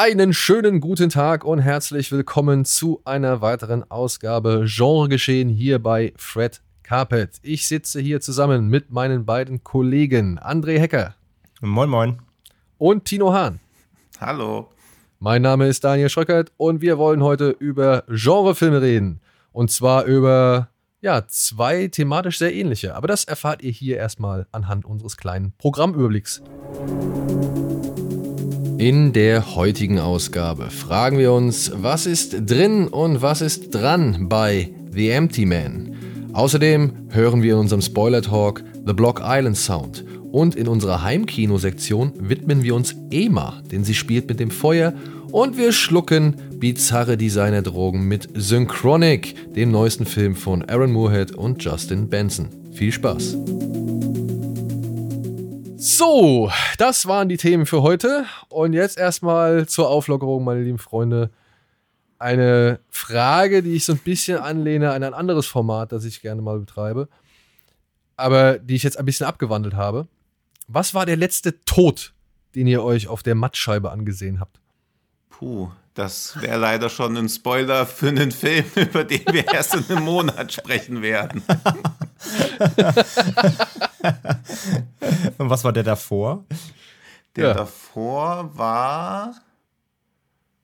Einen schönen guten Tag und herzlich willkommen zu einer weiteren Ausgabe Genre geschehen hier bei Fred Carpet. Ich sitze hier zusammen mit meinen beiden Kollegen André Hecker. Moin, moin. Und Tino Hahn. Hallo. Mein Name ist Daniel Schröckert und wir wollen heute über Genrefilme reden. Und zwar über, ja, zwei thematisch sehr ähnliche. Aber das erfahrt ihr hier erstmal anhand unseres kleinen Programmüberblicks. In der heutigen Ausgabe fragen wir uns, was ist drin und was ist dran bei The Empty Man. Außerdem hören wir in unserem Spoiler Talk The Block Island Sound und in unserer Heimkino-Sektion widmen wir uns Ema, denn sie spielt mit dem Feuer und wir schlucken bizarre Designerdrogen mit Synchronic, dem neuesten Film von Aaron Moorhead und Justin Benson. Viel Spaß! So, das waren die Themen für heute. Und jetzt erstmal zur Auflockerung, meine lieben Freunde. Eine Frage, die ich so ein bisschen anlehne an ein anderes Format, das ich gerne mal betreibe, aber die ich jetzt ein bisschen abgewandelt habe. Was war der letzte Tod, den ihr euch auf der Mattscheibe angesehen habt? Puh, das wäre leider schon ein Spoiler für einen Film, über den wir erst in einem Monat sprechen werden. Und was war der davor? Der ja. davor war.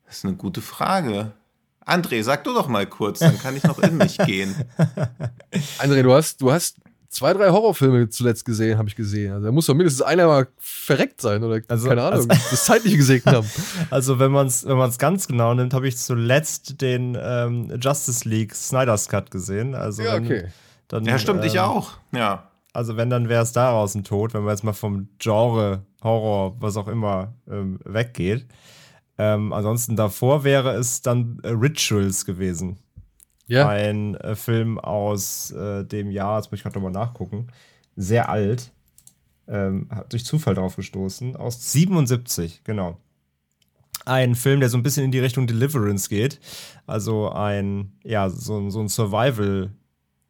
Das ist eine gute Frage. André, sag du doch mal kurz, dann kann ich noch in mich gehen. André, du hast, du hast zwei, drei Horrorfilme zuletzt gesehen, habe ich gesehen. Also da muss doch mindestens einer mal verreckt sein oder also, keine Ahnung, also, das zeitliche gesegnet haben. Also wenn man es wenn man's ganz genau nimmt, habe ich zuletzt den ähm, Justice League Snyder's Cut gesehen. Also ja, okay. Dann, ja, stimmt, ähm, ich auch. Ja. Also wenn, dann wäre es daraus ein Tod, wenn man jetzt mal vom Genre, Horror, was auch immer, ähm, weggeht. Ähm, ansonsten davor wäre es dann äh, Rituals gewesen. Ja. Ein äh, Film aus äh, dem Jahr, jetzt muss ich gerade nochmal nachgucken, sehr alt. Ähm, hat durch Zufall drauf gestoßen, aus 77, genau. Ein Film, der so ein bisschen in die Richtung Deliverance geht. Also ein, ja, so, so ein Survival-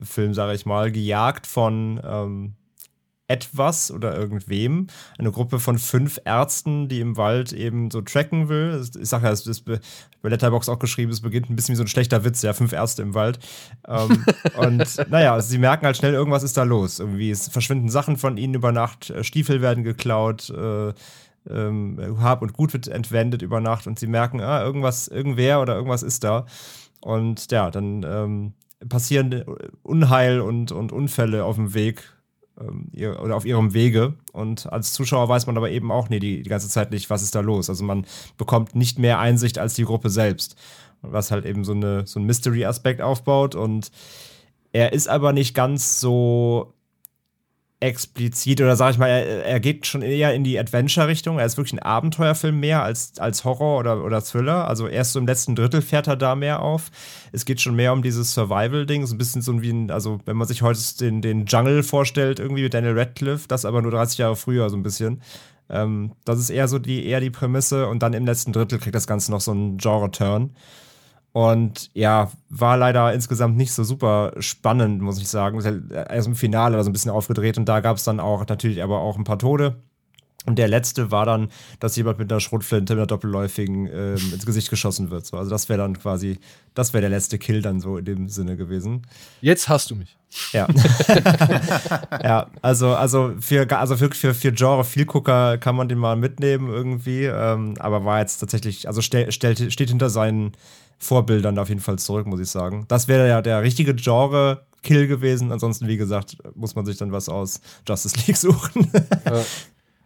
Film, sage ich mal, gejagt von ähm, etwas oder irgendwem. Eine Gruppe von fünf Ärzten, die im Wald eben so tracken will. Ich sage ja, es ist bei Letterbox auch geschrieben, es beginnt ein bisschen wie so ein schlechter Witz, ja, fünf Ärzte im Wald. Ähm, und naja, sie merken halt schnell, irgendwas ist da los. Irgendwie es verschwinden Sachen von ihnen über Nacht, äh, Stiefel werden geklaut, äh, ähm, Hab und Gut wird entwendet über Nacht und sie merken, ah, irgendwas, irgendwer oder irgendwas ist da. Und ja, dann ähm, passieren Unheil und, und Unfälle auf dem Weg ähm, ihr, oder auf ihrem Wege. Und als Zuschauer weiß man aber eben auch nee, die, die ganze Zeit nicht, was ist da los. Also man bekommt nicht mehr Einsicht als die Gruppe selbst. Was halt eben so, eine, so ein Mystery-Aspekt aufbaut. Und er ist aber nicht ganz so explizit oder sag ich mal, er, er, geht schon eher in die Adventure-Richtung. Er ist wirklich ein Abenteuerfilm mehr als, als Horror oder, oder Thriller. Also erst so im letzten Drittel fährt er da mehr auf. Es geht schon mehr um dieses Survival-Ding. So ein bisschen so wie ein, also wenn man sich heute den, den Jungle vorstellt, irgendwie mit Daniel Radcliffe, das aber nur 30 Jahre früher so ein bisschen. Ähm, das ist eher so die, eher die Prämisse und dann im letzten Drittel kriegt das Ganze noch so einen Genre-Turn. Und ja, war leider insgesamt nicht so super spannend, muss ich sagen. Erst im Finale war so ein bisschen aufgedreht und da gab es dann auch natürlich aber auch ein paar Tode. Und der letzte war dann, dass jemand mit einer Schrotflinte, mit einer doppelläufigen ähm, ins Gesicht geschossen wird. So. Also das wäre dann quasi, das wäre der letzte Kill dann so in dem Sinne gewesen. Jetzt hast du mich. Ja. ja, also, also für, also für, für, für Genre Vielgucker kann man den mal mitnehmen irgendwie. Ähm, aber war jetzt tatsächlich, also stell, stellt, steht hinter seinen Vorbildern auf jeden Fall zurück, muss ich sagen. Das wäre ja der richtige Genre-Kill gewesen. Ansonsten, wie gesagt, muss man sich dann was aus Justice League suchen.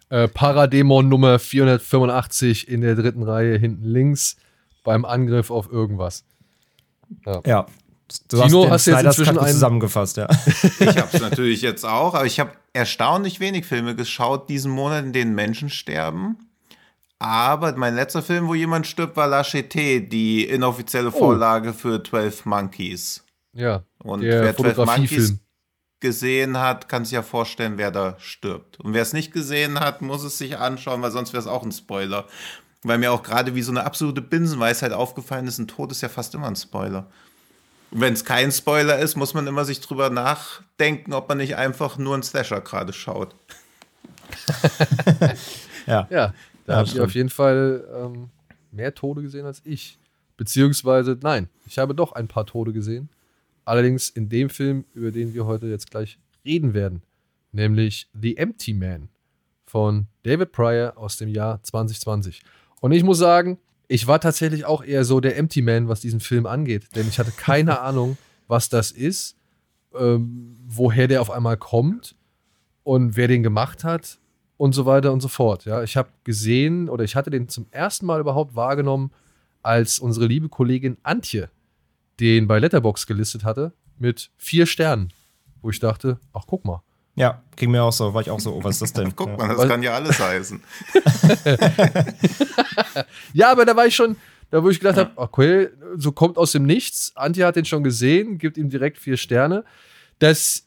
äh, Parademon Nummer 485 in der dritten Reihe hinten links beim Angriff auf irgendwas. Ja. ja. Du Tino, hast, hast jetzt inzwischen einen zusammengefasst, ja. Ich habe es natürlich jetzt auch, aber ich habe erstaunlich wenig Filme geschaut diesen Monat, in denen Menschen sterben. Aber mein letzter Film, wo jemand stirbt, war La Cheté, die inoffizielle oh. Vorlage oh. für 12 Monkeys. Ja, Und der wer 12 Monkeys gesehen hat, kann sich ja vorstellen, wer da stirbt. Und wer es nicht gesehen hat, muss es sich anschauen, weil sonst wäre es auch ein Spoiler. Weil mir auch gerade wie so eine absolute Binsenweisheit aufgefallen ist, ein Tod ist ja fast immer ein Spoiler. Wenn es kein Spoiler ist, muss man immer sich drüber nachdenken, ob man nicht einfach nur einen Slasher gerade schaut. Ja. Ja, da Ja, habe ich stimmt. auf jeden Fall ähm, mehr Tode gesehen als ich. Beziehungsweise, nein, ich habe doch ein paar Tode gesehen. Allerdings in dem Film, über den wir heute jetzt gleich reden werden. Nämlich The Empty Man von David Pryor aus dem Jahr 2020. Und ich muss sagen, ich war tatsächlich auch eher so der Empty Man, was diesen Film angeht. Denn ich hatte keine Ahnung, was das ist, ähm, woher der auf einmal kommt und wer den gemacht hat und so weiter und so fort. Ja, ich habe gesehen oder ich hatte den zum ersten Mal überhaupt wahrgenommen, als unsere liebe Kollegin Antje den bei Letterbox gelistet hatte mit vier Sternen, wo ich dachte, ach guck mal. Ja, ging mir auch so, war ich auch so, oh, was ist das denn? Guck ja. mal, das Weil- kann ja alles heißen. Ja, aber da war ich schon, da wo ich gedacht habe, okay, so kommt aus dem Nichts. Antje hat den schon gesehen, gibt ihm direkt vier Sterne. Das,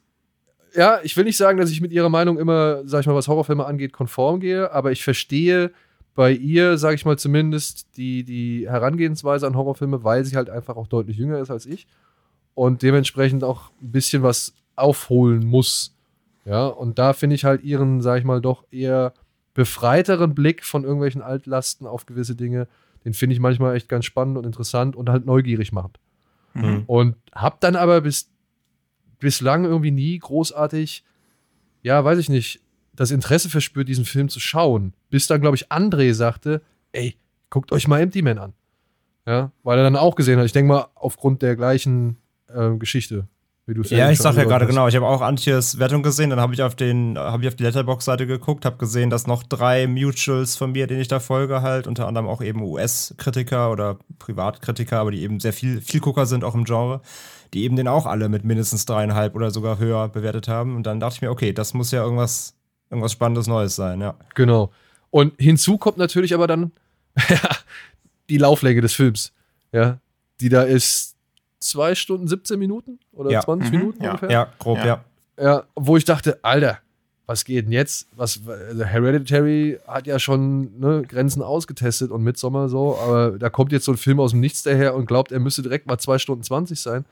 ja, ich will nicht sagen, dass ich mit ihrer Meinung immer, sag ich mal, was Horrorfilme angeht, konform gehe, aber ich verstehe bei ihr, sag ich mal zumindest, die, die Herangehensweise an Horrorfilme, weil sie halt einfach auch deutlich jünger ist als ich und dementsprechend auch ein bisschen was aufholen muss. Ja, und da finde ich halt ihren, sag ich mal, doch eher befreiteren Blick von irgendwelchen Altlasten auf gewisse Dinge, den finde ich manchmal echt ganz spannend und interessant und halt neugierig macht. Mhm. Und hab dann aber bis, bislang irgendwie nie großartig, ja, weiß ich nicht, das Interesse verspürt, diesen Film zu schauen. Bis dann, glaube ich, André sagte, ey, guckt euch mal Empty Man an. Ja, weil er dann auch gesehen hat. Ich denke mal, aufgrund der gleichen ähm, Geschichte, wie du es Ja, ich sag ja gerade genau, ich habe auch Antjes Wertung gesehen, dann habe ich auf den, habe ich auf die Letterbox-Seite geguckt, habe gesehen, dass noch drei Mutuals von mir, denen ich da folge, halt, unter anderem auch eben US-Kritiker oder Privatkritiker, aber die eben sehr viel, viel Gucker sind, auch im Genre, die eben den auch alle mit mindestens dreieinhalb oder sogar höher bewertet haben. Und dann dachte ich mir, okay, das muss ja irgendwas, irgendwas Spannendes Neues sein, ja. Genau. Und hinzu kommt natürlich aber dann die Lauflänge des Films. Ja, die da ist zwei Stunden 17 Minuten oder Ja. 20 Mhm, Minuten ja. ungefähr. Ja, grob, Ja. ja. Ja, wo ich dachte, Alter, was geht denn jetzt? Was, also Hereditary hat ja schon ne, Grenzen ausgetestet und Midsommar so, aber da kommt jetzt so ein Film aus dem Nichts daher und glaubt, er müsste direkt mal 2 Stunden 20 sein.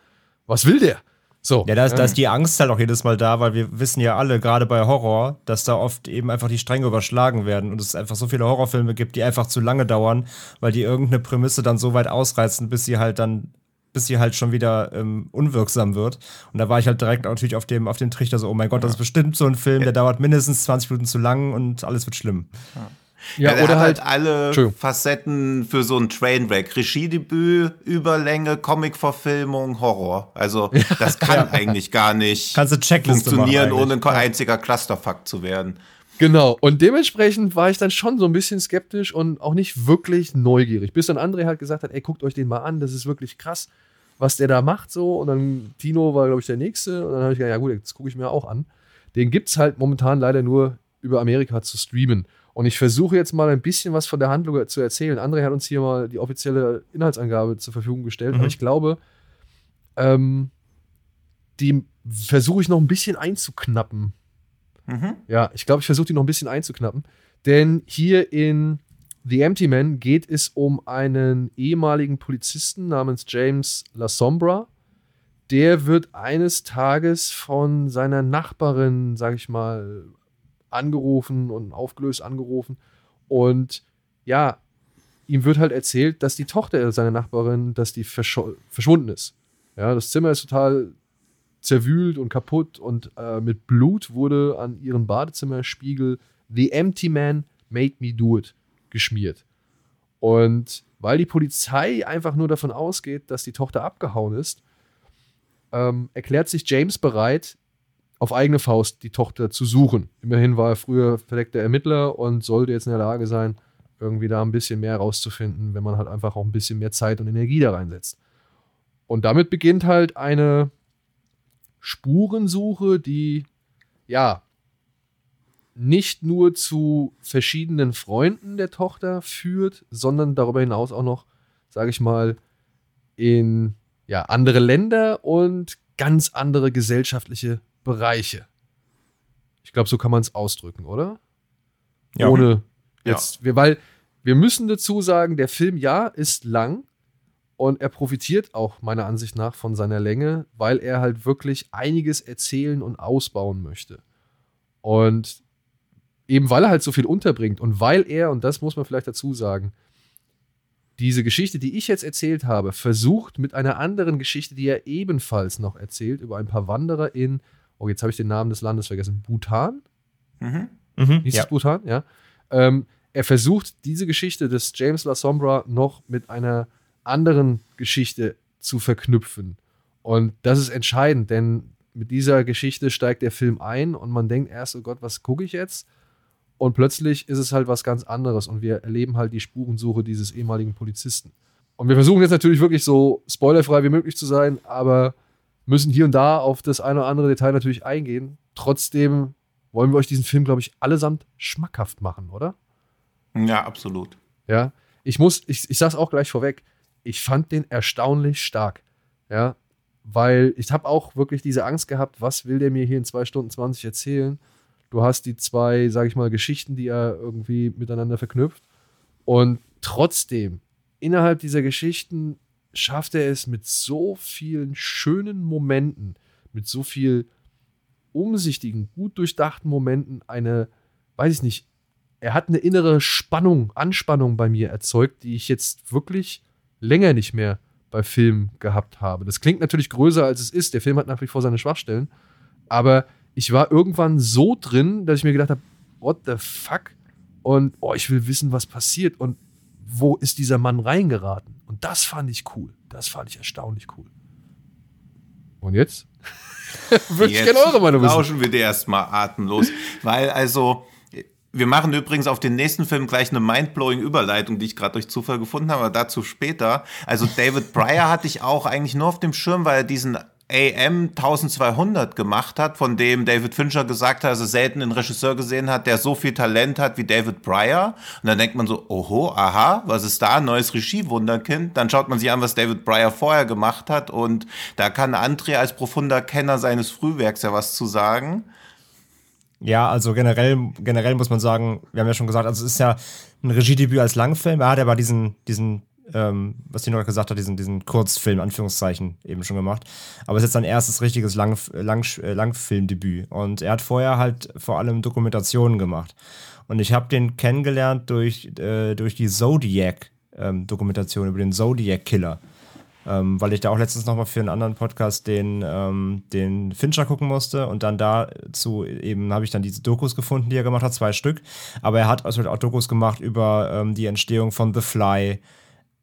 Was will der? So. Ja, da ist, da ist die Angst halt auch jedes Mal da, weil wir wissen ja alle, gerade bei Horror, dass da oft eben einfach die Stränge überschlagen werden und es einfach so viele Horrorfilme gibt, die einfach zu lange dauern, weil die irgendeine Prämisse dann so weit ausreizen, bis sie halt dann, bis sie halt schon wieder ähm, unwirksam wird. Und da war ich halt direkt natürlich auf dem, auf dem Trichter so, oh mein Gott, das ist bestimmt so ein Film, der dauert mindestens 20 Minuten zu lang und alles wird schlimm. ja, der oder hat halt, halt alle. Facetten für so ein Trainwreck. Regiedebüt, Überlänge, Comicverfilmung, Horror. Also das kann eigentlich gar nicht funktionieren, ohne ein einziger Clusterfuck zu werden. Genau, und dementsprechend war ich dann schon so ein bisschen skeptisch und auch nicht wirklich neugierig. Bis dann André halt gesagt hat, ey, guckt euch den mal an, das ist wirklich krass, was der da macht so. Und dann Tino war, glaube ich, der Nächste. Und dann habe ich gedacht, ja gut, jetzt gucke ich mir auch an. Den gibt es halt momentan leider nur über Amerika zu streamen. Und ich versuche jetzt mal ein bisschen was von der Handlung zu erzählen. André hat uns hier mal die offizielle Inhaltsangabe zur Verfügung gestellt. Mhm. Aber ich glaube, ähm, die versuche ich noch ein bisschen einzuknappen. Mhm. Ja, ich glaube, ich versuche die noch ein bisschen einzuknappen. Denn hier in The Empty Man geht es um einen ehemaligen Polizisten namens James La Sombra. Der wird eines Tages von seiner Nachbarin, sag ich mal, angerufen und aufgelöst angerufen. Und ja, ihm wird halt erzählt, dass die Tochter seiner Nachbarin, dass die verscho- verschwunden ist. Ja, das Zimmer ist total zerwühlt und kaputt und äh, mit Blut wurde an ihren Badezimmerspiegel The Empty Man Made Me Do It geschmiert. Und weil die Polizei einfach nur davon ausgeht, dass die Tochter abgehauen ist, ähm, erklärt sich James bereit, auf eigene Faust die Tochter zu suchen. Immerhin war er früher verdeckter Ermittler und sollte jetzt in der Lage sein, irgendwie da ein bisschen mehr rauszufinden, wenn man halt einfach auch ein bisschen mehr Zeit und Energie da reinsetzt. Und damit beginnt halt eine Spurensuche, die ja nicht nur zu verschiedenen Freunden der Tochter führt, sondern darüber hinaus auch noch, sage ich mal, in ja, andere Länder und ganz andere gesellschaftliche Bereiche. Ich glaube, so kann man es ausdrücken, oder? Ja. Ohne Ja. jetzt, wir, weil wir müssen dazu sagen, der Film ja ist lang und er profitiert auch meiner Ansicht nach von seiner Länge, weil er halt wirklich einiges erzählen und ausbauen möchte. Und eben weil er halt so viel unterbringt und weil er, und das muss man vielleicht dazu sagen, diese Geschichte, die ich jetzt erzählt habe, versucht mit einer anderen Geschichte, die er ebenfalls noch erzählt, über ein paar Wanderer in, oh, jetzt habe ich den Namen des Landes vergessen, Bhutan? Mhm. Mhm, Hieß ja. es Bhutan? Ja. Ähm, er versucht, diese Geschichte des James La Sombra noch mit einer anderen Geschichte zu verknüpfen. Und das ist entscheidend, denn mit dieser Geschichte steigt der Film ein und man denkt erst, oh Gott, was gucke ich jetzt? Und plötzlich ist es halt was ganz anderes und wir erleben halt die Spurensuche dieses ehemaligen Polizisten. Und wir versuchen jetzt natürlich wirklich so spoilerfrei wie möglich zu sein, aber müssen hier und da auf das eine oder andere Detail natürlich eingehen. Trotzdem wollen wir euch diesen Film, glaube ich, allesamt schmackhaft machen, oder? Ja, absolut. Ja. Ich muss, ich, ich sag's auch gleich vorweg, ich fand den erstaunlich stark. Ja. Weil ich habe auch wirklich diese Angst gehabt, was will der mir hier in 2 Stunden 20 erzählen? Du hast die zwei, sage ich mal, Geschichten, die er irgendwie miteinander verknüpft. Und trotzdem, innerhalb dieser Geschichten schafft er es mit so vielen schönen Momenten, mit so viel umsichtigen, gut durchdachten Momenten eine, weiß ich nicht, er hat eine innere Spannung, Anspannung bei mir erzeugt, die ich jetzt wirklich länger nicht mehr bei Filmen gehabt habe. Das klingt natürlich größer, als es ist. Der Film hat nach wie vor seine Schwachstellen. Aber ich war irgendwann so drin, dass ich mir gedacht habe, what the fuck? Und oh, ich will wissen, was passiert und wo ist dieser Mann reingeraten? Und das fand ich cool. Das fand ich erstaunlich cool. Und jetzt? Würde ich Jetzt gerne eure Meinung wissen. lauschen wir dir erstmal atemlos. Weil also, wir machen übrigens auf den nächsten Film gleich eine mindblowing Überleitung, die ich gerade durch Zufall gefunden habe, aber dazu später. Also David Breyer hatte ich auch eigentlich nur auf dem Schirm, weil er diesen AM 1200 gemacht hat, von dem David Fincher gesagt hat, dass er selten einen Regisseur gesehen hat, der so viel Talent hat wie David Breyer. Und dann denkt man so, oho, aha, was ist da? Neues Regie-Wunderkind. Dann schaut man sich an, was David Breyer vorher gemacht hat. Und da kann André als profunder Kenner seines Frühwerks ja was zu sagen. Ja, also generell, generell muss man sagen, wir haben ja schon gesagt, also es ist ja ein Regiedebüt als Langfilm. Er hat aber diesen, diesen, ähm, was die noch gesagt hat, diesen, diesen Kurzfilm, Anführungszeichen, eben schon gemacht. Aber es ist jetzt sein erstes richtiges Lang, Lang, äh, Langfilmdebüt. Und er hat vorher halt vor allem Dokumentationen gemacht. Und ich habe den kennengelernt durch, äh, durch die Zodiac-Dokumentation über den Zodiac-Killer. Ähm, weil ich da auch letztens nochmal für einen anderen Podcast den, ähm, den Fincher gucken musste und dann dazu eben habe ich dann diese Dokus gefunden, die er gemacht hat, zwei Stück. Aber er hat also auch Dokus gemacht über ähm, die Entstehung von The Fly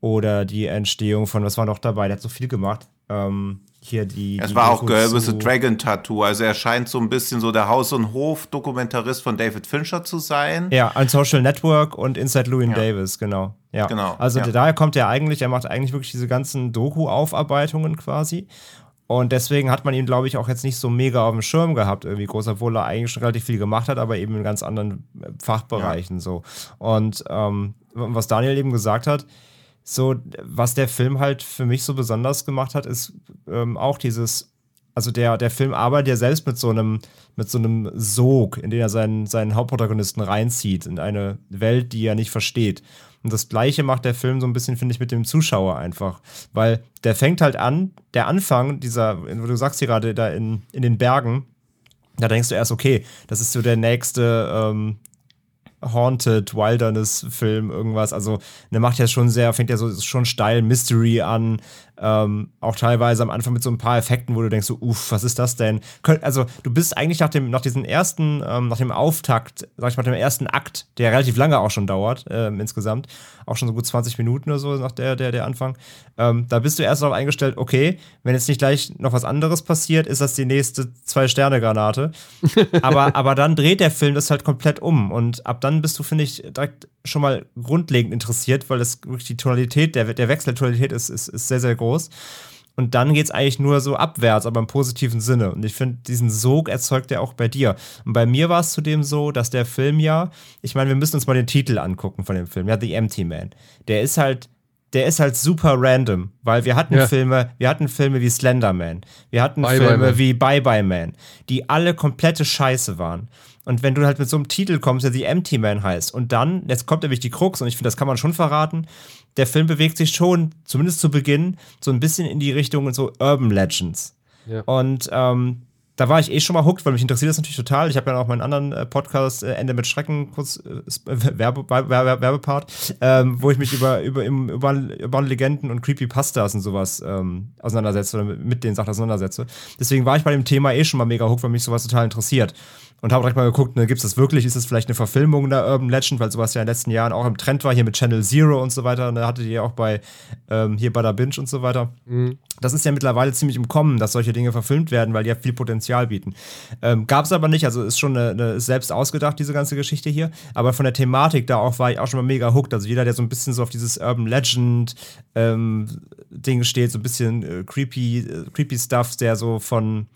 oder die Entstehung von, was war noch dabei? Der hat so viel gemacht. Ähm, hier die. Es die war auch Doku Girl with zu- a Dragon Tattoo. Also er scheint so ein bisschen so der Haus- und Hof-Dokumentarist von David Fincher zu sein. Ja, ein Social Network und Inside Llewyn Ja. Davis, genau. Ja. Genau, Also ja. daher kommt er eigentlich, er macht eigentlich wirklich diese ganzen Doku-Aufarbeitungen quasi. Und deswegen hat man ihn, glaube ich, auch jetzt nicht so mega auf dem Schirm gehabt, irgendwie groß, obwohl er eigentlich schon relativ viel gemacht hat, aber eben in ganz anderen äh, Fachbereichen so. Und ähm, was Daniel eben gesagt hat, so, was der Film halt für mich so besonders gemacht hat, ist ähm, auch dieses, also der, der Film arbeitet ja selbst mit so einem, mit so einem Sog, in den er seinen, seinen Hauptprotagonisten reinzieht, in eine Welt, die er nicht versteht. Und das Gleiche macht der Film so ein bisschen, finde ich, mit dem Zuschauer einfach. Weil der fängt halt an, der Anfang dieser, wo du sagst hier gerade, da in, in den Bergen, da denkst du erst, okay, das ist so der nächste ähm, Haunted Wilderness-Film, irgendwas. Also, der macht ja schon sehr, fängt ja so schon steil Mystery an. Ähm, auch teilweise am Anfang mit so ein paar Effekten, wo du denkst, so, uff, was ist das denn? Also, du bist eigentlich nach dem, nach diesem ersten, ähm, nach dem Auftakt, sag ich mal, dem ersten Akt, der relativ lange auch schon dauert, ähm, insgesamt, auch schon so gut 20 Minuten oder so nach der, der, der Anfang. Ähm, da bist du erst darauf eingestellt, okay, wenn jetzt nicht gleich noch was anderes passiert, ist das die nächste Zwei-Sterne-Granate. aber, aber dann dreht der Film das halt komplett um. Und ab dann bist du, finde ich, direkt schon mal grundlegend interessiert, weil das wirklich die Tonalität, der, der Wechsel der Tonalität ist, ist, ist sehr, sehr groß. Und dann geht es eigentlich nur so abwärts, aber im positiven Sinne. Und ich finde, diesen Sog erzeugt er auch bei dir. Und bei mir war es zudem so, dass der Film ja, ich meine, wir müssen uns mal den Titel angucken von dem Film, ja, The Empty Man. Der ist halt der ist halt super random, weil wir hatten Ja. Filme, wir hatten Filme wie Slenderman, wir hatten Bye Filme Bye wie Bye Bye Man, die alle komplette Scheiße waren. Und wenn du halt mit so einem Titel kommst, der The Empty Man heißt, und dann, jetzt kommt nämlich die Krux, und ich finde, das kann man schon verraten, der Film bewegt sich schon, zumindest zu Beginn, so ein bisschen in die Richtung so Urban Legends. Ja. Und ähm, da war ich eh schon mal hooked, weil mich interessiert das natürlich total. Ich habe ja auch meinen anderen äh, Podcast, äh, Ende mit Schrecken, kurz äh, äh, Werbe, Werbe, Werbe, Werbepart, ähm, wo ich mich über, über, über, über Legenden und Creepypastas und sowas ähm, auseinandersetze oder mit, mit den Sachen auseinandersetze. Deswegen war ich bei dem Thema eh schon mal mega hooked, weil mich sowas total interessiert. Und habe direkt mal geguckt, ne, gibt es das wirklich? Ist das vielleicht eine Verfilmung der Urban Legend, weil sowas ja in den letzten Jahren auch im Trend war, hier mit Channel Zero und so weiter. Und da hattet ihr ja auch bei ähm, hier bei der Binge und so weiter. Das ist ja mittlerweile ziemlich im Kommen, dass solche Dinge verfilmt werden, weil die ja viel Potenzial bieten. Ähm, Gab es aber nicht, also ist schon eine, eine, selbst ausgedacht, diese ganze Geschichte hier. Aber von der Thematik da auch war ich auch schon mal mega hooked. Also jeder, der so ein bisschen so auf dieses Urban Legend ähm, Ding steht, so ein bisschen äh, creepy, äh, creepy Stuff, der so von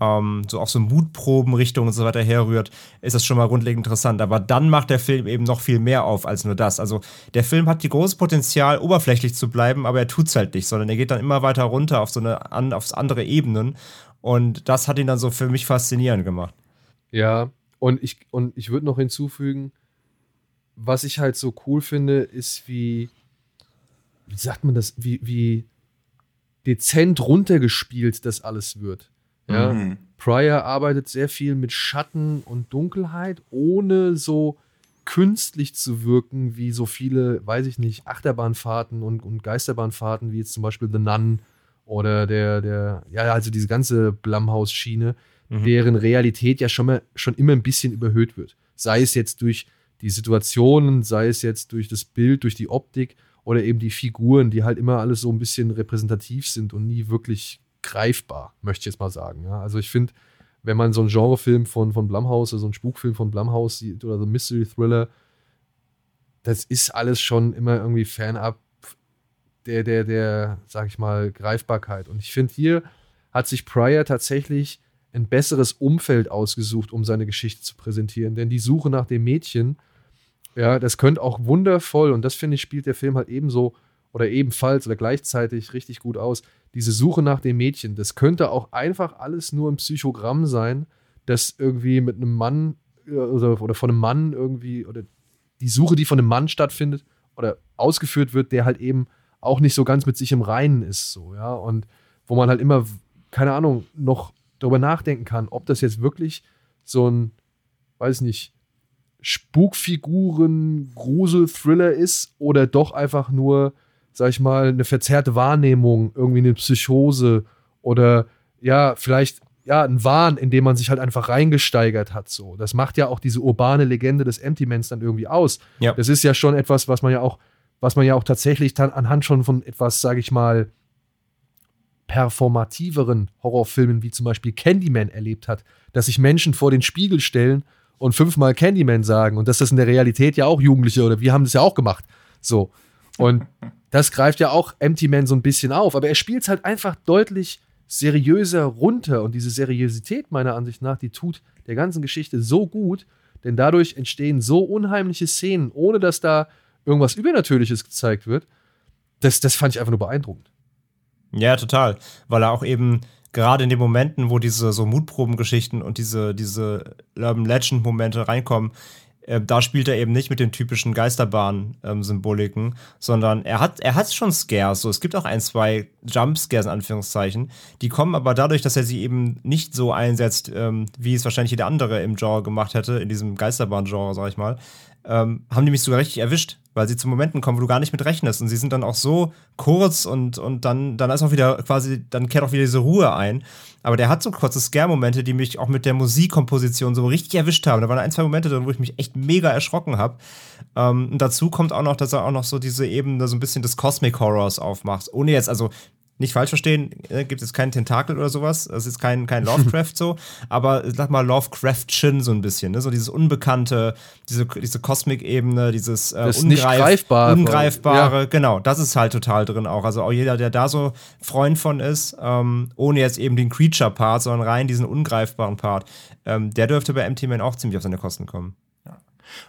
ähm, so auf so Mutprobenrichtung und so weiter herrührt, ist das schon mal grundlegend interessant. Aber dann macht der Film eben noch viel mehr auf als nur das. Also der Film hat die große Potenzial, oberflächlich zu bleiben, aber er tut's halt nicht, sondern er geht dann immer weiter runter auf so eine an, aufs andere Ebenen. Und das hat ihn dann so für mich faszinierend gemacht. Ja, und ich, und ich würde noch hinzufügen, was ich halt so cool finde, ist wie, wie sagt man das, wie, wie dezent runtergespielt das alles wird. Ja, Mhm. Pryor arbeitet sehr viel mit Schatten und Dunkelheit, ohne so künstlich zu wirken, wie so viele, weiß ich nicht, Achterbahnfahrten und, und Geisterbahnfahrten, wie jetzt zum Beispiel The Nun oder der, der, ja, also diese ganze Blumhouse-Schiene, deren Realität ja schon, mal, schon immer ein bisschen überhöht wird. Sei es jetzt durch die Situationen, sei es jetzt durch das Bild, durch die Optik oder eben die Figuren, die halt immer alles so ein bisschen repräsentativ sind und nie wirklich greifbar, möchte ich jetzt mal sagen. Ja, also ich finde, wenn man so einen Genrefilm von, von Blumhouse, also einen Spukfilm von Blumhouse sieht oder so einen Mystery-Thriller, das ist alles schon immer irgendwie fernab der, der, der, sag ich mal, Greifbarkeit. Und ich finde, hier hat sich Pryor tatsächlich ein besseres Umfeld ausgesucht, um seine Geschichte zu präsentieren. Denn die Suche nach dem Mädchen, ja, das könnte auch wundervoll, und das finde ich, spielt der Film halt ebenso oder ebenfalls oder gleichzeitig richtig gut aus. Diese Suche nach dem Mädchen, das könnte auch einfach alles nur ein Psychogramm sein, das irgendwie mit einem Mann äh, oder, oder von einem Mann irgendwie, oder die Suche, die von einem Mann stattfindet oder ausgeführt wird, der halt eben auch nicht so ganz mit sich im Reinen ist, so, ja, und wo man halt immer, keine Ahnung, noch darüber nachdenken kann, ob das jetzt wirklich so ein, weiß nicht, Spukfiguren, Grusel-Thriller ist oder doch einfach nur, sag ich mal, eine verzerrte Wahrnehmung, irgendwie eine Psychose oder ja, vielleicht ja, ein Wahn, in dem man sich halt einfach reingesteigert hat. So. Das macht ja auch diese urbane Legende des Empty-Mans dann irgendwie aus. Ja. Das ist ja schon etwas, was man ja auch, was man ja auch tatsächlich dann anhand schon von etwas, sage ich mal, performativeren Horrorfilmen wie zum Beispiel Candyman erlebt hat, dass sich Menschen vor den Spiegel stellen und fünfmal Candyman sagen und dass das in der Realität ja auch Jugendliche oder wir haben das ja auch gemacht. So. Und das greift ja auch Empty Man so ein bisschen auf, aber er spielt es halt einfach deutlich seriöser runter und diese Seriosität meiner Ansicht nach, die tut der ganzen Geschichte so gut, denn dadurch entstehen so unheimliche Szenen, ohne dass da irgendwas Übernatürliches gezeigt wird. Das, das fand ich einfach nur beeindruckend. Ja, total. Weil er auch eben gerade in den Momenten, wo diese so Mutprobengeschichten und diese, diese Urban Legend-Momente reinkommen, äh, da spielt er eben nicht mit den typischen Geisterbahn-Symboliken, sondern er hat, er hat schon Scares. So, es gibt auch ein, zwei Jumpscares in Anführungszeichen. Die kommen aber dadurch, dass er sie eben nicht so einsetzt, ähm, wie es wahrscheinlich jeder andere im Genre gemacht hätte, in diesem Geisterbahn-Genre, sag ich mal, ähm, haben die mich sogar richtig erwischt, weil sie zu Momenten kommen, wo du gar nicht mit rechnest. Und sie sind dann auch so kurz und, und dann, dann ist auch wieder quasi, dann kehrt auch wieder diese Ruhe ein. Aber der hat so kurze Scare-Momente, die mich auch mit der Musikkomposition so richtig erwischt haben. Da waren ein, zwei Momente drin, wo ich mich echt mega erschrocken habe. Ähm, und dazu kommt auch noch, dass er auch noch so diese Ebene so ein bisschen des Cosmic Horrors aufmacht. Ohne jetzt, also nicht falsch verstehen, äh, gibt es keinen Tentakel oder sowas. Das ist kein, kein Lovecraft so, aber sag mal Lovecraftchen so ein bisschen, ne? So dieses Unbekannte, diese, diese Cosmic-Ebene, dieses äh, Das nicht greifbare. Ungreifbare, genau, das ist halt total drin auch. Also auch jeder, der da so Freund von ist, ähm, ohne jetzt eben den Creature-Part, sondern rein diesen ungreifbaren Part, ähm, der dürfte bei MT Man auch ziemlich auf seine Kosten kommen.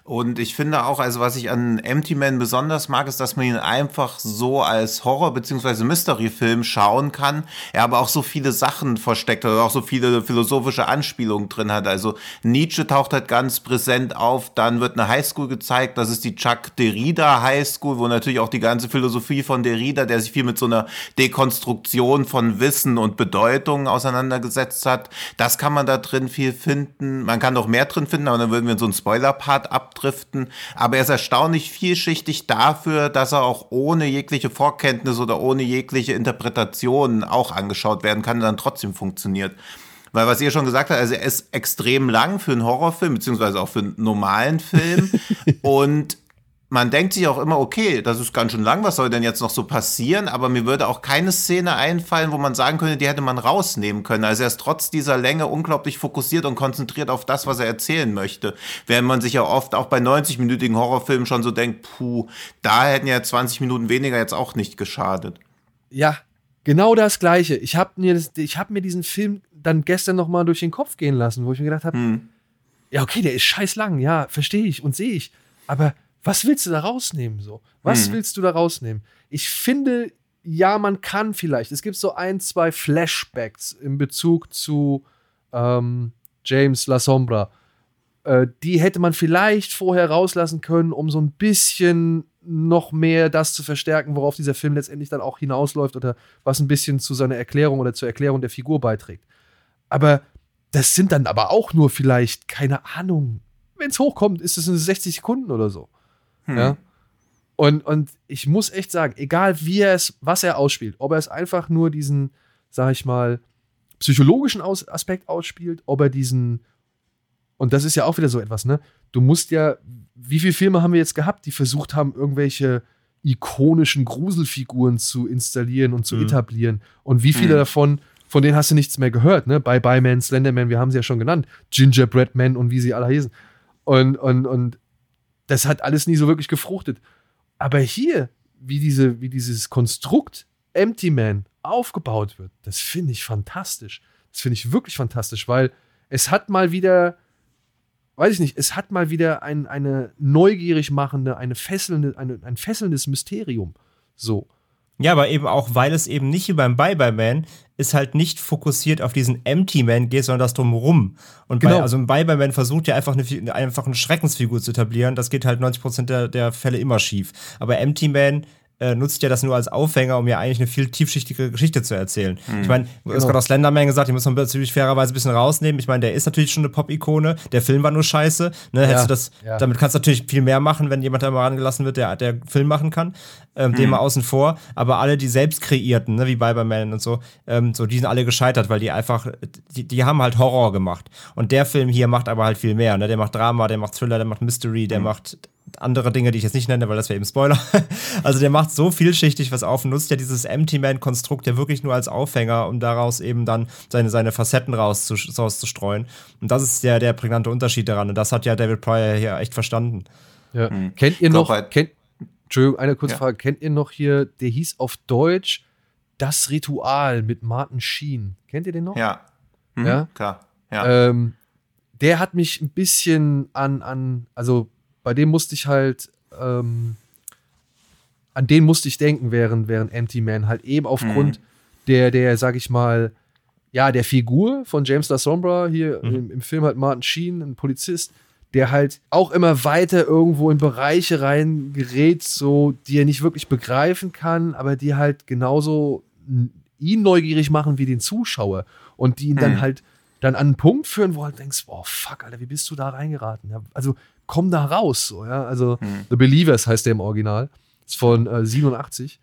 Und ich finde auch, also was ich an Empty Man besonders mag, ist, dass man ihn einfach so als Horror- bzw. Mystery-Film schauen kann. Er aber auch so viele Sachen versteckt oder auch so viele philosophische Anspielungen drin hat. Also Nietzsche taucht halt ganz präsent auf. Dann wird eine Highschool gezeigt. Das ist die Chuck Derrida Highschool, wo natürlich auch die ganze Philosophie von Derrida, der sich viel mit so einer Dekonstruktion von Wissen und Bedeutung auseinandergesetzt hat. Das kann man da drin viel finden. Man kann noch mehr drin finden, aber dann würden wir in so einen Spoiler-Part abdriften. Aber er ist erstaunlich vielschichtig dafür, dass er auch ohne jegliche Vorkenntnis oder ohne jegliche Interpretation auch angeschaut werden kann und dann trotzdem funktioniert. Weil was ihr schon gesagt habt, also er ist extrem lang für einen Horrorfilm, beziehungsweise auch für einen normalen Film. und man denkt sich auch immer, okay, das ist ganz schön lang, was soll denn jetzt noch so passieren? Aber mir würde auch keine Szene einfallen, wo man sagen könnte, die hätte man rausnehmen können. Also er ist trotz dieser Länge unglaublich fokussiert und konzentriert auf das, was er erzählen möchte. Während man sich ja oft auch bei 90-minütigen Horrorfilmen schon so denkt, puh, da hätten ja 20 Minuten weniger jetzt auch nicht geschadet. Ja, genau das Gleiche. Ich habe mir, hab mir diesen Film dann gestern noch mal durch den Kopf gehen lassen, wo ich mir gedacht habe, hm. ja, okay, der ist scheiß lang, ja, verstehe ich und sehe ich. Aber was willst du da rausnehmen so? Was hm. willst du da rausnehmen? Ich finde, ja, man kann vielleicht. Es gibt so ein, zwei Flashbacks in Bezug zu ähm, James La Sombra. Äh, die hätte man vielleicht vorher rauslassen können, um so ein bisschen noch mehr das zu verstärken, worauf dieser Film letztendlich dann auch hinausläuft oder was ein bisschen zu seiner Erklärung oder zur Erklärung der Figur beiträgt. Aber das sind dann aber auch nur vielleicht, keine Ahnung, wenn es hochkommt, ist es in 60 Sekunden oder so. Hm. Ja. Und, und ich muss echt sagen, egal wie er es, was er ausspielt, ob er es einfach nur diesen, sag ich mal, psychologischen Aus Aspekt ausspielt, ob er diesen, und das ist ja auch wieder so etwas, ne? Du musst ja, wie viele Filme haben wir jetzt gehabt, die versucht haben, irgendwelche ikonischen Gruselfiguren zu installieren und zu mhm. etablieren? Und wie viele mhm. davon, von denen hast du nichts mehr gehört, ne? Bei Bye Man, Slenderman, wir haben sie ja schon genannt, Gingerbread Man und wie sie alle hießen. Und, und, und das hat alles nie so wirklich gefruchtet. Aber hier, wie, diese, wie dieses Konstrukt Empty Man aufgebaut wird, das finde ich fantastisch. Das finde ich wirklich fantastisch, weil es hat mal wieder, weiß ich nicht, es hat mal wieder ein, eine neugierig machende, eine fesselnde, eine, ein fesselndes Mysterium. So. Ja, aber eben auch, weil es eben nicht wie beim Bye-Bye-Man ist halt nicht fokussiert auf diesen Empty Man geht, sondern das drumherum. Und genau. bei, also ein Bye-Bye-Man versucht ja einfach eine, einfach eine Schreckensfigur zu etablieren. Das geht halt 90% der, der Fälle immer schief. Aber Empty Man äh, nutzt ja das nur als Aufhänger, um ja eigentlich eine viel tiefschichtigere Geschichte zu erzählen. Mhm. Ich meine, du hast genau. gerade auch Slenderman gesagt, die muss man natürlich fairerweise ein bisschen rausnehmen. Ich meine, der ist natürlich schon eine Pop-Ikone, der Film war nur scheiße. Ne? Ja, du das, ja. Damit kannst du natürlich viel mehr machen, wenn jemand da mal rangelassen wird, der, der Film machen kann. Ähm, mhm. Den mal außen vor. Aber alle, die selbst kreierten, ne, wie Biberman und so, ähm, so, die sind alle gescheitert, weil die einfach, die, die haben halt Horror gemacht. Und der Film hier macht aber halt viel mehr. Ne? Der macht Drama, der macht Thriller, der macht Mystery, der mhm. macht andere Dinge, die ich jetzt nicht nenne, weil das wäre eben Spoiler. Also der macht so vielschichtig was auf und nutzt ja dieses Empty Man-Konstrukt ja wirklich nur als Aufhänger, um daraus eben dann seine, seine Facetten rauszustreuen. Und das ist der, der prägnante Unterschied daran. Und das hat ja David Pryor hier echt verstanden. Ja. Mhm. Kennt ihr noch, halt kennt, Entschuldigung, eine kurze ja. Frage, kennt ihr noch hier, der hieß auf Deutsch Das Ritual mit Martin Sheen. Kennt ihr den noch? Ja. Mhm, ja? Klar. Ja. Ähm, der hat mich ein bisschen an, an, also bei dem musste ich halt, ähm, an den musste ich denken, während, während Empty Man, halt eben aufgrund mhm. der, der, sag ich mal, ja, der Figur von James La Sombra hier mhm. im, im, Film halt Martin Sheen, ein Polizist, der halt auch immer weiter irgendwo in Bereiche reingerät, so, die er nicht wirklich begreifen kann, aber die halt genauso ihn neugierig machen wie den Zuschauer und die ihn mhm. dann halt dann an einen Punkt führen, wo du halt denkst, boah, fuck, Alter, wie bist du da reingeraten? Ja, also komm da raus. So, ja? Also hm. The Believers heißt der im Original. Ist von äh, 87.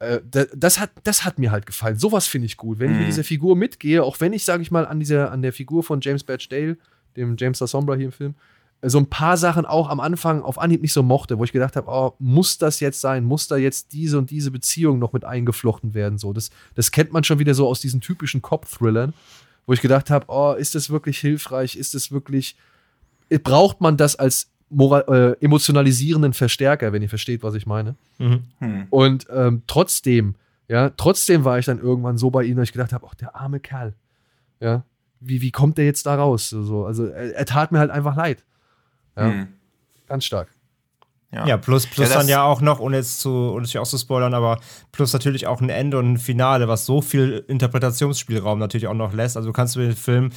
Äh, das, hat, das hat mir halt gefallen. Sowas finde ich gut. Wenn ich mit hm. dieser Figur mitgehe, auch wenn ich, sage ich mal, an, dieser, an der Figur von James Badge Dale, dem James La Sombra hier im Film, äh, so ein paar Sachen auch am Anfang auf Anhieb nicht so mochte, wo ich gedacht habe, oh, muss das jetzt sein? Muss da jetzt diese und diese Beziehung noch mit eingeflochten werden? So, das, das kennt man schon wieder so aus diesen typischen Cop-Thrillern, wo ich gedacht habe, oh, ist das wirklich hilfreich? Ist das wirklich braucht man das als moral, äh, emotionalisierenden Verstärker, wenn ihr versteht, was ich meine. Mhm. Hm. Und ähm, trotzdem, ja, trotzdem war ich dann irgendwann so bei ihm, dass ich gedacht habe, ach, der arme Kerl, ja, wie, wie kommt der jetzt da raus? So, also er, er tat mir halt einfach leid. Ja. Mhm. Ganz stark. Ja, ja plus, plus ja, dann ja auch noch, ohne jetzt zu, ohne sich auch zu spoilern, aber plus natürlich auch ein Ende und ein Finale, was so viel Interpretationsspielraum natürlich auch noch lässt. Also du kannst du den Film,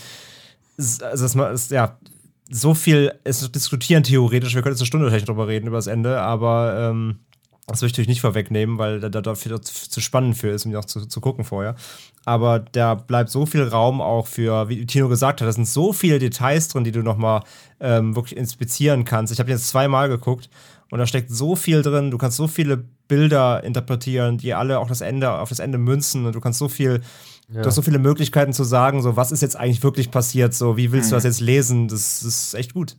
also das ist, ja, so viel ist diskutieren theoretisch, wir können jetzt eine Stunde vielleicht drüber reden über das Ende, aber ähm, das möchte ich nicht vorwegnehmen, weil da, da dafür zu spannend für ist, um auch zu, zu gucken vorher. Aber da bleibt so viel Raum auch für, wie Tino gesagt hat, da sind so viele Details drin, die du nochmal ähm, wirklich inspizieren kannst. Ich habe jetzt zweimal geguckt und da steckt so viel drin. Du kannst so viele Bilder interpretieren, die alle auch das Ende, auf das Ende münzen und du kannst so viel, ja. du hast so viele Möglichkeiten zu sagen, so was ist jetzt eigentlich wirklich passiert, so wie willst mhm. du das jetzt lesen? Das, das ist echt gut.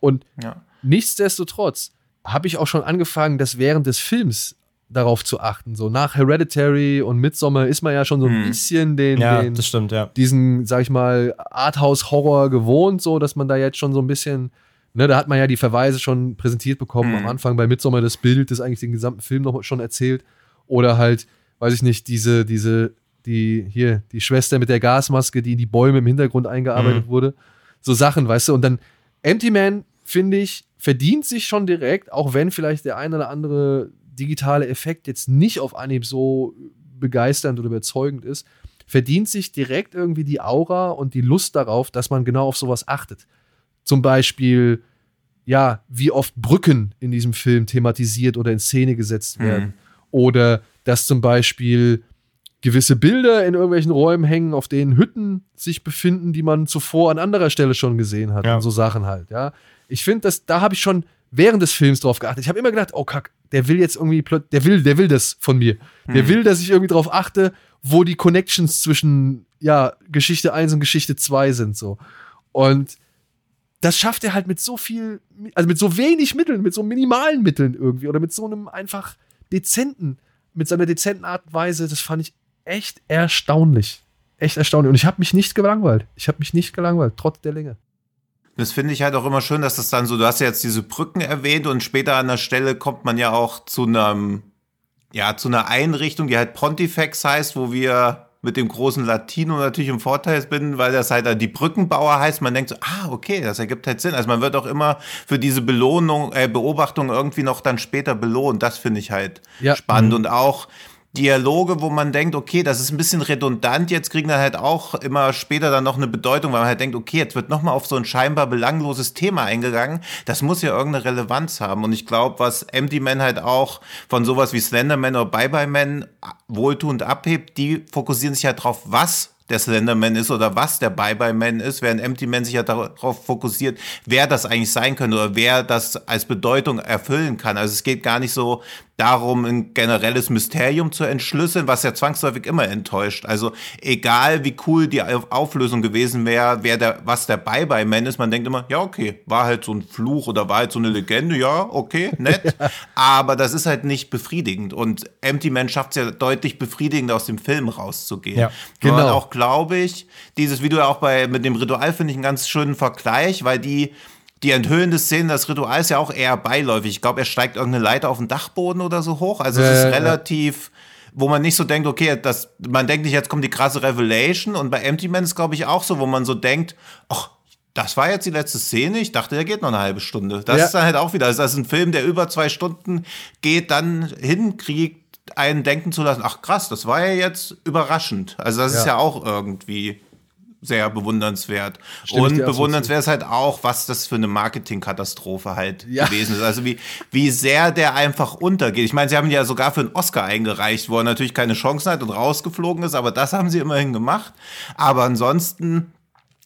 Und ja. nichtsdestotrotz habe ich auch schon angefangen, das während des Films darauf zu achten. So nach Hereditary und Midsommar ist man ja schon so ein hm. bisschen den, ja, den das stimmt, ja. diesen, sag ich mal, Arthouse-Horror gewohnt, so dass man da jetzt schon so ein bisschen Ne, da hat man ja die Verweise schon präsentiert bekommen mhm. am Anfang bei Midsommar das Bild, das eigentlich den gesamten Film noch schon erzählt. Oder halt, weiß ich nicht, diese, diese, die, hier, die Schwester mit der Gasmaske, die in die Bäume im Hintergrund eingearbeitet mhm. wurde. So Sachen, weißt du. Und dann Empty Man, finde ich, verdient sich schon direkt, auch wenn vielleicht der ein oder andere digitale Effekt jetzt nicht auf Anhieb so begeisternd oder überzeugend ist, verdient sich direkt irgendwie die Aura und die Lust darauf, dass man genau auf sowas achtet. Zum Beispiel, ja, wie oft Brücken in diesem Film thematisiert oder in Szene gesetzt mhm. werden. Mhm. Oder dass zum Beispiel gewisse Bilder in irgendwelchen Räumen hängen, auf denen Hütten sich befinden, die man zuvor an anderer Stelle schon gesehen hat. Ja. Und so Sachen halt, ja. Ich finde, da habe ich schon während des Films drauf geachtet. Ich habe immer gedacht, oh kack, der will jetzt irgendwie, der will, der will das von mir. Mhm. Der will, dass ich irgendwie drauf achte, wo die Connections zwischen, ja, Geschichte 1 und Geschichte 2 sind, so. Und das schafft er halt mit so viel, also mit so wenig Mitteln, mit so minimalen Mitteln irgendwie oder mit so einem einfach dezenten, mit seiner dezenten Art und Weise. Das fand ich echt erstaunlich. Echt erstaunlich. Und ich habe mich nicht gelangweilt. Ich habe mich nicht gelangweilt, trotz der Länge. Das finde ich halt auch immer schön, dass das dann so, du hast ja jetzt diese Brücken erwähnt und später an der Stelle kommt man ja auch zu einem, ja, zu einer Einrichtung, die halt Pontifex heißt, wo wir mit dem großen Latino natürlich im Vorteil bin, weil das halt die Brückenbauer heißt. Man denkt so, ah, okay, das ergibt halt Sinn. Also man wird auch immer für diese Belohnung, äh, Beobachtung irgendwie noch dann später belohnt. Das finde ich halt ja. spannend. Mhm. Und auch Dialoge, wo man denkt, okay, das ist ein bisschen redundant, jetzt kriegen dann halt auch immer später dann noch eine Bedeutung, weil man halt denkt, okay, jetzt wird nochmal auf so ein scheinbar belangloses Thema eingegangen. Das muss ja irgendeine Relevanz haben. Und ich glaube, was Empty Man halt auch von sowas wie Slenderman oder Bye Bye Man wohltuend abhebt, die fokussieren sich halt drauf, was der Slenderman ist oder was der Bye-Bye-Man ist, während Empty Man sich ja darauf fokussiert, wer das eigentlich sein könnte oder wer das als Bedeutung erfüllen kann. Also es geht gar nicht so darum, ein generelles Mysterium zu entschlüsseln, was ja zwangsläufig immer enttäuscht. Also egal wie cool die Auflösung gewesen wäre, wer der, was der Bye-Bye-Man ist, man denkt immer, ja, okay, war halt so ein Fluch oder war halt so eine Legende, ja, okay, nett. Aber das ist halt nicht befriedigend. Und Empty Man schafft es ja deutlich befriedigend, aus dem Film rauszugehen. Ja, genau. Und auch, glaube ich, dieses Video auch bei, mit dem Ritual finde ich einen ganz schönen Vergleich, weil die die enthüllende Szene, das Ritual ist ja auch eher beiläufig. Ich glaube, er steigt irgendeine Leiter auf den Dachboden oder so hoch. Also es ist relativ, wo man nicht so denkt, okay, das, man denkt nicht, jetzt kommt die krasse Revelation. Und bei Empty Man ist, glaube ich, auch so, wo man so denkt, ach, das war jetzt die letzte Szene. Ich dachte, der geht noch eine halbe Stunde. Das ja. ist dann halt auch wieder, also das ist ein Film, der über zwei Stunden geht, dann hinkriegt, einen denken zu lassen, ach krass, das war ja jetzt überraschend. Also das ja. ist ja auch irgendwie sehr bewundernswert. Stimme und bewundernswert ist halt auch, was das für eine Marketingkatastrophe halt ja. gewesen ist. Also wie, wie sehr der einfach untergeht. Ich meine, sie haben ja sogar für einen Oscar eingereicht, wo er natürlich keine Chancen hat und rausgeflogen ist, aber das haben sie immerhin gemacht. Aber ansonsten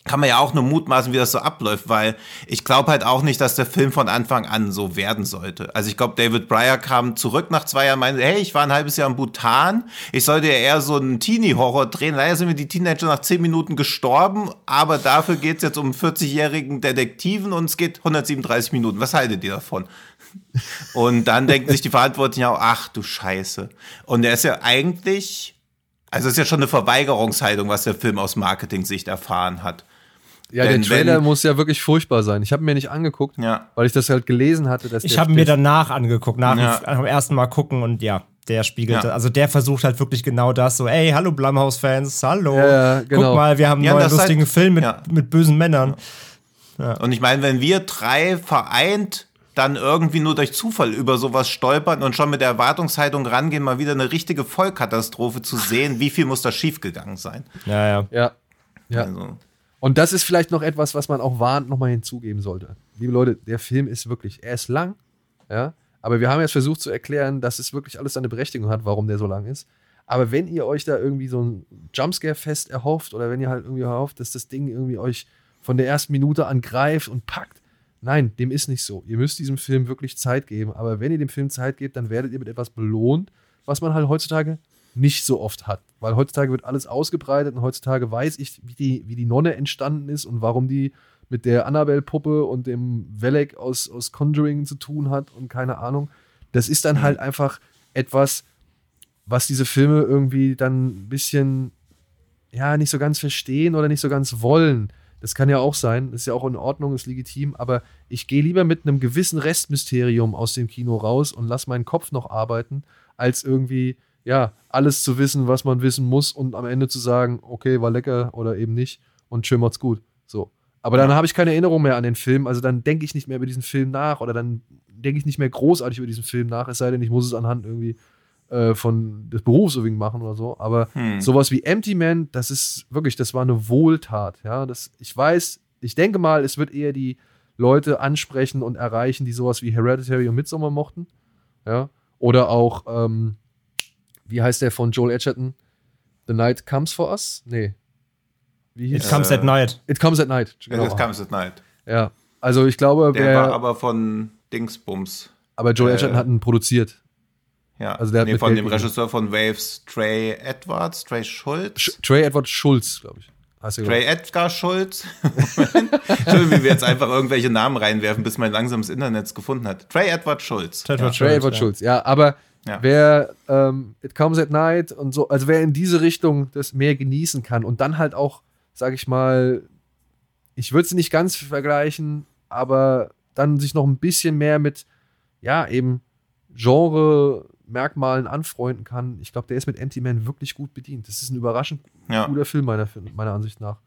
kann man ja auch nur mutmaßen, wie das so abläuft, weil ich glaube halt auch nicht, dass der Film von Anfang an so werden sollte. Also ich glaube, David Breyer kam zurück nach zwei Jahren, meinte, hey, ich war ein halbes Jahr in Bhutan, ich sollte ja eher so einen Teenie-Horror drehen. Leider sind mir die Teenager nach zehn Minuten gestorben, aber dafür geht es jetzt um 40-jährigen Detektiven und es geht 137 Minuten. Was haltet ihr davon? Und dann denken sich die Verantwortlichen auch, ach du Scheiße. Und er ist ja eigentlich, also es ist ja schon eine Verweigerungshaltung, was der Film aus Marketing-Sicht erfahren hat. Ja, Denn der Trailer wenn, muss ja wirklich furchtbar sein. Ich habe mir nicht angeguckt, ja. weil ich das halt gelesen hatte. Dass ich habe mir danach angeguckt, nach ja. dem ersten Mal gucken und ja, der spiegelt, ja. also der versucht halt wirklich genau das, so, ey, hallo Blumhouse-Fans, hallo, ja, genau. guck mal, wir haben einen ja, neuen lustigen halt, Film mit, mit bösen Männern. Und ich meine, wenn wir drei vereint dann irgendwie nur durch Zufall über sowas stolpern und schon mit der Erwartungshaltung rangehen, mal wieder eine richtige Vollkatastrophe zu sehen, wie viel muss da schiefgegangen sein. Ja, ja. Ja. ja. Also, Und das ist vielleicht noch etwas, was man auch warnt nochmal hinzugeben sollte. Liebe Leute, der Film ist wirklich, er ist lang, ja, aber wir haben jetzt versucht zu erklären, dass es wirklich alles seine Berechtigung hat, warum der so lang ist. Aber wenn ihr euch da irgendwie so ein Jumpscare-Fest erhofft oder wenn ihr halt irgendwie erhofft, dass das Ding irgendwie euch von der ersten Minute an greift und packt, nein, dem ist nicht so. Ihr müsst diesem Film wirklich Zeit geben. Aber wenn ihr dem Film Zeit gebt, dann werdet ihr mit etwas belohnt, was man halt heutzutage nicht so oft hat. Weil heutzutage wird alles ausgebreitet und heutzutage weiß ich, wie die, wie die Nonne entstanden ist und warum die mit der Annabelle-Puppe und dem Velek aus, aus Conjuring zu tun hat und keine Ahnung. Das ist dann halt einfach etwas, was diese Filme irgendwie dann ein bisschen, ja, nicht so ganz verstehen oder nicht so ganz wollen. Das kann ja auch sein, das ist ja auch in Ordnung, ist legitim, aber ich gehe lieber mit einem gewissen Restmysterium aus dem Kino raus und lasse meinen Kopf noch arbeiten, als irgendwie, ja, alles zu wissen, was man wissen muss und am Ende zu sagen, okay, war lecker oder eben nicht und schön macht's gut. So. Aber dann habe ich keine Erinnerung mehr an den Film, also dann denke ich nicht mehr über diesen Film nach oder dann denke ich nicht mehr großartig über diesen Film nach, es sei denn, ich muss es anhand irgendwie äh, von des Berufs irgendwie machen oder so. Aber sowas wie Empty Man, das ist wirklich, das war eine Wohltat. Ja, das, ich weiß, ich denke mal, es wird eher die Leute ansprechen und erreichen, die sowas wie Hereditary und Midsommar mochten. Ja, oder auch, ähm, wie heißt der von Joel Edgerton? The Night Comes for Us? Nee. Wie hieß It comes at night. It Comes at Night. Genau. Das Comes at Night. Ja. Also ich glaube, Der wer, war aber, aber von Dingsbums. Joel äh, Edgerton hat ihn produziert. Ja, Also der hat nee, mit von Geld dem gegeben. Regisseur von Waves, Trey Edwards, Trey Schulz. Sch Trey Edward Schulz, glaube ich. Trey Edgar Schulz. Schön, wie wir jetzt einfach irgendwelche Namen reinwerfen, bis man langsam das Internet gefunden hat. Trey Edward Schulz. Ted Ja, Schultz, Trey Edward ja. Schulz, ja, aber Ja. wer ähm, It Comes at Night und so, also wer in diese Richtung das mehr genießen kann und dann halt auch, sag ich mal, ich würde sie nicht ganz vergleichen, aber dann sich noch ein bisschen mehr mit, ja, eben Genre-Merkmalen anfreunden kann. Ich glaube, der ist mit Empty Man wirklich gut bedient. Das ist ein überraschend Ja. guter Film, meiner, meiner Ansicht nach.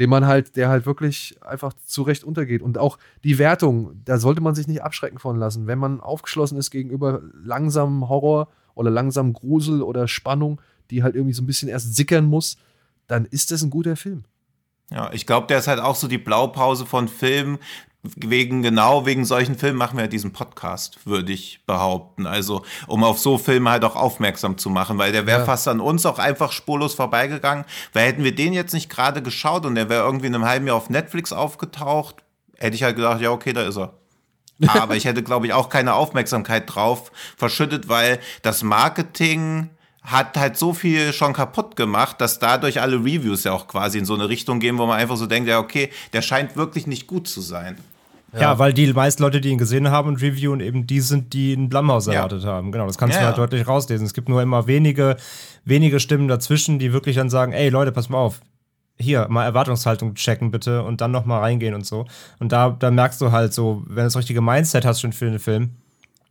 Den man halt, der halt wirklich einfach zu Recht untergeht. Und auch die Wertung, da sollte man sich nicht abschrecken von lassen. Wenn man aufgeschlossen ist gegenüber langsamem Horror oder langsamem Grusel oder Spannung, die halt irgendwie so ein bisschen erst sickern muss, dann ist das ein guter Film. Ja, ich glaube, der ist halt auch so die Blaupause von Filmen. Wegen, genau wegen solchen Filmen machen wir ja diesen Podcast, würde ich behaupten. Also, um auf so Filme halt auch aufmerksam zu machen, weil der wäre Ja. fast an uns auch einfach spurlos vorbeigegangen. Weil hätten wir den jetzt nicht gerade geschaut und der wäre irgendwie in einem halben Jahr auf Netflix aufgetaucht, hätte ich halt gedacht, ja, okay, da ist er. Aber ich hätte, glaube ich, auch keine Aufmerksamkeit drauf verschüttet, weil das Marketing hat halt so viel schon kaputt gemacht, dass dadurch alle Reviews ja auch quasi in so eine Richtung gehen, wo man einfach so denkt, ja, okay, der scheint wirklich nicht gut zu sein. Ja. weil die meisten Leute, die ihn gesehen haben und reviewen, eben die sind, die in Blumhaus Ja. erwartet haben. Genau, das kannst Ja, du halt ja. deutlich rauslesen. Es gibt nur immer wenige, wenige Stimmen dazwischen, die wirklich dann sagen, ey Leute, pass mal auf, hier, mal Erwartungshaltung checken bitte und dann noch mal reingehen und so. Und da, da merkst du halt so, wenn du das richtige Mindset hast schon für den Film,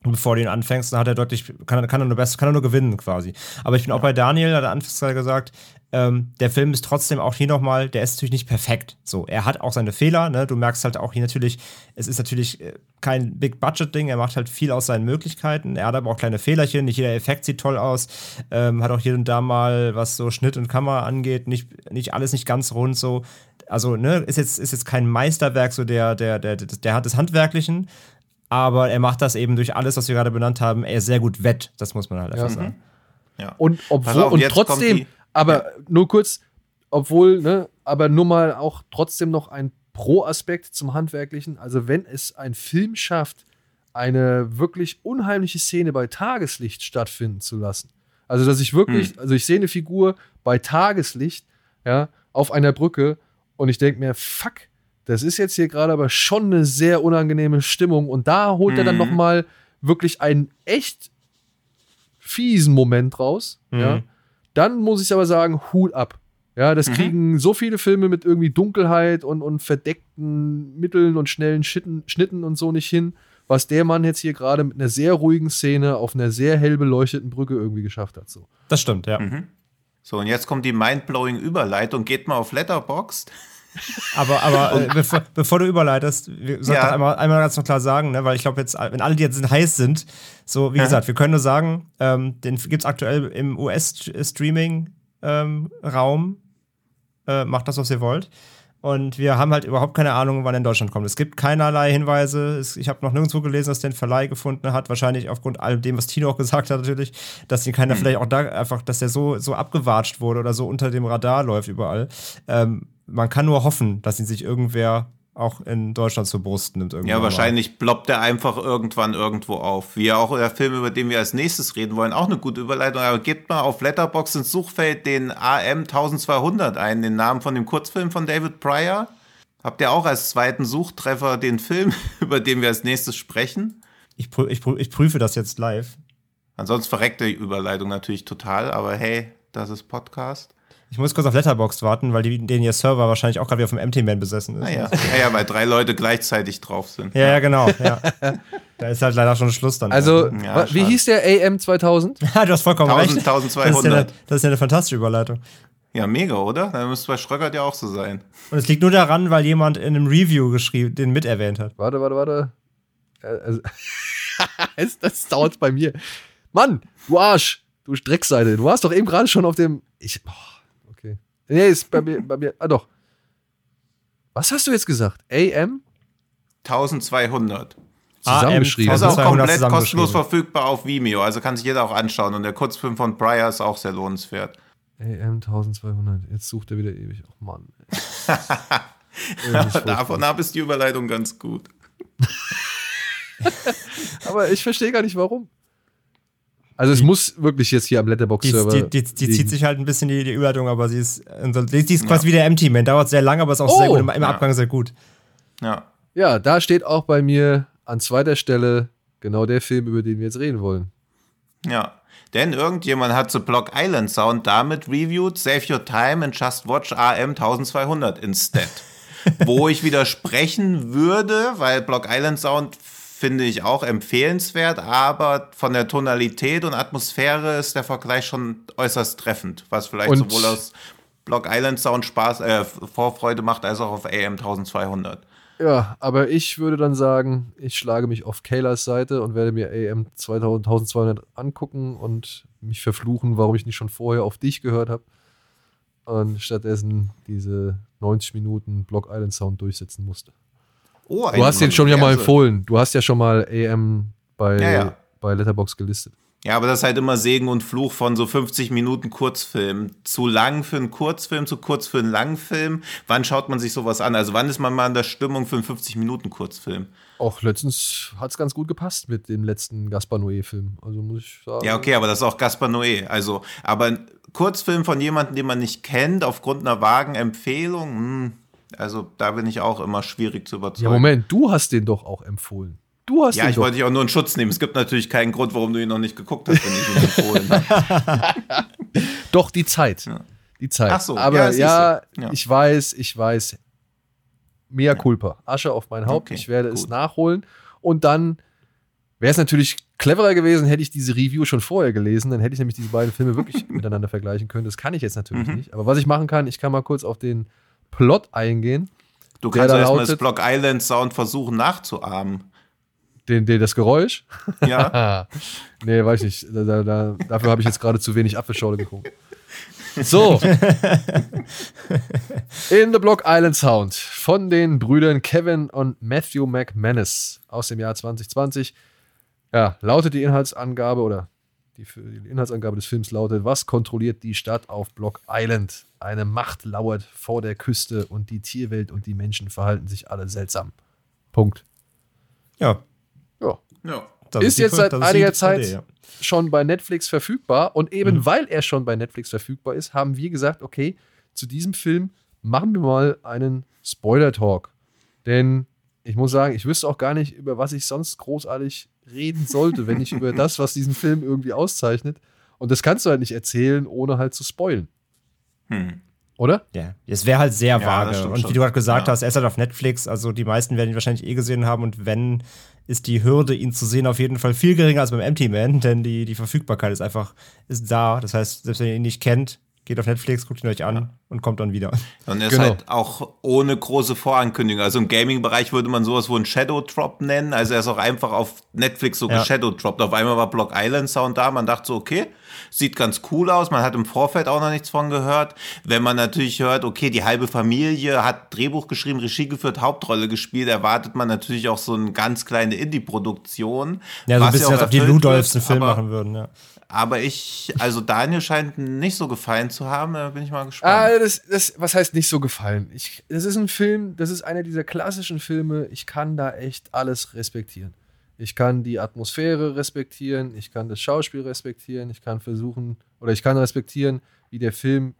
bevor du ihn anfängst, dann hat er deutlich, kann, er- kann er nur best, kann er nur gewinnen quasi. Aber ich bin auch bei Daniel, hat er anfangs gerade gesagt, ähm, der Film ist trotzdem auch hier nochmal, der ist natürlich nicht perfekt. So, er hat auch seine Fehler, ne? Du merkst halt auch hier natürlich, es ist natürlich äh, kein Big-Budget-Ding, er macht halt viel aus seinen Möglichkeiten. Er hat aber auch kleine Fehlerchen, nicht jeder Effekt sieht toll aus. Ähm, hat auch hier und da mal, was so Schnitt und Kamera angeht, nicht, nicht alles nicht ganz rund so. Also, ne, ist jetzt, ist jetzt kein Meisterwerk, so der, der, der, der, der hat des Handwerklichen, aber er macht das eben durch alles, was wir gerade benannt haben, er sehr gut wett. Das muss man halt einfach Ja. sagen. Ja. Und obwohl, auf, und trotzdem, aber nur kurz, obwohl, ne, aber nur mal auch trotzdem noch ein Pro-Aspekt zum Handwerklichen. Also, wenn es ein Film schafft, eine wirklich unheimliche Szene bei Tageslicht stattfinden zu lassen. Also, dass ich wirklich, Hm. also ich sehe eine Figur bei Tageslicht, ja, auf einer Brücke und ich denke mir, fuck, das ist jetzt hier gerade aber schon eine sehr unangenehme Stimmung und da holt er dann Mhm. noch mal wirklich einen echt fiesen Moment raus, Mhm. ja, dann muss ich aber sagen, Hut ab. Ja, das Mhm. kriegen so viele Filme mit irgendwie Dunkelheit und, und verdeckten Mitteln und schnellen Schnitten, Schnitten und so nicht hin, was der Mann jetzt hier gerade mit einer sehr ruhigen Szene auf einer sehr hell beleuchteten Brücke irgendwie geschafft hat. So. Das stimmt, ja. So, und jetzt kommt die mindblowing Überleitung. Geht mal auf Letterboxd. Aber, aber äh, bevor, bevor, du überleitest, wir sollten ja. einmal, einmal ganz noch klar sagen, ne, weil ich glaube jetzt, wenn alle, die jetzt heiß sind, so wie ja. gesagt, wir können nur sagen, ähm, den gibt es aktuell im US-Streaming-Raum. Ähm, äh, macht das, was ihr wollt. Und wir haben halt überhaupt keine Ahnung, wann er in Deutschland kommt. Es gibt keinerlei Hinweise. Ich habe noch nirgendwo gelesen, dass der einen Verleih gefunden hat. Wahrscheinlich aufgrund all dem, was Tino auch gesagt hat, natürlich, dass ihn keiner mhm. vielleicht auch da einfach, dass der so, so abgewatscht wurde oder so unter dem Radar läuft überall. Ähm, man kann nur hoffen, dass ihn sich irgendwer auch in Deutschland zur Brust nimmt. Ja, wahrscheinlich mal. ploppt er einfach irgendwann irgendwo auf. Wie auch der Film, über den wir als nächstes reden wollen, auch eine gute Überleitung. Aber gebt mal auf Letterbox ins Suchfeld den AM 1200 ein, den Namen von dem Kurzfilm von David Pryor. Habt ihr auch als zweiten Suchtreffer den Film, über den wir als nächstes sprechen? Ich, prü ich, prü ich prüfe das jetzt live. Ansonsten verreckt die Überleitung natürlich total, aber hey, das ist Podcast. Ich muss kurz auf Letterboxd warten, weil die, den ihr Server wahrscheinlich auch gerade wieder vom MT-Man besessen ist. Ah, ja. ja, ja, weil drei Leute gleichzeitig drauf sind. Ja, ja, genau. Ja. da ist halt leider schon Schluss dann. Also, ja, wie hieß der AM 2000? Ja, du hast vollkommen 1000, recht. 1200. Das ist, ja eine, das ist ja eine fantastische Überleitung. Ja, mega, oder? Dann müsste bei Schröckert ja auch so sein. Und es liegt nur daran, weil jemand in einem Review geschrieben, den miterwähnt hat. Warte, warte, warte. Also, das dauert bei mir. Mann, du Arsch, du Dreckseite. Du warst doch eben gerade schon auf dem. Ich, oh. Nee, ist bei mir, bei mir. Ah, doch. Was hast du jetzt gesagt? AM? 1200. Zusammengeschrieben. Also auch komplett kostenlos verfügbar auf Vimeo. Also kann sich jeder auch anschauen. Und der Kurzfilm von Pryor ist auch sehr lohnenswert. AM 1200. Jetzt sucht er wieder ewig. Oh Mann. Davon ab ist die Überleitung ganz gut. Aber ich verstehe gar nicht, warum. Also es die, muss wirklich jetzt hier am Letterbox-Server. Die, die, die, zieht sich halt ein bisschen die, die Überleitung, aber sie ist, die, ist quasi ja. wie der M-Team. Dauert sehr lang, aber ist auch oh, sehr gut. Im, im ja. Abgang sehr gut. Ja. Ja, da steht auch bei mir an zweiter Stelle genau der Film, über den wir jetzt reden wollen. Ja. Denn irgendjemand hat The Block Island Sound damit reviewed Save Your Time and Just Watch AM 1200 instead. Wo ich widersprechen würde, weil Block Island Sound finde ich auch empfehlenswert, aber von der Tonalität und Atmosphäre ist der Vergleich schon äußerst treffend, was vielleicht und sowohl aus Block Island Sound Spaß, äh, Vorfreude macht, als auch auf AM 1200. Ja, aber ich würde dann sagen, ich schlage mich auf Kaylers Seite und werde mir AM 1200 angucken und mich verfluchen, warum ich nicht schon vorher auf dich gehört habe und stattdessen diese 90 Minuten Block Island Sound durchsetzen musste. Oh, du hast den schon ja mal empfohlen. Du hast ja schon mal AM bei, ja, ja. bei Letterbox gelistet. Ja, aber das ist halt immer Segen und Fluch von so 50 Minuten Kurzfilm. Zu lang für einen Kurzfilm, zu kurz für einen langen Film. Wann schaut man sich sowas an? Also wann ist man mal in der Stimmung für einen 50 Minuten Kurzfilm? Auch letztens hat es ganz gut gepasst mit dem letzten Gaspar Noé-Film. Also muss ich sagen. Ja, okay, aber das ist auch Gaspar Noé. Also, aber ein Kurzfilm von jemandem, den man nicht kennt, aufgrund einer vagen Empfehlung, hm, also da bin ich auch immer schwierig zu überzeugen. Ja, Moment, du hast den doch auch empfohlen. Du hast ja, ich wollte dich auch nur in Schutz nehmen. Es gibt natürlich keinen Grund, warum du ihn noch nicht geguckt hast, wenn ich ihn empfohlen habe. doch, die Zeit. Ja. Die Zeit. Ach so, aber ja, ja, ich weiß, ich weiß. Mea culpa. Asche auf mein Haupt. Okay, ich werde gut. es nachholen. Und dann wäre es natürlich cleverer gewesen, hätte ich diese Review schon vorher gelesen. Dann hätte ich nämlich diese beiden Filme wirklich miteinander vergleichen können. Das kann ich jetzt natürlich mhm. nicht. Aber was ich machen kann, ich kann mal kurz auf den Plot eingehen. Du kannst erstmal das Block Island Sound versuchen nachzuahmen. Den, den, das Geräusch? Ja. nee, weiß ich nicht. Da, da, dafür habe ich jetzt gerade zu wenig Apfelschorle geguckt. So. In the Block Island Sound von den Brüdern Kevin und Matthew McManus aus dem Jahr 2020. Ja, lautet die Inhaltsangabe oder die, die Inhaltsangabe des Films lautet: Was kontrolliert die Stadt auf Block Island? Eine Macht lauert vor der Küste und die Tierwelt und die Menschen verhalten sich alle seltsam. Punkt. Ja. Ja. ja. Ist, ist jetzt seit einiger Zeit Idee, ja. schon bei Netflix verfügbar und eben mhm. weil er schon bei Netflix verfügbar ist, haben wir gesagt, okay, zu diesem Film machen wir mal einen Spoiler-Talk. Denn ich muss sagen, ich wüsste auch gar nicht, über was ich sonst großartig reden sollte, wenn nicht über das, was diesen Film irgendwie auszeichnet. Und das kannst du halt nicht erzählen, ohne halt zu spoilen. Hm. Oder? Ja, es wäre halt sehr ja, vage. Und wie du gerade gesagt ja. hast, er ist halt auf Netflix, also die meisten werden ihn wahrscheinlich eh gesehen haben und wenn, ist die Hürde, ihn zu sehen, auf jeden Fall viel geringer als beim Empty Man, denn die, die Verfügbarkeit ist einfach ist da. Das heißt, selbst wenn ihr ihn nicht kennt, Geht auf Netflix, guckt ihn euch an ja. und kommt dann wieder. Und er ist genau. halt auch ohne große Vorankündigung. Also im Gaming-Bereich würde man sowas wohl einen Shadow Drop nennen. Also er ist auch einfach auf Netflix so ja. Shadow Drop. Auf einmal war Block Island Sound da. Man dachte so, okay, sieht ganz cool aus. Man hat im Vorfeld auch noch nichts von gehört. Wenn man natürlich hört, okay, die halbe Familie hat Drehbuch geschrieben, Regie geführt, Hauptrolle gespielt, erwartet man natürlich auch so eine ganz kleine Indie-Produktion. Ja, so ein bisschen, als ob die Ludolfs einen Film machen würden, ja. Aber ich, also Daniel scheint nicht so gefallen zu haben, da bin ich mal gespannt. Ah, das, das, was heißt nicht so gefallen? Ich, das ist ein Film, das ist einer dieser klassischen Filme, ich kann da echt alles respektieren. Ich kann die Atmosphäre respektieren, ich kann das Schauspiel respektieren, ich kann versuchen, oder ich kann respektieren, wie der Film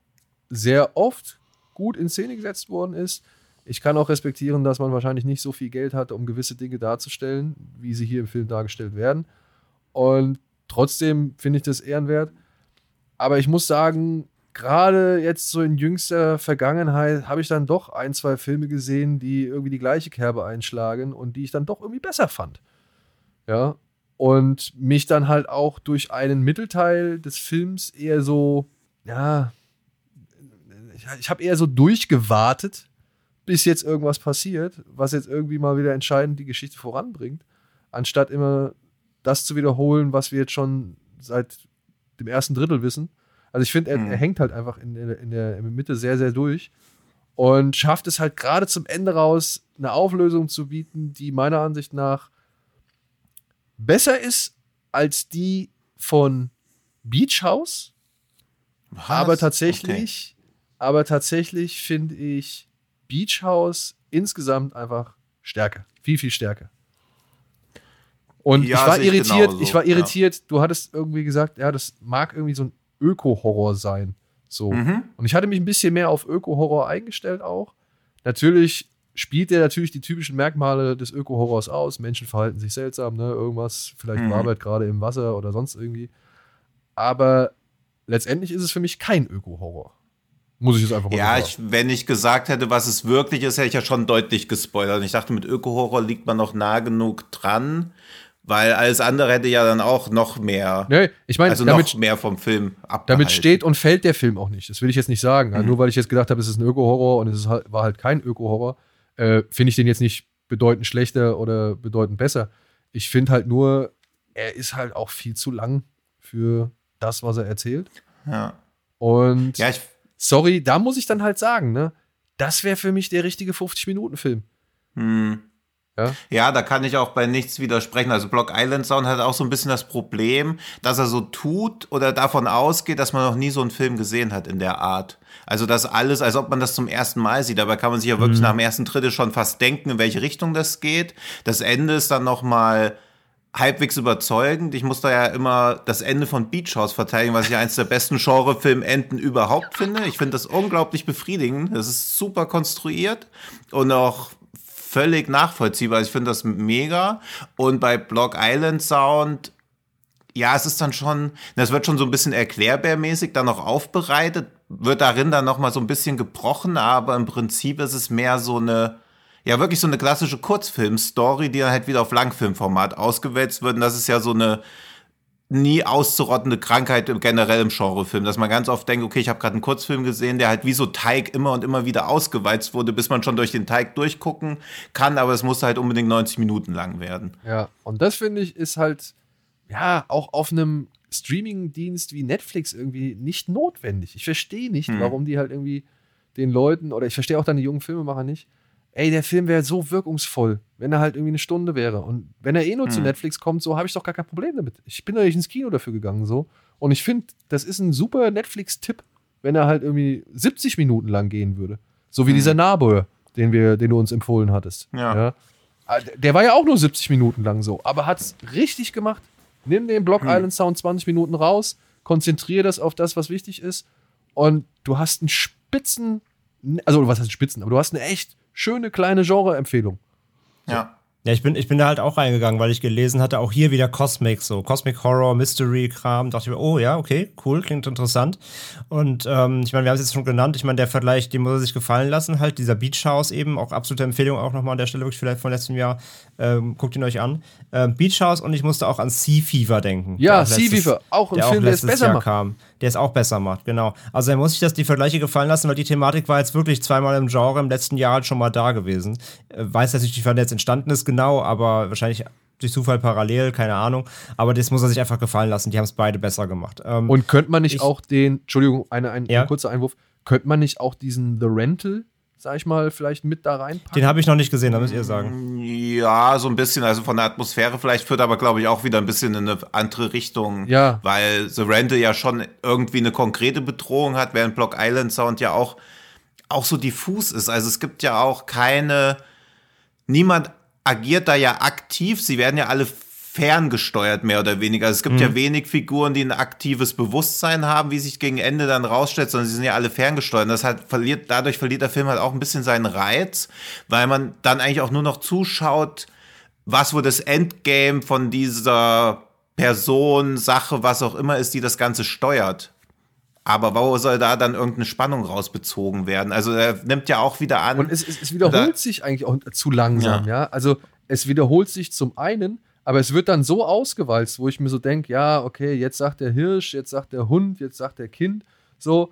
sehr oft gut in Szene gesetzt worden ist. Ich kann auch respektieren, dass man wahrscheinlich nicht so viel Geld hatte, um gewisse Dinge darzustellen, wie sie hier im Film dargestellt werden. Und Trotzdem finde ich das ehrenwert. Aber ich muss sagen, gerade jetzt so in jüngster Vergangenheit habe ich dann doch ein, zwei Filme gesehen, die irgendwie die gleiche Kerbe einschlagen und die ich dann doch irgendwie besser fand. Ja. Und mich dann halt auch durch einen Mittelteil des Films eher so, ja, ich habe eher so durchgewartet, bis jetzt irgendwas passiert, was jetzt irgendwie mal wieder entscheidend die Geschichte voranbringt, anstatt immer das zu wiederholen, was wir jetzt schon seit dem ersten Drittel wissen. Also ich finde, er, mhm. er, hängt halt einfach in, in, der, in der Mitte sehr, sehr durch und schafft es halt gerade zum Ende raus, eine Auflösung zu bieten, die meiner Ansicht nach besser ist als die von Beach House. Was? Aber tatsächlich, okay. aber tatsächlich finde ich Beach House insgesamt einfach stärker. Viel, viel stärker. Und ja, ich war irritiert, ich, ich war irritiert, ja. du hattest irgendwie gesagt, ja, das mag irgendwie so ein Öko-Horror sein. So. Mhm. Und ich hatte mich ein bisschen mehr auf Öko-Horror eingestellt auch. Natürlich spielt der natürlich die typischen Merkmale des Öko-Horrors aus. Menschen verhalten sich seltsam, ne? Irgendwas, vielleicht mhm. Arbeit gerade im Wasser oder sonst irgendwie. Aber letztendlich ist es für mich kein Öko-Horror. Muss ich es einfach mal Ja, ich, wenn ich gesagt hätte, was es wirklich ist, hätte ich ja schon deutlich gespoilert. Und ich dachte, mit Öko-Horror liegt man noch nah genug dran. Weil alles andere hätte ja dann auch noch mehr. Nee, ich meine, also damit, noch mehr vom Film abgehalten. Damit steht und fällt der Film auch nicht. Das will ich jetzt nicht sagen. Mhm. Nur weil ich jetzt gedacht habe, es ist ein Öko-Horror und es halt, war halt kein Öko-Horror, äh, finde ich den jetzt nicht bedeutend schlechter oder bedeutend besser. Ich finde halt nur, er ist halt auch viel zu lang für das, was er erzählt. Ja. Und ja, sorry, da muss ich dann halt sagen, ne? Das wäre für mich der richtige 50-Minuten-Film. Hm. Ja? ja, da kann ich auch bei nichts widersprechen. Also Block Island Sound hat auch so ein bisschen das Problem, dass er so tut oder davon ausgeht, dass man noch nie so einen Film gesehen hat in der Art. Also das alles, als ob man das zum ersten Mal sieht. Dabei kann man sich ja wirklich mhm. nach dem ersten Drittel schon fast denken, in welche Richtung das geht. Das Ende ist dann noch mal halbwegs überzeugend. Ich muss da ja immer das Ende von Beach House verteidigen, was ich eines der besten Genrefilmenden überhaupt finde. Ich finde das unglaublich befriedigend. Das ist super konstruiert und auch völlig nachvollziehbar. Ich finde das mega. Und bei Block Island Sound, ja, es ist dann schon, das wird schon so ein bisschen erklärbärmäßig dann noch aufbereitet, wird darin dann noch mal so ein bisschen gebrochen, aber im Prinzip ist es mehr so eine, ja, wirklich so eine klassische Kurzfilm-Story, die dann halt wieder auf Langfilmformat ausgewälzt wird. Und das ist ja so eine, nie auszurottende Krankheit generell im Genrefilm, dass man ganz oft denkt, okay, ich habe gerade einen Kurzfilm gesehen, der halt wie so Teig immer und immer wieder ausgeweizt wurde, bis man schon durch den Teig durchgucken kann, aber es muss halt unbedingt 90 Minuten lang werden. Ja, und das finde ich ist halt ja auch auf einem Streaming-Dienst wie Netflix irgendwie nicht notwendig. Ich verstehe nicht, hm. warum die halt irgendwie den Leuten oder ich verstehe auch dann die jungen Filmemacher nicht, ey, der Film wäre so wirkungsvoll, wenn er halt irgendwie eine Stunde wäre. Und wenn er eh nur hm. zu Netflix kommt, so habe ich doch gar kein Problem damit. Ich bin doch nicht ins Kino dafür gegangen, so. Und ich finde, das ist ein super Netflix-Tipp, wenn er halt irgendwie 70 Minuten lang gehen würde. So wie hm. dieser Nabor, den, wir, den du uns empfohlen hattest. Ja. ja. Ah, der war ja auch nur 70 Minuten lang so, aber hat es richtig gemacht. Nimm den Block hm. Island Sound 20 Minuten raus, konzentriere das auf das, was wichtig ist. Und du hast einen spitzen, also was heißt Spitzen, aber du hast eine echt schöne kleine Genre-Empfehlung. Ja. Ja, ich bin, ich bin da halt auch reingegangen, weil ich gelesen hatte, auch hier wieder Cosmic, so Cosmic Horror, Mystery-Kram. Dachte ich mir, oh ja, okay, cool, klingt interessant. Und ähm, ich meine, wir haben es jetzt schon genannt. Ich meine, der Vergleich, den muss er sich gefallen lassen, halt, dieser Beach House eben, auch absolute Empfehlung auch nochmal an der Stelle, wirklich vielleicht von letztem Jahr. Ähm, guckt ihn euch an. Ähm, Beach House und ich musste auch an Sea Fever denken. Ja, Sea Fever, auch ein Film, der es besser Jahr macht. Kam, der es auch besser macht, genau. Also er muss sich das die Vergleiche gefallen lassen, weil die Thematik war jetzt wirklich zweimal im Genre im letzten Jahr halt schon mal da gewesen. Äh, weiß wie wann jetzt entstanden ist, genau, aber wahrscheinlich durch Zufall parallel, keine Ahnung. Aber das muss er sich einfach gefallen lassen. Die haben es beide besser gemacht. Ähm, Und könnte man nicht ich- auch den, Entschuldigung, eine, ein, Ja? ein kurzer Einwurf, könnte man nicht auch diesen The Rental, sag ich mal, vielleicht mit da reinpacken? den habe ich noch nicht gesehen, da müsst ihr sagen. Ja, so ein bisschen, also von der Atmosphäre vielleicht führt aber, glaube ich, auch wieder ein bisschen in eine andere Richtung. Ja. Weil The Rental ja schon irgendwie eine konkrete Bedrohung hat, während Block Island Sound ja auch, auch so diffus ist. Also es gibt ja auch keine, niemand agiert da ja aktiv, sie werden ja alle ferngesteuert, mehr oder weniger. Also es gibt ja wenig Figuren, die ein aktives Bewusstsein haben, wie sich gegen Ende dann rausstellt, sondern sie sind ja alle ferngesteuert. Das halt verliert, dadurch verliert der Film halt auch ein bisschen seinen Reiz, weil man dann eigentlich auch nur noch zuschaut, was wohl das Endgame von dieser Person, Sache, was auch immer ist, die das Ganze steuert. Aber wo soll da dann irgendeine Spannung rausbezogen werden? Also er nimmt ja auch wieder an. Und es, es, es wiederholt Da- sich eigentlich auch zu langsam, ja. Also es wiederholt sich zum einen, aber es wird dann so ausgewalzt, wo ich mir so denke, ja, okay, jetzt sagt der Hirsch, jetzt sagt der Hund, jetzt sagt der Kind, so,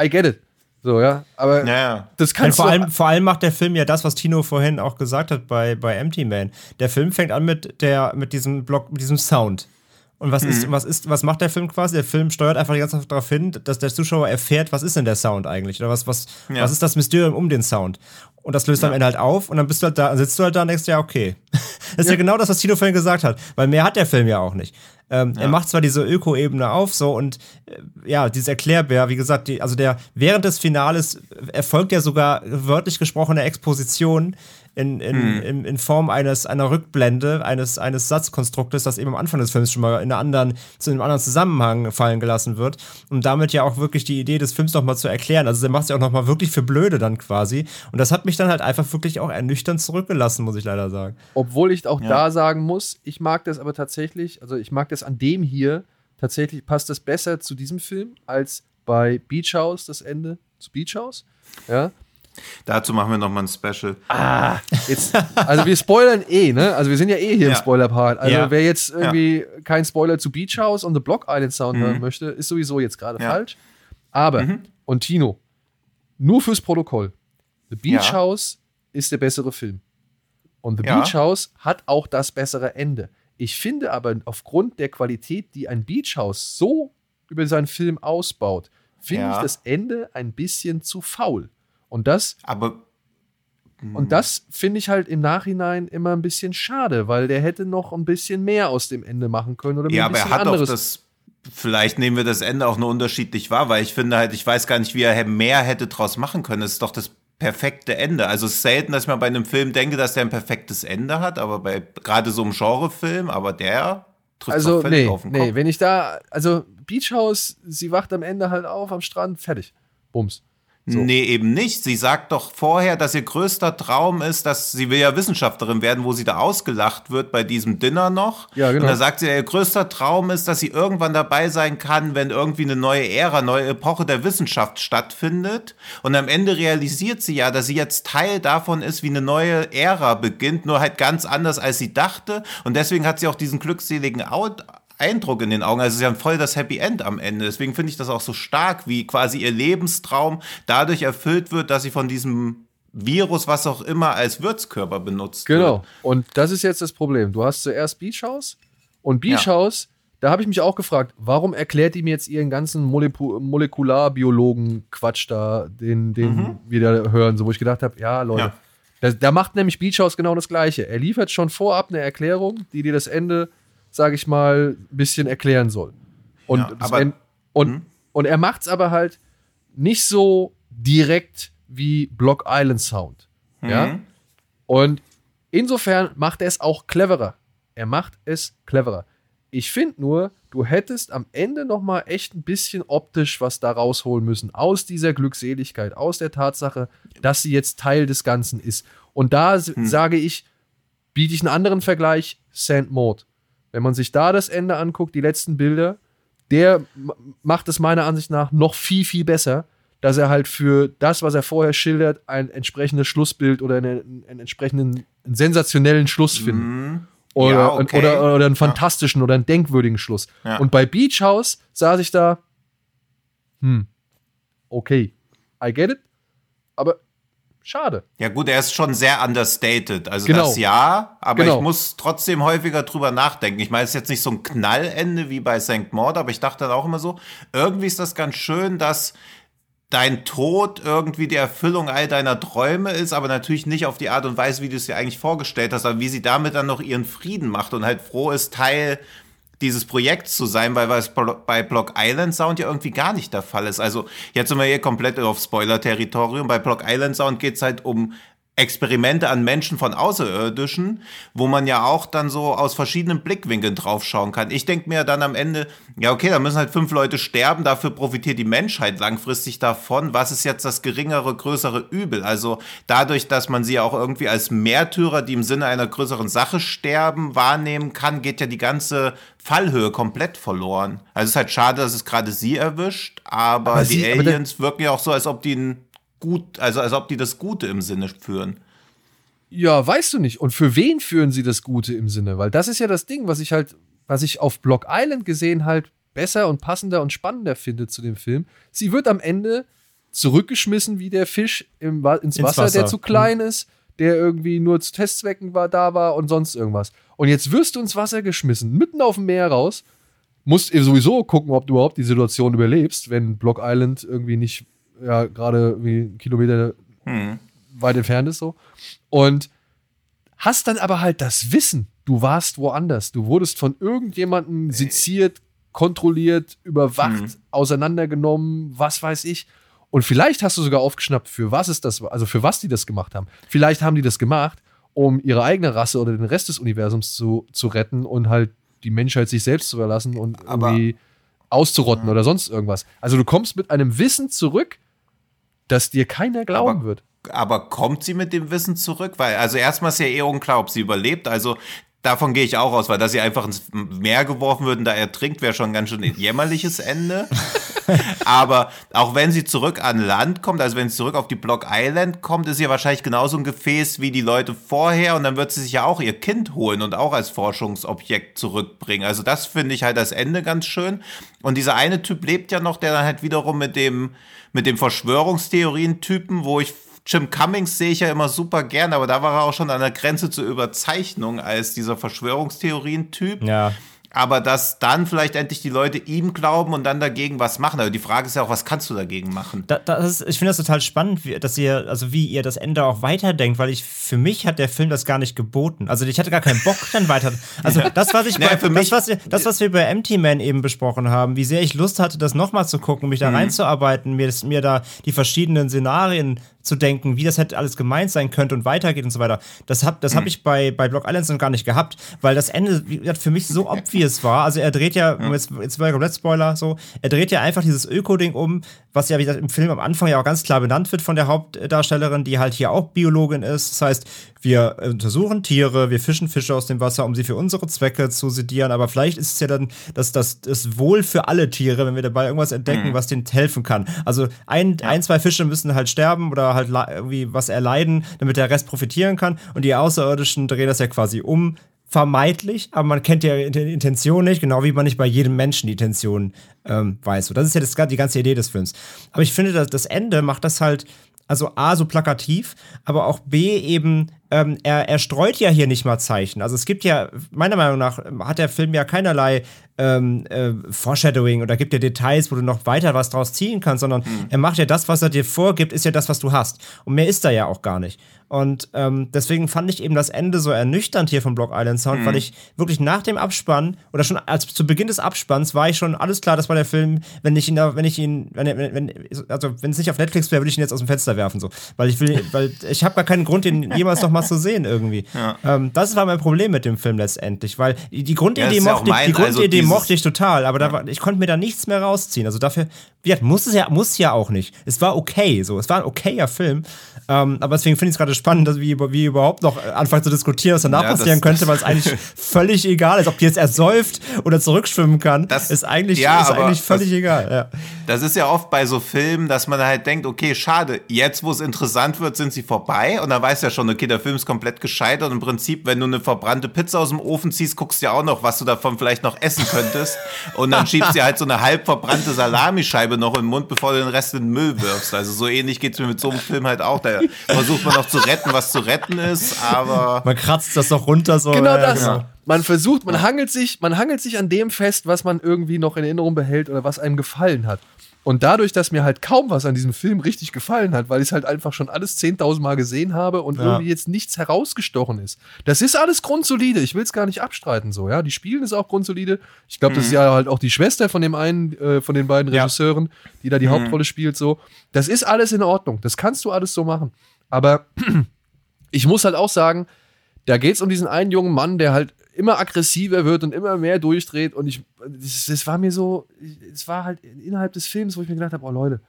I get it. So, ja, aber ja, ja. das Und kannst vor, du allem, vor allem macht der Film ja das, was Tino vorhin auch gesagt hat bei, bei Empty Man. Der Film fängt an mit, der, mit diesem Block, mit diesem Sound. Und was Mhm. ist, was ist, was macht der Film quasi? Der Film steuert einfach die ganze Zeit darauf hin, dass der Zuschauer erfährt, was ist denn der Sound eigentlich? Oder was, was, Ja. was ist das Mysterium um den Sound? Und das löst am Ende halt auf und dann bist du halt da, sitzt du halt da und denkst, ja, okay. Das ist ja. genau das, was Tino vorhin gesagt hat, weil mehr hat der Film ja auch nicht. Ähm, Er macht zwar diese Öko-Ebene auf, so und äh, ja, dieses Erklärbär, wie gesagt, die, also der während des Finales erfolgt ja sogar wörtlich gesprochene Exposition in, in, in, in Form eines, einer Rückblende, eines, eines Satzkonstruktes, das eben am Anfang des Films schon mal in, einer anderen, zu einem anderen Zusammenhang fallen gelassen wird, um damit ja auch wirklich die Idee des Films nochmal zu erklären. Also der macht es ja auch nochmal wirklich für blöde dann quasi. Und das hat mich dann halt einfach wirklich auch ernüchternd zurückgelassen, muss ich leider sagen. Obwohl ich auch da sagen muss, ich mag das aber tatsächlich, also ich mag das an dem hier, tatsächlich passt das besser zu diesem Film als bei Beach House, das Ende zu Beach House. Ja. Dazu machen wir nochmal ein Special. Jetzt, also wir spoilern eh, ne? Also wir sind ja eh hier im Ja. Spoiler-Part. Also Ja. wer jetzt irgendwie keinen Spoiler zu Beach House und The Block Island Sound Mhm. hören möchte, ist sowieso jetzt gerade Ja. falsch. Aber, Mhm. und Tino, nur fürs Protokoll, The Beach Ja. House ist der bessere Film. Und The Ja. Beach House hat auch das bessere Ende. Ich finde aber aufgrund der Qualität, die ein Beach House so über seinen Film ausbaut, finde Ja. ich das Ende ein bisschen zu faul. Und das Aber und das finde ich halt im Nachhinein immer ein bisschen schade, weil der hätte noch ein bisschen mehr aus dem Ende machen können oder Ja, ein aber er hat anderes. doch das. Vielleicht nehmen wir das Ende auch nur unterschiedlich wahr, weil ich finde halt, ich weiß gar nicht, wie er mehr hätte draus machen können. Es ist doch das perfekte Ende. Also es ist selten, dass ich mal bei einem Film denke, dass der ein perfektes Ende hat, aber bei gerade so einem Genrefilm, aber der trifft also völlig nee, auf den nee, Kopf. wenn ich da, also Beach House, sie wacht am Ende halt auf am Strand, fertig, bums. So. Nee, eben nicht. Sie sagt doch vorher, dass ihr größter Traum ist, dass sie will ja Wissenschaftlerin werden, wo sie da ausgelacht wird bei diesem Dinner noch. Ja, genau. Und da sagt sie, ihr größter Traum ist, dass sie irgendwann dabei sein kann, wenn irgendwie eine neue Ära, neue Epoche der Wissenschaft stattfindet. Und am Ende realisiert sie ja, dass sie jetzt Teil davon ist, wie eine neue Ära beginnt, nur halt ganz anders, als sie dachte. Und deswegen hat sie auch diesen glückseligen Out Eindruck in den Augen. Also sie haben voll das Happy End am Ende. Deswegen finde ich das auch so stark, wie quasi ihr Lebenstraum dadurch erfüllt wird, dass sie von diesem Virus, was auch immer, als Würzkörper benutzt Genau. wird. Und das ist jetzt das Problem. Du hast zuerst Beach House und Beach Ja. House, da habe ich mich auch gefragt, warum erklärt die mir jetzt ihren ganzen Moleku Molekularbiologen-Quatsch da, den, den wir da hören, so wo ich gedacht habe, ja, Leute. Ja. Da, da macht nämlich Beach House genau das Gleiche. Er liefert schon vorab eine Erklärung, die dir das Ende, sage ich mal, ein bisschen erklären soll. Und, Ja, aber- End- und, und er macht es aber halt nicht so direkt wie Block Island Sound. Ja. Mhm. Und insofern macht er es auch cleverer. Er macht es cleverer. Ich finde nur, du hättest am Ende noch mal echt ein bisschen optisch was da rausholen müssen aus dieser Glückseligkeit, aus der Tatsache, dass sie jetzt Teil des Ganzen ist. Und da s- sage ich, biete ich einen anderen Vergleich, Sand Maud. Wenn man sich da das Ende anguckt, die letzten Bilder, der macht es meiner Ansicht nach noch viel, viel besser, dass er halt für das, was er vorher schildert, ein entsprechendes Schlussbild oder einen, einen entsprechenden einen sensationellen Schluss findet. Mm. Oder, ja, okay. oder, oder, einen fantastischen ja. oder einen denkwürdigen Schluss. Ja. Und bei Beach House saß ich da, hm, okay, I get it, aber schade. Ja, gut, er ist schon sehr understated. Also genau. das ja, aber genau. ich muss trotzdem häufiger drüber nachdenken. Ich meine, es ist jetzt nicht so ein Knallende wie bei St. Maud, aber ich dachte dann auch immer so, irgendwie ist das ganz schön, dass dein Tod irgendwie die Erfüllung all deiner Träume ist, aber natürlich nicht auf die Art und Weise, wie du es dir eigentlich vorgestellt hast, aber wie sie damit dann noch ihren Frieden macht und halt froh ist, Teil dieses Projekts zu sein, weil was bei Block Island Sound ja irgendwie gar nicht der Fall ist. Also jetzt sind wir hier komplett auf Spoiler-Territorium. Bei Block Island Sound geht es halt um Experimente an Menschen von Außerirdischen, wo man ja auch dann so aus verschiedenen Blickwinkeln draufschauen kann. Ich denke mir dann am Ende, ja, okay, da müssen halt fünf Leute sterben, dafür profitiert die Menschheit langfristig davon. Was ist jetzt das geringere, größere Übel? Also dadurch, dass man sie auch irgendwie als Märtyrer, die im Sinne einer größeren Sache sterben, wahrnehmen kann, geht ja die ganze Fallhöhe komplett verloren. Also es ist halt schade, dass es gerade sie erwischt, aber, aber die sie, Aliens aber wirken ja auch so, als ob die ein gut, also als ob die das Gute im Sinne führen. Ja, weißt du nicht. Und für wen führen sie das Gute im Sinne? Weil das ist ja das Ding, was ich halt, was ich auf Block Island gesehen halt besser und passender und spannender finde zu dem Film. Sie wird am Ende zurückgeschmissen wie der Fisch im, ins, ins Wasser, Wasser, der zu klein mhm. ist, der irgendwie nur zu Testzwecken war, da war und sonst irgendwas. Und jetzt wirst du ins Wasser geschmissen, mitten auf dem Meer raus. Musst sowieso gucken, ob du überhaupt die Situation überlebst, wenn Block Island irgendwie nicht ja gerade wie einen Kilometer hm. weit entfernt ist so. Und hast dann aber halt das Wissen, du warst woanders. Du wurdest von irgendjemandem seziert, kontrolliert, überwacht, hm. auseinandergenommen, was weiß ich. Und vielleicht hast du sogar aufgeschnappt, für was ist das, also für was die das gemacht haben. Vielleicht haben die das gemacht, um ihre eigene Rasse oder den Rest des Universums zu, zu retten und halt die Menschheit sich selbst zu überlassen und irgendwie auszurotten ja. oder sonst irgendwas. Also du kommst mit einem Wissen zurück, dass dir keiner glauben aber, wird. Aber kommt sie mit dem Wissen zurück? Weil, also erstmal ist ja eh unklar, ob sie überlebt. Also davon gehe ich auch aus, weil dass sie einfach ins Meer geworfen wird und da ertrinkt, wäre schon ein ganz schön jämmerliches Ende. Aber auch wenn sie zurück an Land kommt, also wenn sie zurück auf die Block Island kommt, ist sie ja wahrscheinlich genauso ein Gefäß wie die Leute vorher und dann wird sie sich ja auch ihr Kind holen und auch als Forschungsobjekt zurückbringen. Also das finde ich halt das Ende ganz schön. Und dieser eine Typ lebt ja noch, der dann halt wiederum mit dem mit dem Verschwörungstheorien-Typen, wo ich Jim Cummings sehe ich ja immer super gern, aber da war er auch schon an der Grenze zur Überzeichnung als dieser Verschwörungstheorien-Typ. Ja aber dass dann vielleicht endlich die Leute ihm glauben und dann dagegen was machen. Aber die Frage ist ja auch, was kannst du dagegen machen? Da, das ist, ich finde das total spannend, wie, dass ihr, also wie ihr das Ende auch weiterdenkt, weil ich, für mich hat der Film das gar nicht geboten. Also ich hatte gar keinen Bock dann weiter. Also das, was ich bei, für das, was wir, das, was wir bei Empty Man eben besprochen haben, wie sehr ich Lust hatte, das nochmal zu gucken, mich da mhm. reinzuarbeiten, mir, das, mir da die verschiedenen Szenarien zu denken, wie das hätte alles gemeint sein könnte und weitergeht und so weiter. Das habe das hab mhm. ich bei, bei Block Islands noch gar nicht gehabt, weil das Ende für mich so obvious war. Also er dreht ja, ja. jetzt, jetzt war ja komplett Spoiler so, er dreht ja einfach dieses Öko-Ding um, was ja, wie gesagt, im Film am Anfang ja auch ganz klar benannt wird von der Hauptdarstellerin, die halt hier auch Biologin ist. Das heißt, wir untersuchen Tiere, wir fischen Fische aus dem Wasser, um sie für unsere Zwecke zu sedieren, aber vielleicht ist es ja dann das, das, das Wohl für alle Tiere, wenn wir dabei irgendwas entdecken, mhm. was denen helfen kann. Also ein, ja. ein, zwei Fische müssen halt sterben oder halt irgendwie was erleiden, damit der Rest profitieren kann und die Außerirdischen drehen das ja quasi um, vermeidlich, aber man kennt ja die Intention nicht, genau wie man nicht bei jedem Menschen die Intention ähm, weiß. So, das ist ja das, die ganze Idee des Films. Aber ich finde, dass das Ende macht das halt, also A, so plakativ, aber auch B, eben ähm, er, er streut ja hier nicht mal Zeichen. Also es gibt ja, meiner Meinung nach, hat der Film ja keinerlei ähm, äh, Foreshadowing oder gibt dir Details, wo du noch weiter was draus ziehen kannst, sondern mhm. er macht ja das, was er dir vorgibt, ist ja das, was du hast. Und mehr ist da ja auch gar nicht. Und ähm, deswegen fand ich eben das Ende so ernüchternd hier von Block Island Sound, mhm. weil ich wirklich nach dem Abspann oder schon als zu Beginn des Abspanns war ich schon alles klar, das war der Film, wenn ich ihn, wenn ich ihn, wenn, wenn, also wenn es nicht auf Netflix wäre, würde ich ihn jetzt aus dem Fenster werfen, so, weil ich will, weil ich habe gar keinen Grund, ihn jemals noch mal zu sehen irgendwie. Ja. Ähm, das war mein Problem mit dem Film letztendlich, weil die Grundidee ja, mochte, ich, die Grundidee also mochte ich total, aber ja. war, ich konnte mir da nichts mehr rausziehen. Also dafür wie gesagt, muss es ja, muss ja auch nicht. Es war okay, so. Es war ein okayer Film. Ähm, aber deswegen finde ich es gerade spannend, dass wie, wie überhaupt noch anfangen zu diskutieren, was danach ja, passieren könnte, weil es eigentlich völlig egal ist, ob die jetzt ersäuft oder zurückschwimmen kann. Das ist eigentlich, ja, ist eigentlich völlig das, egal. Ja. Das ist ja oft bei so Filmen, dass man halt denkt, okay, schade, jetzt, wo es interessant wird, sind sie vorbei. Und dann weiß ja schon, okay, der Film ist komplett gescheitert. Und im Prinzip, wenn du eine verbrannte Pizza aus dem Ofen ziehst, guckst du ja auch noch, was du davon vielleicht noch essen könntest. Und dann schiebst du halt so eine halb verbrannte Salamischeibe Scheibe noch im Mund, bevor du den Rest in den Müll wirfst. Also so ähnlich geht es mir mit so einem Film halt auch. Da versucht man noch zu retten, was zu retten ist, aber. Man kratzt das doch runter so. Genau das. Genau. Man versucht, man hangelt sich, man hangelt sich an dem fest, was man irgendwie noch in Erinnerung behält oder was einem gefallen hat. Und dadurch, dass mir halt kaum was an diesem Film richtig gefallen hat, weil ich es halt einfach schon alles 10.000 Mal gesehen habe und ja. irgendwie jetzt nichts herausgestochen ist. Das ist alles grundsolide. Ich will es gar nicht abstreiten so, ja. Die Spielen ist auch grundsolide. Ich glaube, mhm. das ist mhm. ja halt auch die Schwester von dem einen, äh, von den beiden Regisseuren, ja. die da die mhm. Hauptrolle spielt, so. Das ist alles in Ordnung. Das kannst du alles so machen. Aber ich muss halt auch sagen, da geht es um diesen einen jungen Mann, der halt immer aggressiver wird und immer mehr durchdreht. Und ich, das, war mir so, es war halt innerhalb des Films, wo ich mir gedacht habe, oh Leute,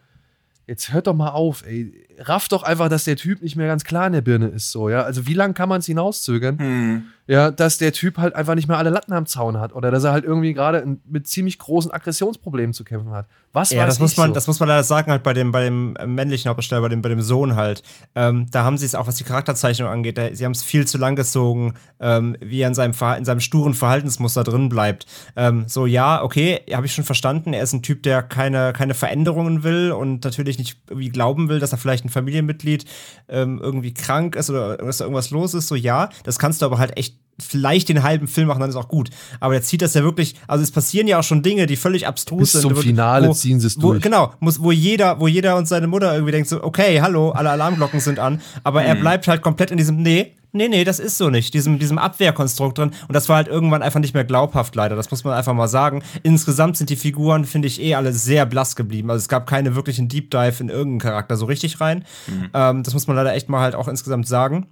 jetzt hört doch mal auf, ey. Raff doch einfach, dass der Typ nicht mehr ganz klar in der Birne ist, so, ja. Also wie lange kann man es hinauszögern? Hm. Ja, dass der Typ halt einfach nicht mehr alle Latten am Zaun hat oder dass er halt irgendwie gerade mit ziemlich großen Aggressionsproblemen zu kämpfen hat. Was ja, das muss man, so? das muss man leider sagen, halt bei dem, bei dem männlichen Hauptdarsteller, bei dem, bei dem Sohn halt. Ähm, da haben sie es auch, was die Charakterzeichnung angeht, da, sie haben es viel zu lang gezogen, ähm, wie er in seinem, in seinem sturen Verhaltensmuster drin bleibt. Ähm, so, ja, okay, habe ich schon verstanden. Er ist ein Typ, der keine, keine Veränderungen will und natürlich nicht irgendwie glauben will, dass er vielleicht ein Familienmitglied ähm, irgendwie krank ist oder dass da irgendwas los ist. So, ja, das kannst du aber halt echt vielleicht den halben Film machen, dann ist auch gut. Aber er zieht das ja wirklich, also es passieren ja auch schon Dinge, die völlig abstrus Bis sind. Zum Finale wo, ziehen sie es durch. genau, muss, wo jeder, wo jeder und seine Mutter irgendwie denkt so, okay, hallo, alle Alarmglocken sind an, aber mhm. er bleibt halt komplett in diesem, nee, nee, nee, das ist so nicht, diesem, diesem Abwehrkonstrukt drin. Und das war halt irgendwann einfach nicht mehr glaubhaft, leider. Das muss man einfach mal sagen. Insgesamt sind die Figuren, finde ich, eh alle sehr blass geblieben. Also es gab keine wirklichen Deep Dive in irgendeinen Charakter so richtig rein. Mhm. Ähm, das muss man leider echt mal halt auch insgesamt sagen.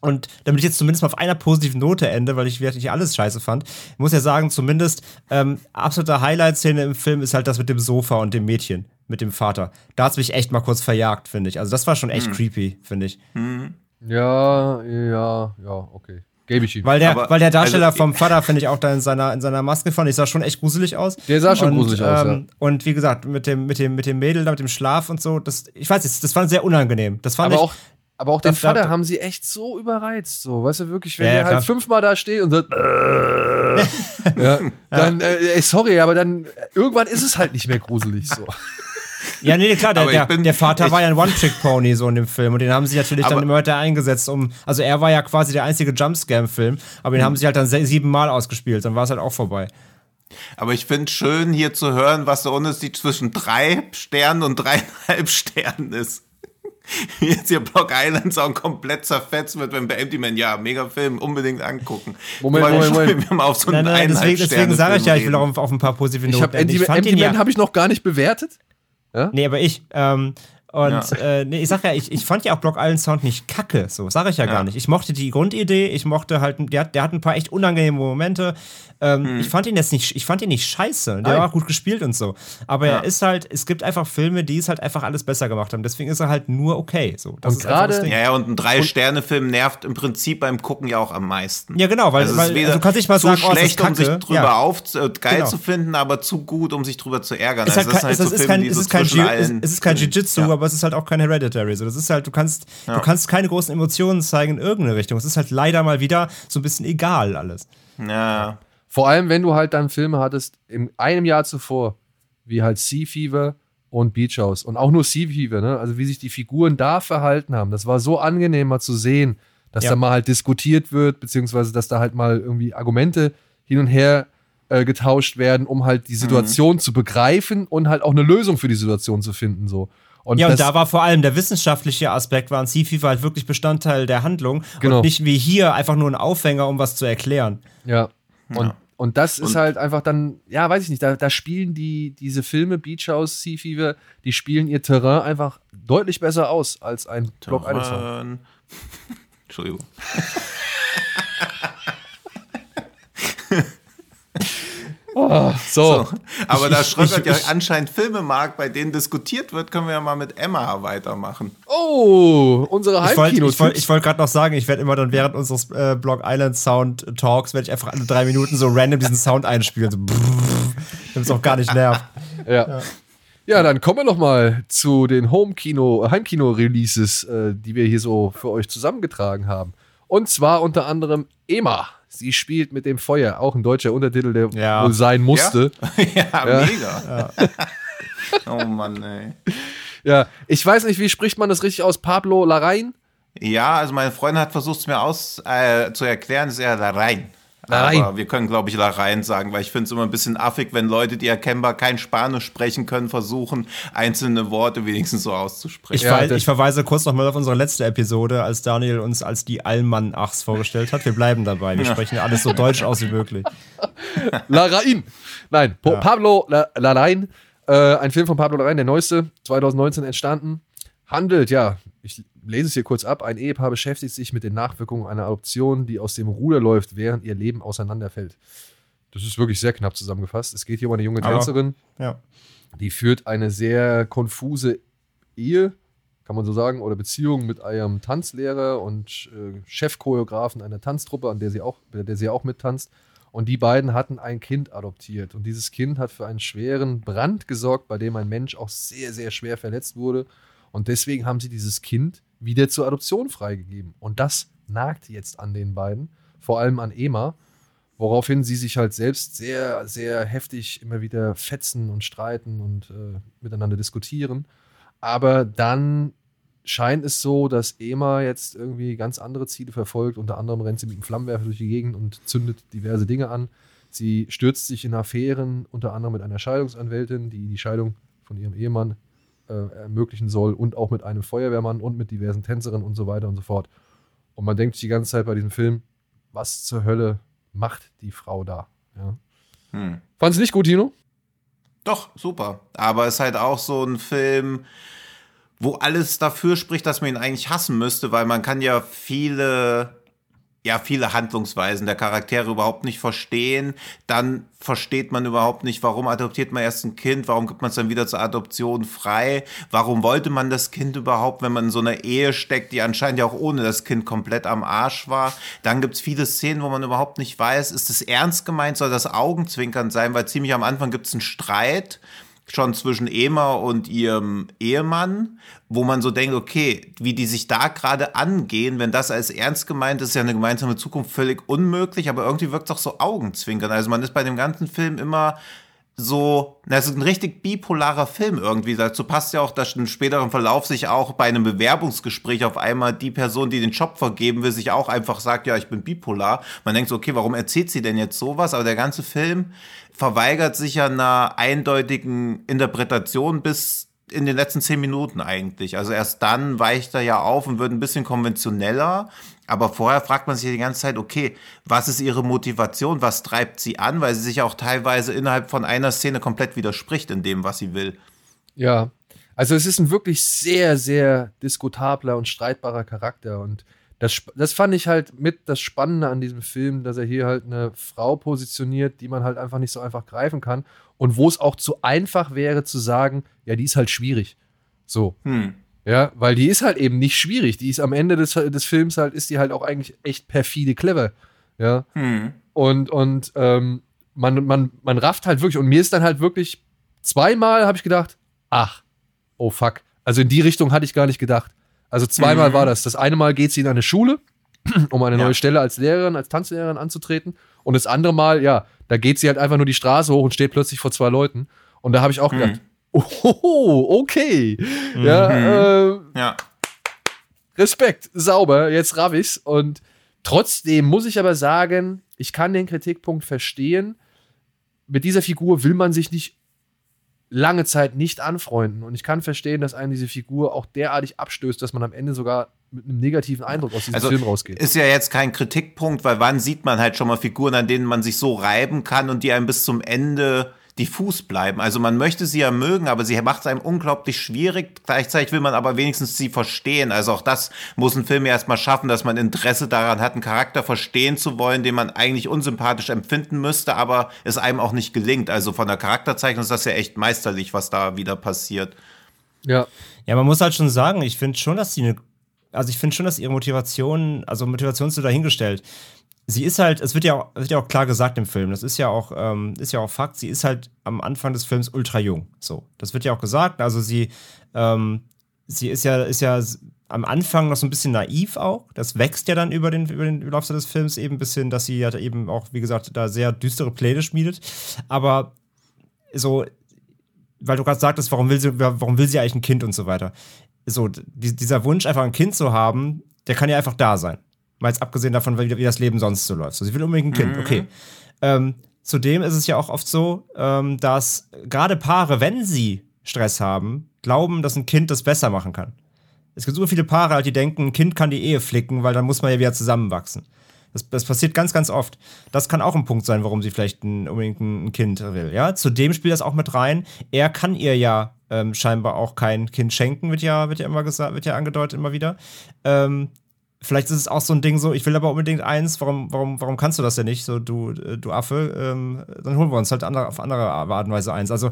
Und damit ich jetzt zumindest mal auf einer positiven Note ende, weil ich wirklich alles scheiße fand, muss ja sagen, zumindest ähm, absolute Highlight-Szene im Film ist halt das mit dem Sofa und dem Mädchen, mit dem Vater. Da hat es mich echt mal kurz verjagt, finde ich. Also das war schon echt mhm. creepy, finde ich. Mhm. Ja, ja, ja, okay. Gebe ich ihm. Weil der, Aber, weil der Darsteller also, vom Vater, finde ich, auch da in seiner, in seiner Maske fand, ich sah schon echt gruselig aus. Der sah schon und, gruselig aus, ähm, ja. Und wie gesagt, mit dem, mit, dem, mit dem Mädel mit dem Schlaf und so, das, ich weiß nicht, das fand sehr unangenehm. Das fand Aber ich, auch, aber auch den Vater haben sie echt so überreizt, so, weißt du, wirklich, wenn ja, der halt fünfmal da steht und sagt, äh, ja, dann, äh, sorry, aber dann, irgendwann ist es halt nicht mehr gruselig, so. Ja, nee, klar, der, der, bin, der Vater ich, war ja ein One-Trick-Pony so in dem Film und den haben sie natürlich aber, dann immer weiter eingesetzt, um, also er war ja quasi der einzige Jumpscam-Film, aber den mhm. haben sie halt dann siebenmal ausgespielt, dann war es halt auch vorbei. Aber ich finde schön, hier zu hören, was der Unterschied zwischen drei Sternen und dreieinhalb Sternen ist. Wie jetzt hier Block Island Song komplett zerfetzt wird, wenn bei Empty Man, ja, mega Film, unbedingt angucken. Moment, Moment, Moment. Wir haben auf so einen nein, nein, deswegen, deswegen sage ich ja, ich will auch auf, auf ein paar positive Noten. Ich Empty, Empty Man ja, habe ich noch gar nicht bewertet. Ja? Nee, aber ich. Ähm, und ja. äh, nee, ich sag ja, ich, ich fand ja auch Block Island Sound nicht kacke, so sage ich ja, ja, gar nicht. Ich mochte die Grundidee, ich mochte halt, der, der hat ein paar echt unangenehme Momente. Ähm, hm. Ich fand ihn jetzt nicht, ich fand ihn nicht scheiße. Der Nein. war gut gespielt und so. Aber ja. er ist halt, es gibt einfach Filme, die es halt einfach alles besser gemacht haben. Deswegen ist er halt nur okay. So, das und gerade, ja, ja, und ein Drei-Sterne-Film nervt im Prinzip beim Gucken ja auch am meisten. Ja, genau, weil, also weil also du kannst nicht mal zu sagen, oh, schlecht, um sich drüber ja. auf, äh, geil genau. zu finden, aber zu gut, um sich drüber zu ärgern. Es, also halt, halt so ist, kein, es ist kein, es ist kein Jiu-Jitsu, ja. Aber es ist halt auch kein Hereditary. So, das ist halt, du kannst, du kannst keine großen Emotionen zeigen in irgendeine Richtung. Es ist halt leider mal wieder so ein bisschen egal alles. Ja. Vor allem, wenn du halt dann Filme hattest, in einem Jahr zuvor, wie halt Sea Fever und Beach House. Und auch nur Sea Fever, ne? Also wie sich die Figuren da verhalten haben. Das war so angenehm mal zu sehen, dass ja. da mal halt diskutiert wird, beziehungsweise dass da halt mal irgendwie Argumente hin und her äh, getauscht werden, um halt die Situation mhm. zu begreifen und halt auch eine Lösung für die Situation zu finden. So. Und ja, und da war vor allem der wissenschaftliche Aspekt, war ein Sea Fever halt wirklich Bestandteil der Handlung genau. und nicht wie hier einfach nur ein Aufhänger, um was zu erklären. Ja, und, ja. und das ist und halt einfach dann, ja, weiß ich nicht, da, da spielen die, diese Filme Beach House, Sea Fever, die spielen ihr Terrain einfach deutlich besser aus als ein Block Terrain. Entschuldigung. Oh, so. so. Aber da Schröckert ja anscheinend Filme mag, bei denen diskutiert wird, können wir ja mal mit Emma weitermachen. Oh, unsere Heimkino. Ich wollte wollt, wollt gerade noch sagen, ich werde immer dann während unseres äh, Block Island Sound Talks, werde ich einfach alle drei Minuten so random diesen Sound einspielen. So, damit es auch gar nicht nervt. ja. ja. Ja, dann kommen wir noch mal zu den Home-Kino, Heimkino-Releases, äh, die wir hier so für euch zusammengetragen haben. Und zwar unter anderem Emma. Sie spielt mit dem Feuer, auch ein deutscher Untertitel, der ja. wohl sein musste. Ja, ja, ja. mega. oh Mann, ey. Ja, ich weiß nicht, wie spricht man das richtig aus? Pablo Larrain? Ja, also meine Freundin hat versucht, es mir aus, äh, zu erklären, es ist eher Larrain. Nein. Aber wir können, glaube ich, Larein sagen, weil ich finde es immer ein bisschen affig, wenn Leute, die erkennbar kein Spanisch sprechen können, versuchen, einzelne Worte wenigstens so auszusprechen. Ich, ja, ich verweise kurz nochmal auf unsere letzte Episode, als Daniel uns als die Allmann-Achs vorgestellt hat. Wir bleiben dabei. Wir sprechen alles so deutsch aus wie möglich. Larain. Nein, ja. Pablo Larain. Äh, ein Film von Pablo Larain, der neueste, 2019 entstanden. Handelt, ja, lese es hier kurz ab. Ein Ehepaar beschäftigt sich mit den Nachwirkungen einer Adoption, die aus dem Ruder läuft, während ihr Leben auseinanderfällt. Das ist wirklich sehr knapp zusammengefasst. Es geht hier um eine junge Tänzerin, ja. die führt eine sehr konfuse Ehe, kann man so sagen, oder Beziehung mit einem Tanzlehrer und äh, Chefchoreografen einer Tanztruppe, an der sie auch, der sie auch mittanzt. Und die beiden hatten ein Kind adoptiert. Und dieses Kind hat für einen schweren Brand gesorgt, bei dem ein Mensch auch sehr, sehr schwer verletzt wurde. Und deswegen haben sie dieses Kind wieder zur Adoption freigegeben. Und das nagt jetzt an den beiden, vor allem an Ema, woraufhin sie sich halt selbst sehr, sehr heftig immer wieder fetzen und streiten und äh, miteinander diskutieren. Aber dann scheint es so, dass Ema jetzt irgendwie ganz andere Ziele verfolgt. Unter anderem rennt sie mit einem Flammenwerfer durch die Gegend und zündet diverse Dinge an. Sie stürzt sich in Affären, unter anderem mit einer Scheidungsanwältin, die die Scheidung von ihrem Ehemann äh, ermöglichen soll und auch mit einem Feuerwehrmann und mit diversen Tänzerinnen und so weiter und so fort. Und man denkt die ganze Zeit bei diesem Film, was zur Hölle macht die Frau da? Ja. Hm. Fand's nicht gut, Tino? Doch, super. Aber es ist halt auch so ein Film, wo alles dafür spricht, dass man ihn eigentlich hassen müsste, weil man kann ja viele ja viele Handlungsweisen der Charaktere überhaupt nicht verstehen. Dann versteht man überhaupt nicht, warum adoptiert man erst ein Kind, warum gibt man es dann wieder zur Adoption frei, warum wollte man das Kind überhaupt, wenn man in so einer Ehe steckt, die anscheinend ja auch ohne das Kind komplett am Arsch war. Dann gibt es viele Szenen, wo man überhaupt nicht weiß, ist es ernst gemeint, soll das Augenzwinkern sein, weil ziemlich am Anfang gibt es einen Streit schon zwischen Ema und ihrem Ehemann, wo man so denkt, okay, wie die sich da gerade angehen, wenn das als ernst gemeint ist, ist ja eine gemeinsame Zukunft völlig unmöglich, aber irgendwie wirkt es auch so Augenzwinkern. Also man ist bei dem ganzen Film immer so, das ist ein richtig bipolarer Film irgendwie. Dazu passt ja auch, dass im späteren Verlauf sich auch bei einem Bewerbungsgespräch auf einmal die Person, die den Job vergeben will, sich auch einfach sagt, ja, ich bin bipolar. Man denkt so, okay, warum erzählt sie denn jetzt sowas? Aber der ganze Film verweigert sich ja einer eindeutigen Interpretation bis in den letzten zehn Minuten eigentlich. Also erst dann weicht er ja auf und wird ein bisschen konventioneller. Aber vorher fragt man sich die ganze Zeit, okay, was ist ihre Motivation? Was treibt sie an? Weil sie sich auch teilweise innerhalb von einer Szene komplett widerspricht in dem, was sie will. Ja, also es ist ein wirklich sehr, sehr diskutabler und streitbarer Charakter. Und das, das fand ich halt mit das Spannende an diesem Film, dass er hier halt eine Frau positioniert, die man halt einfach nicht so einfach greifen kann. Und wo es auch zu einfach wäre zu sagen, ja, die ist halt schwierig. So. Hm. Ja, weil die ist halt eben nicht schwierig. Die ist am Ende des, des Films halt, ist die halt auch eigentlich echt perfide clever. Ja. Hm. Und, und ähm, man, man, man rafft halt wirklich, und mir ist dann halt wirklich zweimal habe ich gedacht, ach, oh fuck. Also in die Richtung hatte ich gar nicht gedacht. Also zweimal mhm. war das. Das eine Mal geht sie in eine Schule, um eine ja. neue Stelle als Lehrerin, als Tanzlehrerin anzutreten. Und das andere Mal, ja, da geht sie halt einfach nur die Straße hoch und steht plötzlich vor zwei Leuten. Und da habe ich auch mhm. Oh, okay. Mhm. Ja, äh, ja. Respekt, sauber, jetzt raff ich's. Und trotzdem muss ich aber sagen, ich kann den Kritikpunkt verstehen. Mit dieser Figur will man sich nicht lange Zeit nicht anfreunden. Und ich kann verstehen, dass einem diese Figur auch derartig abstößt, dass man am Ende sogar mit einem negativen Eindruck aus diesem also Film rausgeht. Ist ja jetzt kein Kritikpunkt, weil wann sieht man halt schon mal Figuren, an denen man sich so reiben kann und die einem bis zum Ende diffus bleiben. Also man möchte sie ja mögen, aber sie macht es einem unglaublich schwierig. Gleichzeitig will man aber wenigstens sie verstehen. Also auch das muss ein Film erstmal schaffen, dass man Interesse daran hat, einen Charakter verstehen zu wollen, den man eigentlich unsympathisch empfinden müsste, aber es einem auch nicht gelingt. Also von der Charakterzeichnung ist das ja echt meisterlich, was da wieder passiert. Ja. Ja, man muss halt schon sagen, ich finde schon, dass sie eine, also ich finde schon, dass ihre Motivation, also Motivation ist dahingestellt sie ist halt, es wird ja, auch, wird ja auch klar gesagt im Film, das ist ja auch, ähm, ist ja auch Fakt, sie ist halt am Anfang des Films ultra jung. So, das wird ja auch gesagt. Also sie, ähm, sie ist ja, ist ja am Anfang noch so ein bisschen naiv auch. Das wächst ja dann über den, über den Lauf des Films eben ein bisschen, dass sie ja eben auch, wie gesagt, da sehr düstere Pläne schmiedet. Aber so, weil du gerade sagtest, warum will sie, warum will sie eigentlich ein Kind und so weiter. So, die, dieser Wunsch, einfach ein Kind zu haben, der kann ja einfach da sein. Mal jetzt abgesehen davon, wie, wie, das Leben sonst so läuft. So, sie will unbedingt ein Kind, mhm. okay. Ähm, zudem ist es ja auch oft so, ähm, dass gerade Paare, wenn sie Stress haben, glauben, dass ein Kind das besser machen kann. Es gibt so viele Paare, halt, die denken, ein Kind kann die Ehe flicken, weil dann muss man ja wieder zusammenwachsen. Das, das, passiert ganz, ganz oft. Das kann auch ein Punkt sein, warum sie vielleicht ein, unbedingt ein Kind will. Ja, zudem spielt das auch mit rein. Er kann ihr ja ähm, scheinbar auch kein Kind schenken, wird ja, wird ja immer gesagt, wird ja angedeutet immer wieder. Ähm, Vielleicht ist es auch so ein Ding so, ich will aber unbedingt eins, warum, warum, warum kannst du das denn nicht, so du, äh, du Affe, ähm, dann holen wir uns halt andere, auf andere Art und Weise eins. Also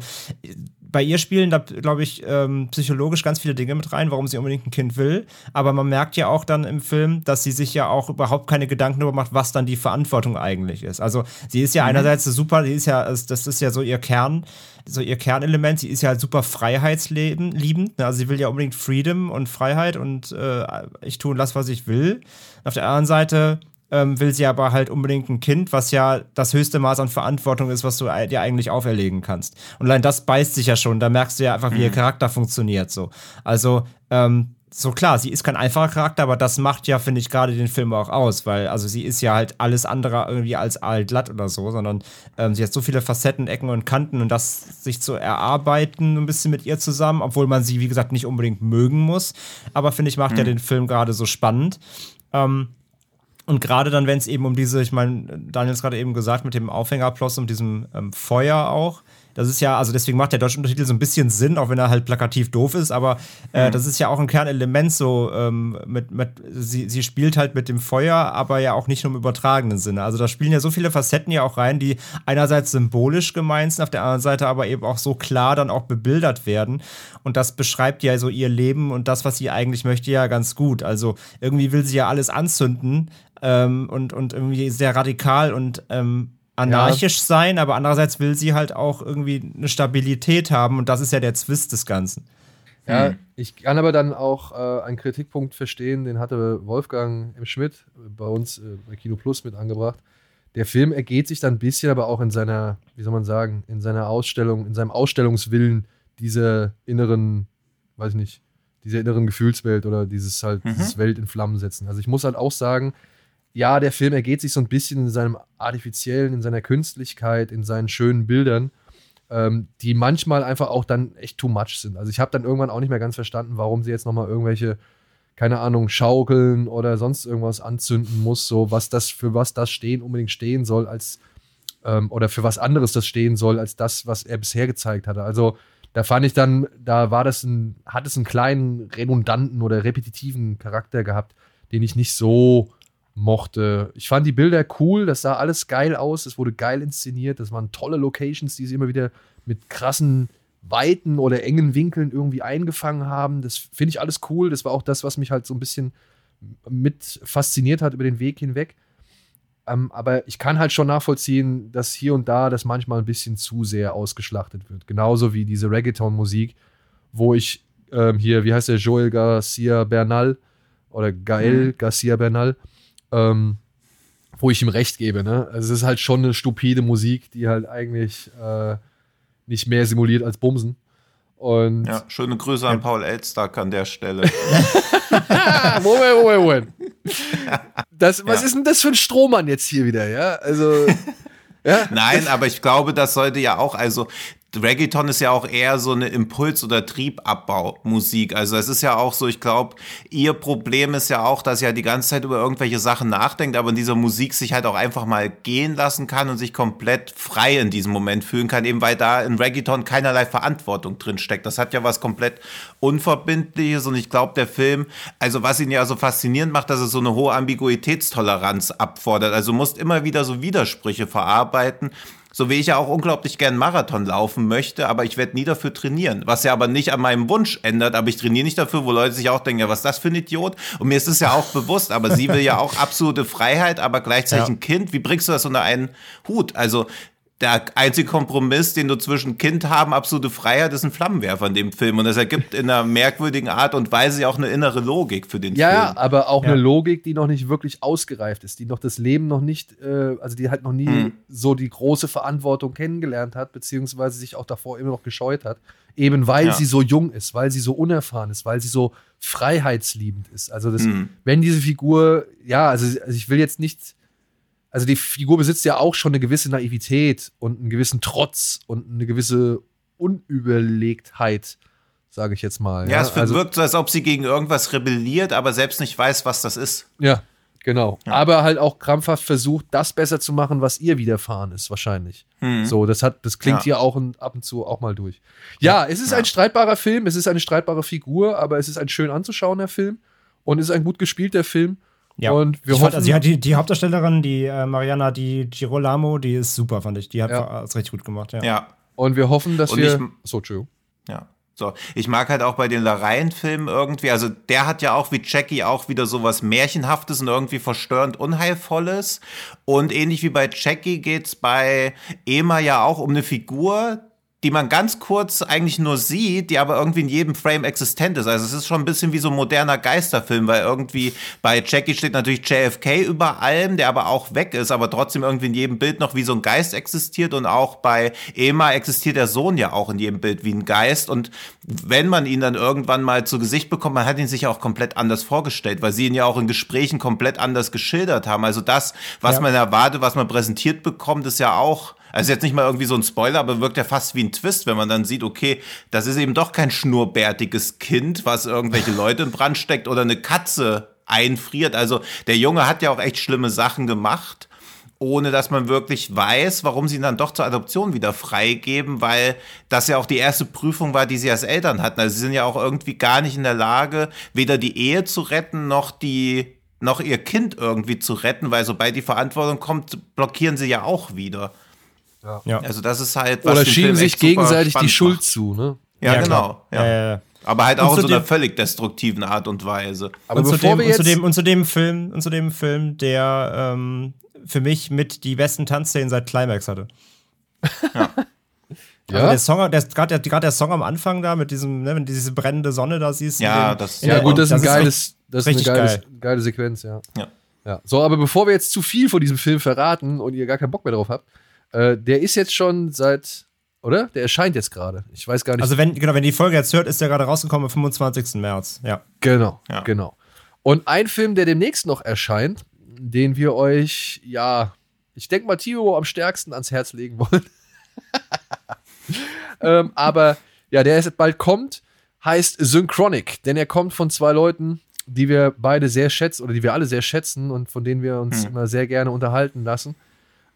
bei ihr spielen da, glaube ich, ähm, psychologisch ganz viele Dinge mit rein, warum sie unbedingt ein Kind will. Aber man merkt ja auch dann im Film, dass sie sich ja auch überhaupt keine Gedanken darüber macht, was dann die Verantwortung eigentlich ist. Also sie ist ja mhm. einerseits super, sie ist ja, das ist ja so ihr Kern, so ihr Kernelement. Sie ist ja halt super freiheitsliebend. Ne? Also sie will ja unbedingt Freedom und Freiheit und äh, ich tue und lasse, was ich will. Auf der anderen Seite ähm, will sie aber halt unbedingt ein Kind, was ja das höchste Maß an Verantwortung ist, was du dir eigentlich auferlegen kannst. Und allein das beißt sich ja schon. Da merkst du ja einfach, wie ihr mhm. Charakter funktioniert so. Also ähm, so klar, sie ist kein einfacher Charakter, aber das macht ja, finde ich, gerade den Film auch aus, weil also sie ist ja halt alles andere irgendwie als allglatt oder so, sondern ähm, sie hat so viele Facetten, Ecken und Kanten und das sich zu erarbeiten ein bisschen mit ihr zusammen, obwohl man sie, wie gesagt, nicht unbedingt mögen muss, aber finde ich, macht mhm. ja den Film gerade so spannend. Ähm, und gerade dann, wenn es eben um diese, ich meine, Daniel hat gerade eben gesagt, mit dem Aufhängerploss und diesem ähm, Feuer auch, das ist ja, also deswegen macht der deutsche Untertitel so ein bisschen Sinn, auch wenn er halt plakativ doof ist, aber äh, mhm. das ist ja auch ein Kernelement so ähm, mit, mit sie, sie spielt halt mit dem Feuer, aber ja auch nicht nur im übertragenen Sinne. Also da spielen ja so viele Facetten ja auch rein, die einerseits symbolisch gemeint sind, auf der anderen Seite aber eben auch so klar dann auch bebildert werden. Und das beschreibt ja so ihr Leben und das, was sie eigentlich möchte, ja ganz gut. Also irgendwie will sie ja alles anzünden, ähm, und, und irgendwie sehr radikal und ähm, anarchisch ja. sein, aber andererseits will sie halt auch irgendwie eine Stabilität haben und das ist ja der Zwist des Ganzen. Ja, mhm. ich kann aber dann auch äh, einen Kritikpunkt verstehen, den hatte Wolfgang im Schmidt bei uns äh, bei Kino Plus mit angebracht. Der Film ergeht sich dann ein bisschen, aber auch in seiner, wie soll man sagen, in seiner Ausstellung, in seinem Ausstellungswillen dieser inneren, weiß ich nicht, dieser inneren Gefühlswelt oder dieses halt, mhm. dieses Welt in Flammen setzen. Also ich muss halt auch sagen, ja, der Film ergeht sich so ein bisschen in seinem Artifiziellen, in seiner Künstlichkeit, in seinen schönen Bildern, ähm, die manchmal einfach auch dann echt too much sind. Also ich habe dann irgendwann auch nicht mehr ganz verstanden, warum sie jetzt nochmal irgendwelche, keine Ahnung, Schaukeln oder sonst irgendwas anzünden muss, so was das, für was das stehen unbedingt stehen soll, als ähm, oder für was anderes das stehen soll, als das, was er bisher gezeigt hatte. Also da fand ich dann, da war das ein, hat es einen kleinen redundanten oder repetitiven Charakter gehabt, den ich nicht so mochte. Ich fand die Bilder cool, das sah alles geil aus, es wurde geil inszeniert, das waren tolle Locations, die sie immer wieder mit krassen weiten oder engen Winkeln irgendwie eingefangen haben. Das finde ich alles cool. Das war auch das, was mich halt so ein bisschen mit fasziniert hat über den Weg hinweg. Ähm, aber ich kann halt schon nachvollziehen, dass hier und da das manchmal ein bisschen zu sehr ausgeschlachtet wird. Genauso wie diese Reggaeton-Musik, wo ich ähm, hier, wie heißt der, Joel Garcia Bernal oder Gael mhm. Garcia Bernal, ähm, wo ich ihm recht gebe. Ne? Also es ist halt schon eine stupide Musik, die halt eigentlich äh, nicht mehr simuliert als Bumsen. Und ja, schöne Grüße an Paul Elstag an der Stelle. Moment, Moment, Moment. Das, was ja. ist denn das für ein Strohmann jetzt hier wieder, ja? Also. Ja? Nein, aber ich glaube, das sollte ja auch, also Reggaeton ist ja auch eher so eine Impuls- oder Triebabbau-Musik. Also es ist ja auch so, ich glaube, ihr Problem ist ja auch, dass ihr die ganze Zeit über irgendwelche Sachen nachdenkt, aber in dieser Musik sich halt auch einfach mal gehen lassen kann und sich komplett frei in diesem Moment fühlen kann, eben weil da in Reggaeton keinerlei Verantwortung drin steckt. Das hat ja was komplett Unverbindliches und ich glaube, der Film, also was ihn ja so faszinierend macht, dass er so eine hohe Ambiguitätstoleranz abfordert. Also musst immer wieder so Widersprüche verarbeiten so wie ich ja auch unglaublich gern Marathon laufen möchte, aber ich werde nie dafür trainieren. Was ja aber nicht an meinem Wunsch ändert, aber ich trainiere nicht dafür, wo Leute sich auch denken, ja, was ist das für ein Idiot? Und mir ist es ja auch bewusst, aber sie will ja auch absolute Freiheit, aber gleichzeitig ja. ein Kind. Wie bringst du das unter einen Hut? Also der einzige Kompromiss, den du zwischen Kind haben, absolute Freiheit, ist ein Flammenwerfer in dem Film. Und das ergibt in einer merkwürdigen Art und Weise auch eine innere Logik für den ja, Film. Ja, aber auch ja. eine Logik, die noch nicht wirklich ausgereift ist, die noch das Leben noch nicht, äh, also die halt noch nie hm. so die große Verantwortung kennengelernt hat, beziehungsweise sich auch davor immer noch gescheut hat. Eben weil ja. sie so jung ist, weil sie so unerfahren ist, weil sie so freiheitsliebend ist. Also das, hm. wenn diese Figur, ja, also, also ich will jetzt nicht also die Figur besitzt ja auch schon eine gewisse Naivität und einen gewissen Trotz und eine gewisse Unüberlegtheit, sage ich jetzt mal. Ja, ja? es also, wirkt so, als ob sie gegen irgendwas rebelliert, aber selbst nicht weiß, was das ist. Ja, genau. Ja. Aber halt auch krampfhaft versucht, das besser zu machen, was ihr widerfahren ist, wahrscheinlich. Mhm. So, das hat, das klingt ja. hier auch ab und zu auch mal durch. Ja, es ist ein streitbarer Film, es ist eine streitbare Figur, aber es ist ein schön anzuschauender Film und es ist ein gut gespielter Film. Ja. Und wir ich hoffen, fand, also die, die, Hauptdarstellerin, die äh, Mariana Di Girolamo, die ist super, fand ich. Die hat ja. es richtig gut gemacht, ja. ja. Und wir hoffen, dass und wir. Ich, so, Entschuldigung. Ja. So, ich mag halt auch bei den Lorraine-Filmen irgendwie, also der hat ja auch wie Jackie auch wieder sowas Märchenhaftes und irgendwie verstörend Unheilvolles. Und ähnlich wie bei Jackie geht's bei Ema ja auch um eine Figur, die man ganz kurz eigentlich nur sieht, die aber irgendwie in jedem Frame existent ist. Also es ist schon ein bisschen wie so ein moderner Geisterfilm, weil irgendwie bei Jackie steht natürlich JFK über allem, der aber auch weg ist, aber trotzdem irgendwie in jedem Bild noch wie so ein Geist existiert und auch bei Emma existiert der Sohn ja auch in jedem Bild wie ein Geist und wenn man ihn dann irgendwann mal zu Gesicht bekommt, man hat ihn sich auch komplett anders vorgestellt, weil sie ihn ja auch in Gesprächen komplett anders geschildert haben. Also das, was ja. man erwartet, was man präsentiert bekommt, ist ja auch also jetzt nicht mal irgendwie so ein Spoiler, aber wirkt ja fast wie ein Twist, wenn man dann sieht, okay, das ist eben doch kein schnurrbärtiges Kind, was irgendwelche Leute in Brand steckt oder eine Katze einfriert. Also der Junge hat ja auch echt schlimme Sachen gemacht ohne dass man wirklich weiß, warum sie ihn dann doch zur Adoption wieder freigeben, weil das ja auch die erste Prüfung war, die sie als Eltern hatten. Also sie sind ja auch irgendwie gar nicht in der Lage, weder die Ehe zu retten, noch die noch ihr Kind irgendwie zu retten, weil sobald die Verantwortung kommt, blockieren sie ja auch wieder. Ja. ja. Also das ist halt was Oder schieben sich gegenseitig die Schuld macht. zu, ne? Ja, ja genau. Ja. Äh, aber halt auch in so einer völlig destruktiven Art und Weise. Aber und, bevor dem, und, zu dem, und zu dem Film, und zu dem Film, der ähm, für mich mit die besten Tanzszenen seit Climax hatte. Ja. Also ja. der Song, der, gerade der, der Song am Anfang da mit diesem, ne, wenn du diese brennende Sonne da siehst. Ja, den, das, ja der, gut, das ist ein geiles, das ist eine geile, geil. geile Sequenz, ja. ja. ja. So, aber bevor wir jetzt zu viel von diesem Film verraten und ihr gar keinen Bock mehr drauf habt, äh, der ist jetzt schon seit, oder? Der erscheint jetzt gerade. Ich weiß gar nicht. Also wenn, genau, wenn die Folge jetzt hört, ist der gerade rausgekommen am 25. März. Ja. Genau, ja. genau. Und ein Film, der demnächst noch erscheint, den wir euch, ja, ich denke mal, Tio am stärksten ans Herz legen wollen. ähm, aber ja, der jetzt bald kommt, heißt Synchronic, denn er kommt von zwei Leuten, die wir beide sehr schätzen oder die wir alle sehr schätzen und von denen wir uns hm. immer sehr gerne unterhalten lassen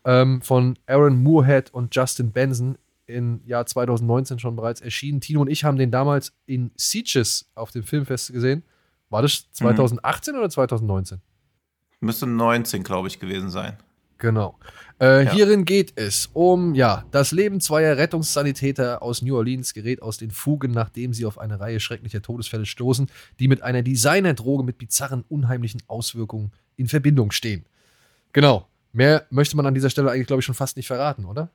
ähm, von Aaron Moorhead und Justin Benson im Jahr 2019 schon bereits erschienen. Tino und ich haben den damals in Sieges auf dem Filmfest gesehen. War das 2018 mhm. oder 2019? Müsste 19, glaube ich, gewesen sein. Genau. Äh, ja. Hierin geht es um ja das Leben zweier Rettungssanitäter aus New Orleans gerät aus den Fugen, nachdem sie auf eine Reihe schrecklicher Todesfälle stoßen, die mit einer Designerdroge mit bizarren, unheimlichen Auswirkungen in Verbindung stehen. Genau. Mehr möchte man an dieser Stelle eigentlich, glaube ich, schon fast nicht verraten, oder?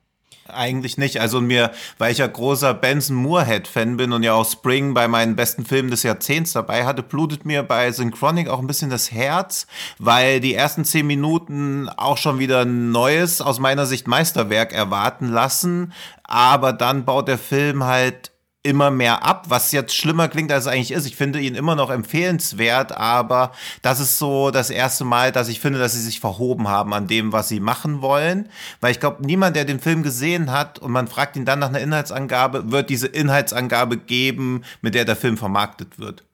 Eigentlich nicht. Also mir, weil ich ja großer Benson Moorhead-Fan bin und ja auch Spring bei meinen besten Filmen des Jahrzehnts dabei hatte, blutet mir bei Synchronic auch ein bisschen das Herz, weil die ersten zehn Minuten auch schon wieder ein neues, aus meiner Sicht Meisterwerk erwarten lassen. Aber dann baut der Film halt immer mehr ab, was jetzt schlimmer klingt, als es eigentlich ist. Ich finde ihn immer noch empfehlenswert, aber das ist so das erste Mal, dass ich finde, dass sie sich verhoben haben an dem, was sie machen wollen. Weil ich glaube, niemand, der den Film gesehen hat und man fragt ihn dann nach einer Inhaltsangabe, wird diese Inhaltsangabe geben, mit der der Film vermarktet wird.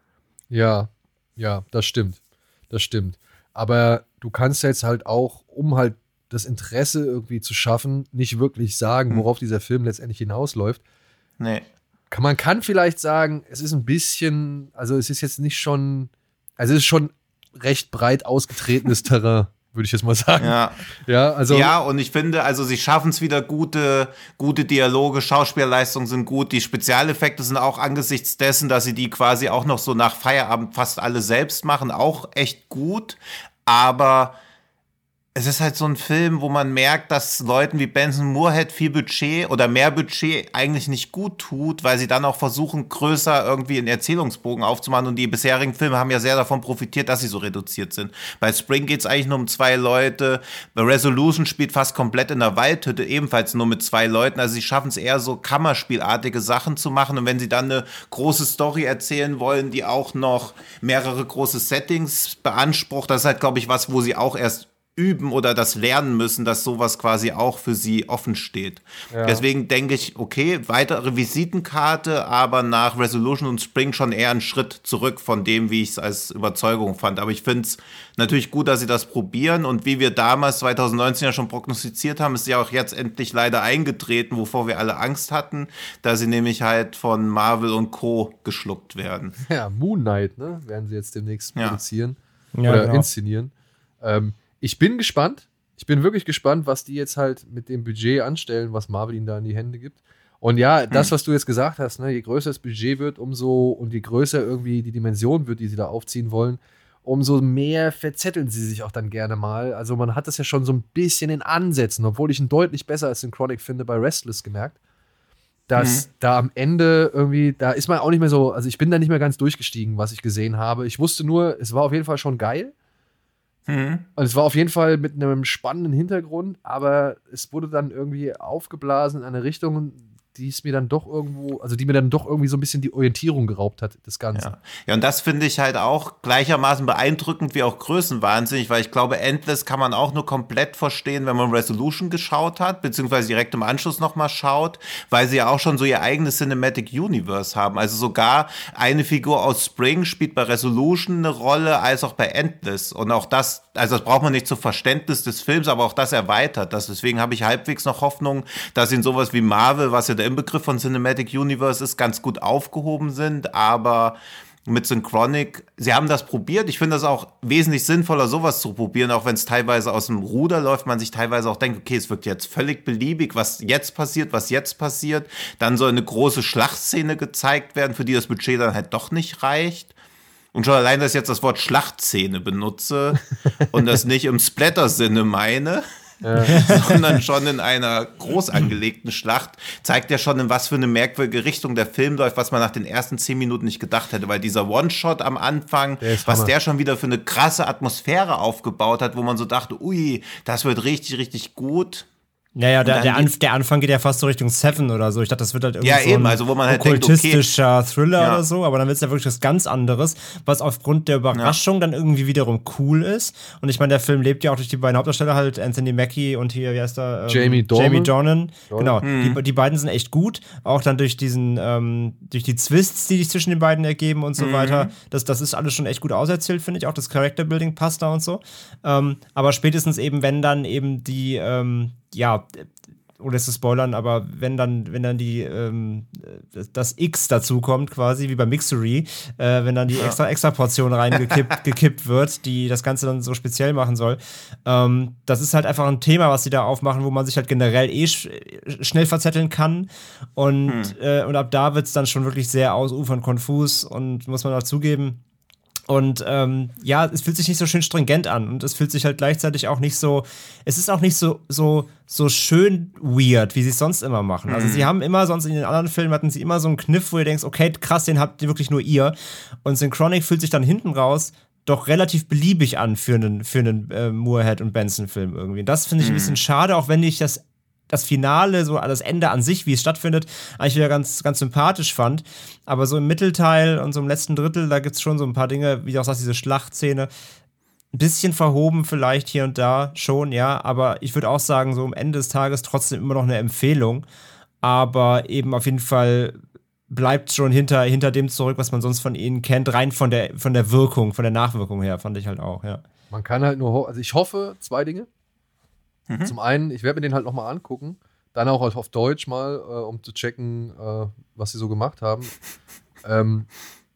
Ja, ja, das stimmt. Das stimmt. Aber du kannst jetzt halt auch, um halt das Interesse irgendwie zu schaffen, nicht wirklich sagen, hm. worauf dieser Film letztendlich hinausläuft. Nee man kann vielleicht sagen, es ist ein bisschen, also es ist jetzt nicht schon, also es ist schon recht breit ausgetretenes Terrain würde ich jetzt mal sagen. Ja. Ja, also. Ja, und ich finde, also sie schaffen es wieder gute, gute Dialoge, Schauspielleistungen sind gut, die Spezialeffekte sind auch angesichts dessen, dass sie die quasi auch noch so nach Feierabend fast alle selbst machen, auch echt gut. Aber es ist halt so ein Film, wo man merkt, dass Leuten wie Benson Moorhead viel Budget oder mehr Budget eigentlich nicht gut tut, weil sie dann auch versuchen, größer irgendwie einen Erzählungsbogen aufzumachen. Und die bisherigen Filme haben ja sehr davon profitiert, dass sie so reduziert sind. Bei Spring geht es eigentlich nur um zwei Leute. Bei Resolution spielt fast komplett in der Waldhütte, ebenfalls nur mit zwei Leuten. Also sie schaffen es eher so Kammerspielartige Sachen zu machen. Und wenn sie dann eine große Story erzählen wollen, die auch noch mehrere große Settings beansprucht, das ist halt, glaube ich, was, wo sie auch erst üben oder das lernen müssen, dass sowas quasi auch für sie offen steht. Ja. Deswegen denke ich, okay, weitere Visitenkarte, aber nach Resolution und Spring schon eher einen Schritt zurück von dem, wie ich es als Überzeugung fand. Aber ich finde es natürlich gut, dass sie das probieren und wie wir damals 2019 ja schon prognostiziert haben, ist ja auch jetzt endlich leider eingetreten, wovor wir alle Angst hatten, da sie nämlich halt von Marvel und Co. geschluckt werden. Ja, Moon Knight, ne, werden sie jetzt demnächst produzieren ja. oder genau. inszenieren. Ähm, ich bin gespannt. Ich bin wirklich gespannt, was die jetzt halt mit dem Budget anstellen, was Marvel ihnen da in die Hände gibt. Und ja, das, hm. was du jetzt gesagt hast, ne, je größer das Budget wird, umso und je größer irgendwie die Dimension wird, die sie da aufziehen wollen, umso mehr verzetteln sie sich auch dann gerne mal. Also man hat das ja schon so ein bisschen in Ansätzen, obwohl ich ihn deutlich besser als den Chronic finde bei Restless gemerkt. Dass mhm. da am Ende irgendwie, da ist man auch nicht mehr so, also ich bin da nicht mehr ganz durchgestiegen, was ich gesehen habe. Ich wusste nur, es war auf jeden Fall schon geil. Mhm. Und es war auf jeden Fall mit einem spannenden Hintergrund, aber es wurde dann irgendwie aufgeblasen in eine Richtung, die es mir dann doch irgendwo, also die mir dann doch irgendwie so ein bisschen die Orientierung geraubt hat, das Ganze. Ja, ja und das finde ich halt auch gleichermaßen beeindruckend wie auch größenwahnsinnig, weil ich glaube, Endless kann man auch nur komplett verstehen, wenn man Resolution geschaut hat, beziehungsweise direkt im Anschluss nochmal schaut, weil sie ja auch schon so ihr eigenes Cinematic Universe haben. Also sogar eine Figur aus Spring spielt bei Resolution eine Rolle, als auch bei Endless. Und auch das, also das braucht man nicht zum Verständnis des Films, aber auch das erweitert das. Deswegen habe ich halbwegs noch Hoffnung, dass in sowas wie Marvel, was ja der Inbegriff von Cinematic Universe ist, ganz gut aufgehoben sind, aber mit Synchronic, sie haben das probiert. Ich finde das auch wesentlich sinnvoller, sowas zu probieren, auch wenn es teilweise aus dem Ruder läuft, man sich teilweise auch denkt, okay, es wirkt jetzt völlig beliebig, was jetzt passiert, was jetzt passiert. Dann soll eine große Schlachtszene gezeigt werden, für die das Budget dann halt doch nicht reicht. Und schon allein, dass ich jetzt das Wort Schlachtszene benutze und das nicht im Splatter-Sinne meine, sondern schon in einer groß angelegten Schlacht, zeigt ja schon, in was für eine merkwürdige Richtung der Film läuft, was man nach den ersten zehn Minuten nicht gedacht hätte, weil dieser One-Shot am Anfang, der was Hammer. der schon wieder für eine krasse Atmosphäre aufgebaut hat, wo man so dachte, ui, das wird richtig, richtig gut. Naja, der, der, Anf der, Anfang geht ja fast so Richtung Seven oder so. Ich dachte, das wird halt irgendwie ja, so eben, ein also wo man halt okkultistischer denkt, okay. Thriller ja. oder so, aber dann wird es ja wirklich was ganz anderes, was aufgrund der Überraschung ja. dann irgendwie wiederum cool ist. Und ich meine, der Film lebt ja auch durch die beiden Hauptdarsteller halt, Anthony Mackie und hier, wie heißt der? Ähm, Jamie Dornan. Jamie Dornan. Genau, hm. die, die beiden sind echt gut. Auch dann durch diesen, ähm, durch die Twists, die sich zwischen den beiden ergeben und so mhm. weiter. Das, das ist alles schon echt gut auserzählt, finde ich. Auch das Character Building passt da und so. Ähm, aber spätestens eben, wenn dann eben die, ähm, ja, ohne es zu spoilern, aber wenn dann, wenn dann die ähm, das X dazu kommt, quasi wie bei Mixery, äh, wenn dann die ja. extra, extra Portion reingekippt gekippt wird, die das Ganze dann so speziell machen soll. Ähm, das ist halt einfach ein Thema, was sie da aufmachen, wo man sich halt generell eh sch schnell verzetteln kann. Und, hm. äh, und ab da wird es dann schon wirklich sehr ausufernd konfus und muss man auch zugeben und ähm, ja, es fühlt sich nicht so schön stringent an und es fühlt sich halt gleichzeitig auch nicht so, es ist auch nicht so, so, so schön weird, wie sie es sonst immer machen. Also sie mhm. haben immer, sonst in den anderen Filmen hatten sie immer so einen Kniff, wo ihr denkst, okay, krass, den habt ihr wirklich nur ihr. Und Synchronic fühlt sich dann hinten raus doch relativ beliebig an für einen, für einen äh, Moorhead und Benson-Film irgendwie. Und das finde ich ein mhm. bisschen schade, auch wenn ich das das Finale, so das Ende an sich, wie es stattfindet, eigentlich wieder ganz, ganz sympathisch fand. Aber so im Mittelteil und so im letzten Drittel, da gibt es schon so ein paar Dinge, wie du auch sagst, diese Schlachtszene. Ein bisschen verhoben vielleicht hier und da schon, ja. Aber ich würde auch sagen, so am Ende des Tages trotzdem immer noch eine Empfehlung. Aber eben auf jeden Fall bleibt schon hinter, hinter dem zurück, was man sonst von ihnen kennt, rein von der, von der Wirkung, von der Nachwirkung her, fand ich halt auch, ja. Man kann halt nur, also ich hoffe, zwei Dinge. Mhm. Zum einen, ich werde mir den halt nochmal angucken. Dann auch auf Deutsch mal, äh, um zu checken, äh, was sie so gemacht haben. ähm,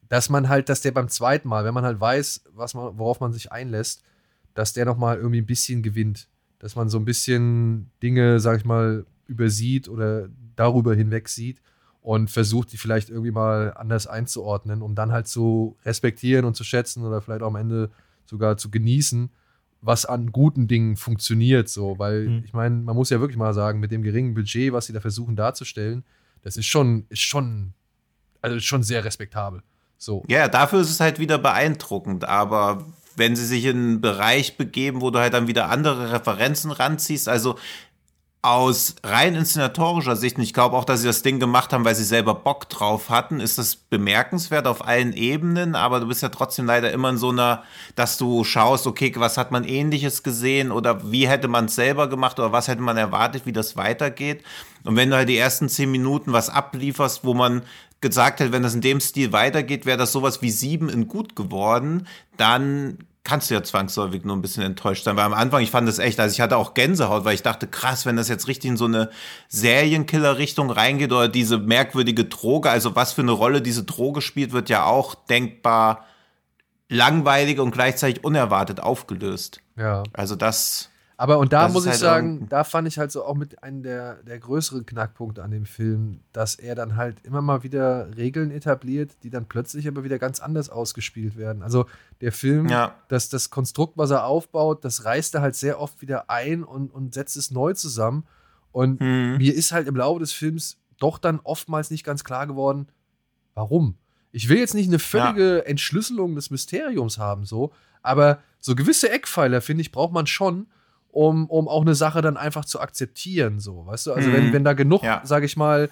dass man halt, dass der beim zweiten Mal, wenn man halt weiß, was man, worauf man sich einlässt, dass der nochmal irgendwie ein bisschen gewinnt. Dass man so ein bisschen Dinge, sag ich mal, übersieht oder darüber hinweg sieht und versucht, die vielleicht irgendwie mal anders einzuordnen, um dann halt zu respektieren und zu schätzen oder vielleicht auch am Ende sogar zu genießen, was an guten Dingen funktioniert, so, weil mhm. ich meine, man muss ja wirklich mal sagen, mit dem geringen Budget, was sie da versuchen darzustellen, das ist schon, ist schon, also schon sehr respektabel. So. Ja, dafür ist es halt wieder beeindruckend, aber wenn sie sich in einen Bereich begeben, wo du halt dann wieder andere Referenzen ranziehst, also aus rein inszenatorischer Sicht, und ich glaube auch, dass sie das Ding gemacht haben, weil sie selber Bock drauf hatten, ist das bemerkenswert auf allen Ebenen, aber du bist ja trotzdem leider immer in so einer, dass du schaust, okay, was hat man ähnliches gesehen oder wie hätte man es selber gemacht oder was hätte man erwartet, wie das weitergeht. Und wenn du halt die ersten zehn Minuten was ablieferst, wo man gesagt hätte, wenn das in dem Stil weitergeht, wäre das sowas wie sieben in gut geworden, dann kannst du ja zwangsläufig nur ein bisschen enttäuscht sein. Weil am Anfang, ich fand das echt, also ich hatte auch Gänsehaut, weil ich dachte, krass, wenn das jetzt richtig in so eine Serienkiller-Richtung reingeht oder diese merkwürdige Droge, also was für eine Rolle diese Droge spielt, wird ja auch denkbar langweilig und gleichzeitig unerwartet aufgelöst. Ja. Also das aber und da das muss ich halt sagen, da fand ich halt so auch mit einem der, der größeren Knackpunkte an dem Film, dass er dann halt immer mal wieder Regeln etabliert, die dann plötzlich aber wieder ganz anders ausgespielt werden. Also der Film, ja. das, das Konstrukt, was er aufbaut, das reißt er halt sehr oft wieder ein und, und setzt es neu zusammen. Und mhm. mir ist halt im Laufe des Films doch dann oftmals nicht ganz klar geworden, warum. Ich will jetzt nicht eine völlige ja. Entschlüsselung des Mysteriums haben, so, aber so gewisse Eckpfeiler, finde ich, braucht man schon, um, um auch eine Sache dann einfach zu akzeptieren, so, weißt du? Also, mhm. wenn, wenn da genug, ja. sage ich mal,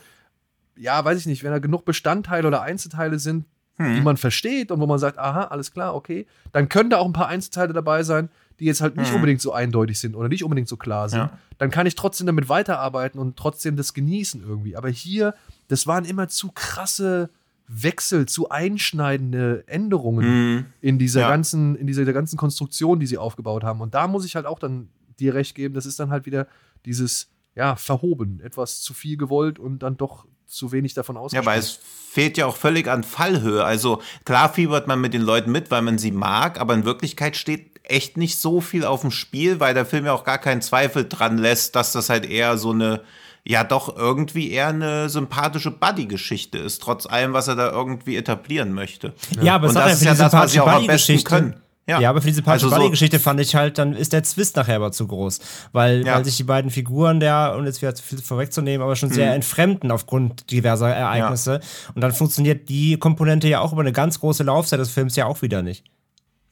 ja, weiß ich nicht, wenn da genug Bestandteile oder Einzelteile sind, mhm. die man versteht und wo man sagt, aha, alles klar, okay, dann können da auch ein paar Einzelteile dabei sein, die jetzt halt nicht mhm. unbedingt so eindeutig sind oder nicht unbedingt so klar sind. Ja. Dann kann ich trotzdem damit weiterarbeiten und trotzdem das genießen irgendwie. Aber hier, das waren immer zu krasse Wechsel, zu einschneidende Änderungen mhm. in dieser ja. ganzen, in dieser ganzen Konstruktion, die sie aufgebaut haben. Und da muss ich halt auch dann dir recht geben, das ist dann halt wieder dieses, ja, verhoben, etwas zu viel gewollt und dann doch zu wenig davon aus. Ja, weil es fehlt ja auch völlig an Fallhöhe. Also klar fiebert man mit den Leuten mit, weil man sie mag, aber in Wirklichkeit steht echt nicht so viel auf dem Spiel, weil der Film ja auch gar keinen Zweifel dran lässt, dass das halt eher so eine, ja doch irgendwie eher eine sympathische Buddy-Geschichte ist, trotz allem, was er da irgendwie etablieren möchte. Ja, ja aber es ist ja das, was sie auch am besten können. Ja. ja, aber für diese Patrick also geschichte fand ich halt, dann ist der Zwist nachher aber zu groß. Weil, ja. weil sich die beiden Figuren der, und jetzt wieder zu viel vorwegzunehmen, aber schon sehr hm. entfremden aufgrund diverser Ereignisse. Ja. Und dann funktioniert die Komponente ja auch über eine ganz große Laufzeit des Films ja auch wieder nicht.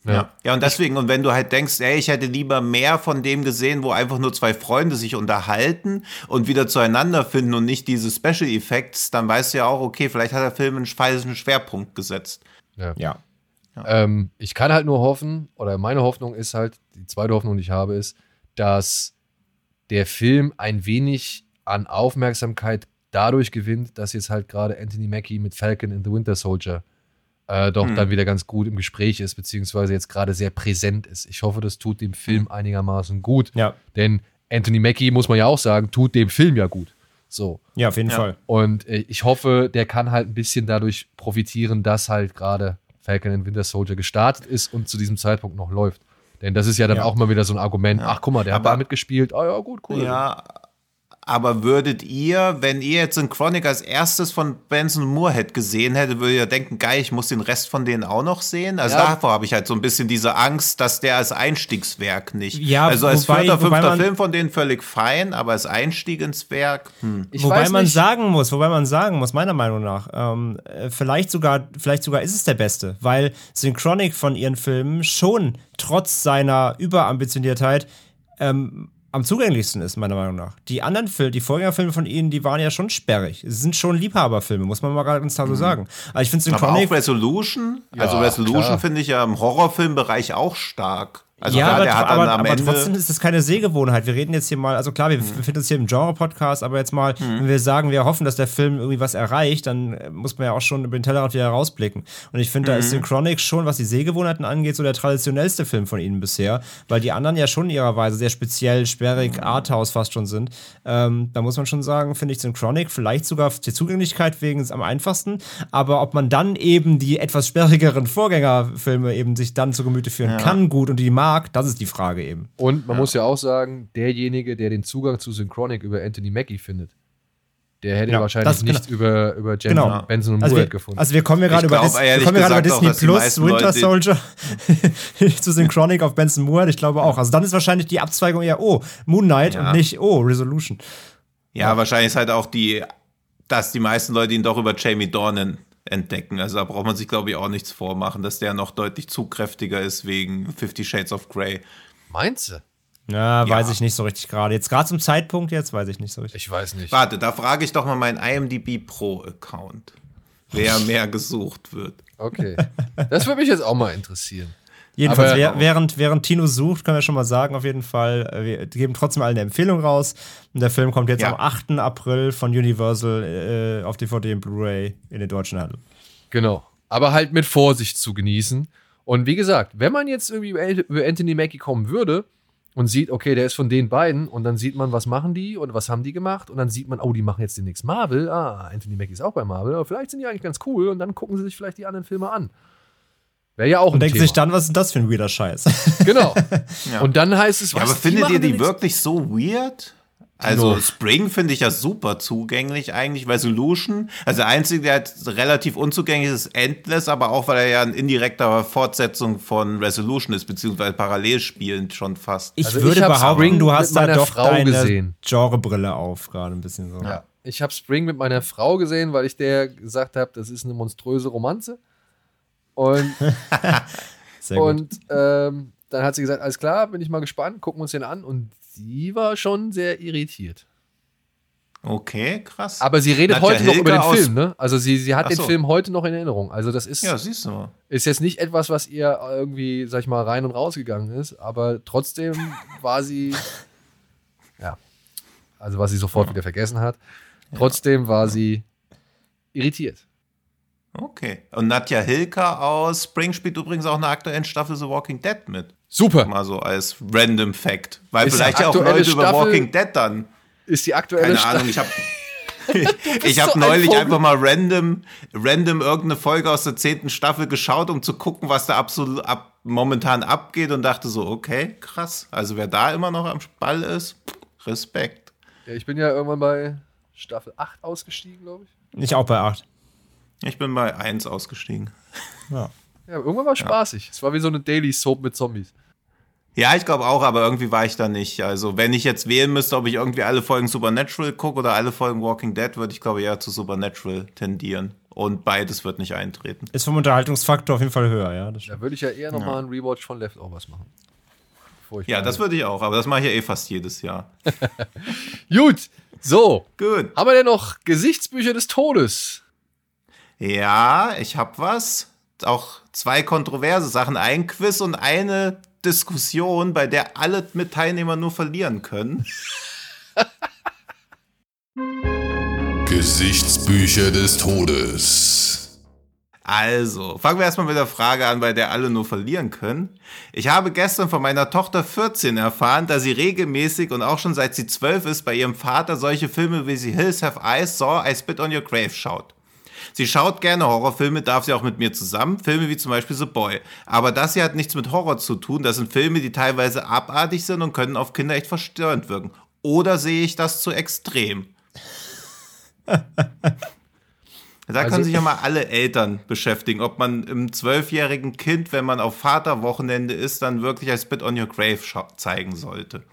Ja. ja, und deswegen, und wenn du halt denkst, ey, ich hätte lieber mehr von dem gesehen, wo einfach nur zwei Freunde sich unterhalten und wieder zueinander finden und nicht diese Special Effects, dann weißt du ja auch, okay, vielleicht hat der Film einen falschen Schwerpunkt gesetzt. Ja. ja. Ähm, ich kann halt nur hoffen, oder meine Hoffnung ist halt, die zweite Hoffnung, die ich habe, ist, dass der Film ein wenig an Aufmerksamkeit dadurch gewinnt, dass jetzt halt gerade Anthony Mackie mit Falcon in the Winter Soldier äh, doch hm. dann wieder ganz gut im Gespräch ist, beziehungsweise jetzt gerade sehr präsent ist. Ich hoffe, das tut dem Film hm. einigermaßen gut. Ja. Denn Anthony Mackie, muss man ja auch sagen, tut dem Film ja gut. So. Ja, auf jeden ja. Fall. Und äh, ich hoffe, der kann halt ein bisschen dadurch profitieren, dass halt gerade Falcon and Winter Soldier gestartet ist und zu diesem Zeitpunkt noch läuft. Denn das ist ja dann ja. auch mal wieder so ein Argument. Ja. Ach, guck mal, der Aber, hat da mitgespielt. Ah ja, gut, cool. Ja, aber würdet ihr, wenn ihr jetzt in Chronic als erstes von Benson Moorhead gesehen hättet, würdet ihr denken, geil, ich muss den Rest von denen auch noch sehen? Also ja. davor habe ich halt so ein bisschen diese Angst, dass der als Einstiegswerk nicht. Ja, also als wobei, vierter, fünfter Film von denen völlig fein, aber als Einstieg ins Werk. Hm. wobei man sagen muss, wobei man sagen muss, meiner Meinung nach, ähm, äh, vielleicht sogar, vielleicht sogar ist es der beste, weil Synchronic von ihren Filmen schon trotz seiner Überambitioniertheit ähm, am zugänglichsten ist, meiner Meinung nach. Die anderen Filme, die Vorgängerfilme von ihnen, die waren ja schon sperrig. Es sind schon Liebhaberfilme, muss man mal ganz klar so mhm. sagen. Aber ich finde Aber auch Resolution, also ja, Resolution finde ich ja im Horrorfilmbereich auch stark. Also ja, klar, aber, aber, aber trotzdem ist das keine Sehgewohnheit. Wir reden jetzt hier mal, also klar, wir hm. befinden uns hier im Genre-Podcast, aber jetzt mal, hm. wenn wir sagen, wir hoffen, dass der Film irgendwie was erreicht, dann äh, muss man ja auch schon über den Tellerrand wieder rausblicken. Und ich finde, mhm. da ist hm. Synchronic schon, was die Sehgewohnheiten angeht, so der traditionellste Film von ihnen bisher, weil die anderen ja schon in ihrer Weise sehr speziell, sperrig, mhm. Arthouse fast schon sind. Ähm, da muss man schon sagen, finde ich Synchronic vielleicht sogar die Zugänglichkeit wegen ist am einfachsten, aber ob man dann eben die etwas sperrigeren Vorgängerfilme eben sich dann zu Gemüte führen ja. kann, gut und die mag, mag? Das ist die Frage eben. Und man ja. muss ja auch sagen, derjenige, der den Zugang zu Synchronic über Anthony Mackie findet, der hätte ja, wahrscheinlich nicht genau. über, über Jensen, genau. Benson und also Moorhead gefunden. Also wir kommen ja gerade über, Dis über Disney auch, Plus, Winter Soldier zu Synchronic auf Benson Moorhead. Ich glaube auch. Also dann ist wahrscheinlich die Abzweigung eher, oh, Moon Knight ja. und nicht, oh, Resolution. Ja, ja, wahrscheinlich ist halt auch die, dass die meisten Leute ihn doch über Jamie Dornan entdecken. Also da braucht man sich, glaube ich, auch nichts vormachen, dass der noch deutlich zugkräftiger ist wegen Fifty Shades of Grey. Meinst du? Ja, weiß ich nicht so richtig gerade. Jetzt gerade zum Zeitpunkt jetzt weiß ich nicht so richtig. Ich weiß nicht. Warte, da frage ich doch mal meinen IMDb Pro Account, wer mehr gesucht wird. Okay. Das würde mich jetzt auch mal interessieren. Jedenfalls, Aber, während, während Tino sucht, können wir schon mal sagen, auf jeden Fall, äh, wir geben trotzdem allen eine Empfehlung raus. Und der Film kommt jetzt ja. am 8. April von Universal äh, auf DVD und Blu-ray in den deutschen Handel. Genau. Aber halt mit Vorsicht zu genießen. Und wie gesagt, wenn man jetzt irgendwie über Anthony Mackie kommen würde und sieht, okay, der ist von den beiden und dann sieht man, was machen die und was haben die gemacht und dann sieht man, oh, die machen jetzt demnächst Marvel. Ah, Anthony Mackie ist auch bei Marvel, aber vielleicht sind die eigentlich ganz cool und dann gucken sie sich vielleicht die anderen Filme an. Wäre ja auch Und denkt Thema. sich dann, was ist das für ein weirder Scheiß? Genau. ja. Und dann heißt es, was ja, aber findet ihr die wirklich so weird? Also Spring finde ich ja super zugänglich eigentlich. Resolution, also der einzige, der halt relativ unzugänglich ist, ist Endless, aber auch, weil er ja eine indirekter Fortsetzung von Resolution ist, beziehungsweise parallel spielend schon fast. Ich also würde ich behaupten, Spring du hast da doch Frau deine gesehen. Genrebrille auf, gerade ein bisschen so. Ja. Ich habe Spring mit meiner Frau gesehen, weil ich der gesagt habe, das ist eine monströse Romanze. Und, und ähm, dann hat sie gesagt, alles klar, bin ich mal gespannt, gucken wir uns den an. Und sie war schon sehr irritiert. Okay, krass. Aber sie redet Nadja heute Hilke noch über den Film, ne? Also sie, sie hat so. den Film heute noch in Erinnerung. Also das ist, ja, siehst du. ist jetzt nicht etwas, was ihr irgendwie, sag ich mal, rein und rausgegangen ist, aber trotzdem war sie, ja, also was sie sofort ja. wieder vergessen hat. Trotzdem war sie irritiert. Okay. Und Nadja Hilka aus Spring spielt übrigens auch eine aktuelle Staffel The Walking Dead mit. Super. Mal so als random Fact. Weil ist vielleicht ja auch Leute Staffel über Walking Dead dann. Ist die aktuelle Keine Ahnung, ich habe ich, ich habe so neulich ein einfach mal random, random irgendeine Folge aus der zehnten Staffel geschaut, um zu gucken, was da absolut ab, momentan abgeht und dachte so, okay, krass. Also wer da immer noch am Ball ist, Respekt. Ja, ich bin ja irgendwann bei Staffel 8 ausgestiegen, glaube ich. Ich auch bei 8. Ich bin bei 1 ausgestiegen. Ja. ja irgendwann war spaßig. Ja. Es war wie so eine Daily Soap mit Zombies. Ja, ich glaube auch, aber irgendwie war ich da nicht. Also, wenn ich jetzt wählen müsste, ob ich irgendwie alle Folgen Supernatural gucke oder alle Folgen Walking Dead, würde ich glaube eher zu Supernatural tendieren. Und beides wird nicht eintreten. Ist vom Unterhaltungsfaktor auf jeden Fall höher, ja. Da würde ich ja eher nochmal ja. einen Rewatch von Leftovers machen. Ja, das würde ich auch, aber das mache ich ja eh fast jedes Jahr. Gut, so. Gut. Haben wir denn noch Gesichtsbücher des Todes? Ja, ich habe was. Auch zwei kontroverse Sachen. Ein Quiz und eine Diskussion, bei der alle mit Teilnehmern nur verlieren können. Gesichtsbücher des Todes. Also, fangen wir erstmal mit der Frage an, bei der alle nur verlieren können. Ich habe gestern von meiner Tochter 14 erfahren, dass sie regelmäßig und auch schon seit sie 12 ist bei ihrem Vater solche Filme wie sie Hills Have Eyes, Saw, I Spit on Your Grave schaut. Sie schaut gerne Horrorfilme, darf sie auch mit mir zusammen. Filme wie zum Beispiel The Boy. Aber das hier hat nichts mit Horror zu tun. Das sind Filme, die teilweise abartig sind und können auf Kinder echt verstörend wirken. Oder sehe ich das zu extrem? Da also, können sich ja mal alle Eltern beschäftigen, ob man im zwölfjährigen Kind, wenn man auf Vaterwochenende ist, dann wirklich ein Spit on Your Grave zeigen sollte.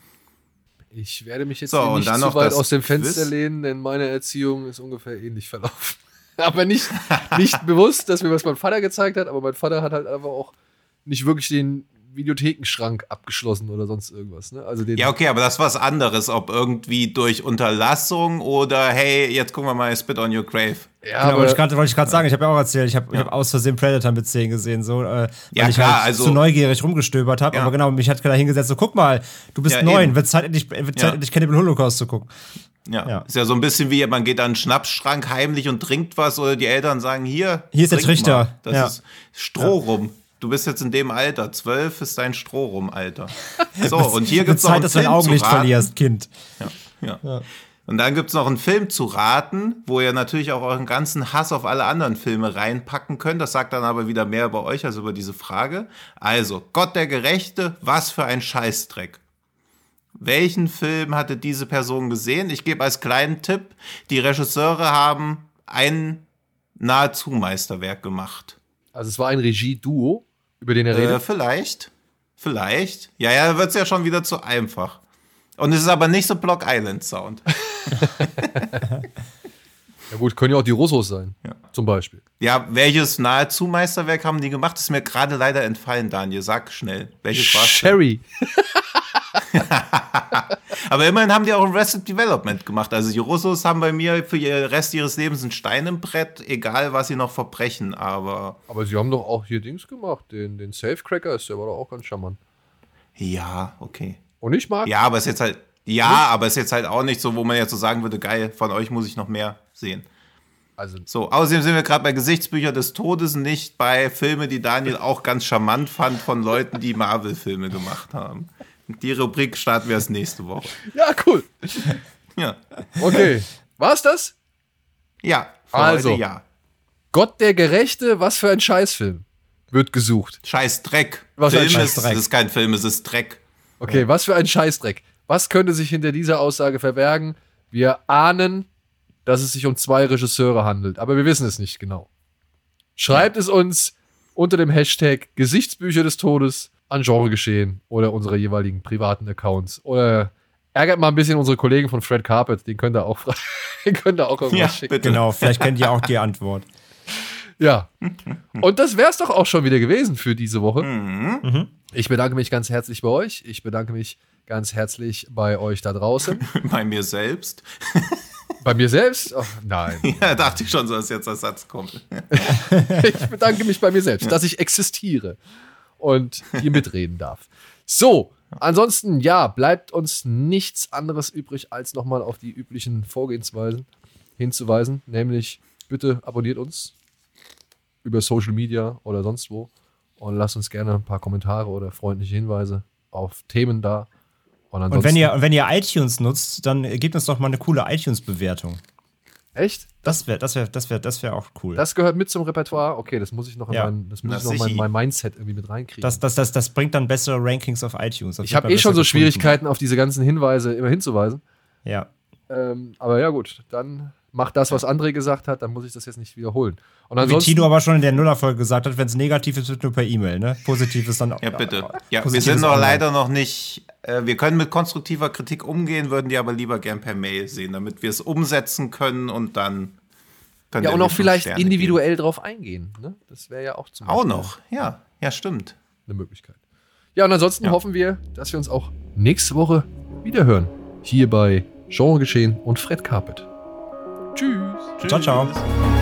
Ich werde mich jetzt so, nicht zu weit aus dem Fenster Quiz. lehnen, denn meine Erziehung ist ungefähr ähnlich verlaufen. Aber nicht, nicht bewusst, dass mir was mein Vater gezeigt hat, aber mein Vater hat halt einfach auch nicht wirklich den, Videothekenschrank abgeschlossen oder sonst irgendwas. Ne? Also den ja, okay, aber das ist was anderes, ob irgendwie durch Unterlassung oder hey, jetzt gucken wir mal Spit on Your Grave. Ja, genau, wollte ich gerade sagen, ich habe ja auch erzählt, ich habe ja. hab aus Versehen Predator mit 10 gesehen, so, äh, weil ja, ich klar, halt also, zu neugierig rumgestöbert habe. Ja. Aber genau, mich hat da hingesetzt, so guck mal, du bist Ja, neun, eben. wird Zeit endlich, wird Zeit endlich Cannibal Holocaust zu gucken. Ja. Ja. Ist ja so ein bisschen wie, man geht an den Schnappschrank heimlich und trinkt was oder die Eltern sagen, hier. Hier ist der Trichter. mal. Das Ja. ist Stroh rum. Du bist jetzt in dem Alter. Zwölf ist dein Stroh rum, Alter. So, und hier Wird gibt's noch einen dass du dein Film zu Augenlicht raten. verlierst, Kind. Ja. Und dann gibt's noch einen Film zu raten, wo ihr natürlich auch euren ganzen Hass auf alle anderen Filme reinpacken könnt. Das sagt dann aber wieder mehr über euch als über diese Frage. Also, Gott der Gerechte, was für ein Scheißdreck. Welchen Film hatte diese Person gesehen? Ich gebe als kleinen Tipp, die Regisseure haben ein nahezu Meisterwerk gemacht. Also es war ein Regie-Duo, über den er Äh, redet. vielleicht. Vielleicht. Ja, ja, wird's ja schon wieder zu einfach. Und es ist aber nicht so Block Island Sound. Ja gut, können ja auch die Russos sein. Ja. Zum Beispiel. Ja, welches nahezu Meisterwerk haben die gemacht? Ist mir gerade leider entfallen, Daniel. Sag schnell. Welches denn? Sherry. Aber immerhin haben die auch Arrested Development gemacht. Also die Russos haben bei mir für den Rest ihres Lebens ein Stein im Brett, egal was sie noch verbrechen. Aber Aber sie haben doch auch hier Dings gemacht. Den, den Safecracker ist der war doch auch ganz charmant. ja, okay. Und ich mag. Ja, aber es ist jetzt halt. Ja, aber es ist jetzt halt auch nicht so, wo man jetzt so sagen würde, geil, von euch muss ich noch mehr sehen. Also, So, außerdem sind wir gerade bei Gesichtsbücher des Todes, nicht bei Filmen, die Daniel auch ganz charmant fand von Leuten, die Marvel-Filme gemacht haben. Die Rubrik starten wir erst nächste Woche. ja, cool. Ja. Okay. War's das? Ja, Also. ja. Gott der Gerechte, was für ein Scheißfilm. Wird gesucht. Scheiß Dreck. Was ein Film ist, Scheißdreck. es ist kein Film, es ist Dreck. Okay, was für ein Scheißdreck. Was könnte sich hinter dieser Aussage verbergen? Wir ahnen, dass es sich um zwei Regisseure handelt, aber wir wissen es nicht genau. Schreibt es uns unter dem Hashtag Gesichtsbücher des Todes an Genregeschehen oder unsere jeweiligen privaten Accounts. Oder ärgert mal ein bisschen unsere Kollegen von Fred Carpet, den könnt ihr auch, fra- den könnt ihr auch irgendwas Ja, schicken. bitte. Genau, vielleicht kennt ihr auch die Antwort. Ja. Und das wär's doch auch schon wieder gewesen für diese Woche. Mhm. Ich bedanke mich ganz herzlich bei euch. Ich bedanke mich ganz herzlich bei euch da draußen. Bei mir selbst. bei mir selbst? Ach, nein. Ja, dachte ich schon, so dass jetzt der Satz kommt. Ich bedanke mich bei mir selbst, dass ich existiere und hier mitreden darf. So, ansonsten, ja, bleibt uns nichts anderes übrig, als nochmal auf die üblichen Vorgehensweisen hinzuweisen. Nämlich, bitte abonniert uns über Social Media oder sonst wo und lasst uns gerne ein paar Kommentare oder freundliche Hinweise auf Themen da. Und, Und wenn ihr, wenn ihr iTunes nutzt, dann gebt uns doch mal eine coole iTunes-Bewertung. Echt? Das wäre das wär, das wär, das wär auch cool. Das gehört mit zum Repertoire? Okay, das muss ich noch in Ja. mein, das muss Na, ich noch in mein, Mindset irgendwie mit reinkriegen. Das, das, das, das bringt dann bessere Rankings auf iTunes. Das ich habe eh schon so gefunden. Schwierigkeiten, auf diese ganzen Hinweise immer hinzuweisen. Ja. Ähm, aber ja, gut, dann macht das, was André gesagt hat, dann muss ich das jetzt nicht wiederholen. Und Wie Tino aber schon in der Nullerfolge gesagt hat, wenn es negativ ist, wird nur per E-Mail, ne? Positiv ist dann Ja, bitte. Ja, wir sind noch leider noch nicht. Äh, wir können mit konstruktiver Kritik umgehen, würden die aber lieber gern per Mail sehen, damit wir es umsetzen können und dann. könnt ja, und auch vielleicht Sterne individuell drauf eingehen. Ne? Das wäre ja auch zum Geben. Auch Beispiel noch, ja. Ja, stimmt. eine Möglichkeit. Ja, und ansonsten Ja. hoffen wir, dass wir uns auch nächste Woche wiederhören. Hier bei Genregeschehen und Fred Carpet. Tschüss. Ciao, ciao. Tschüss.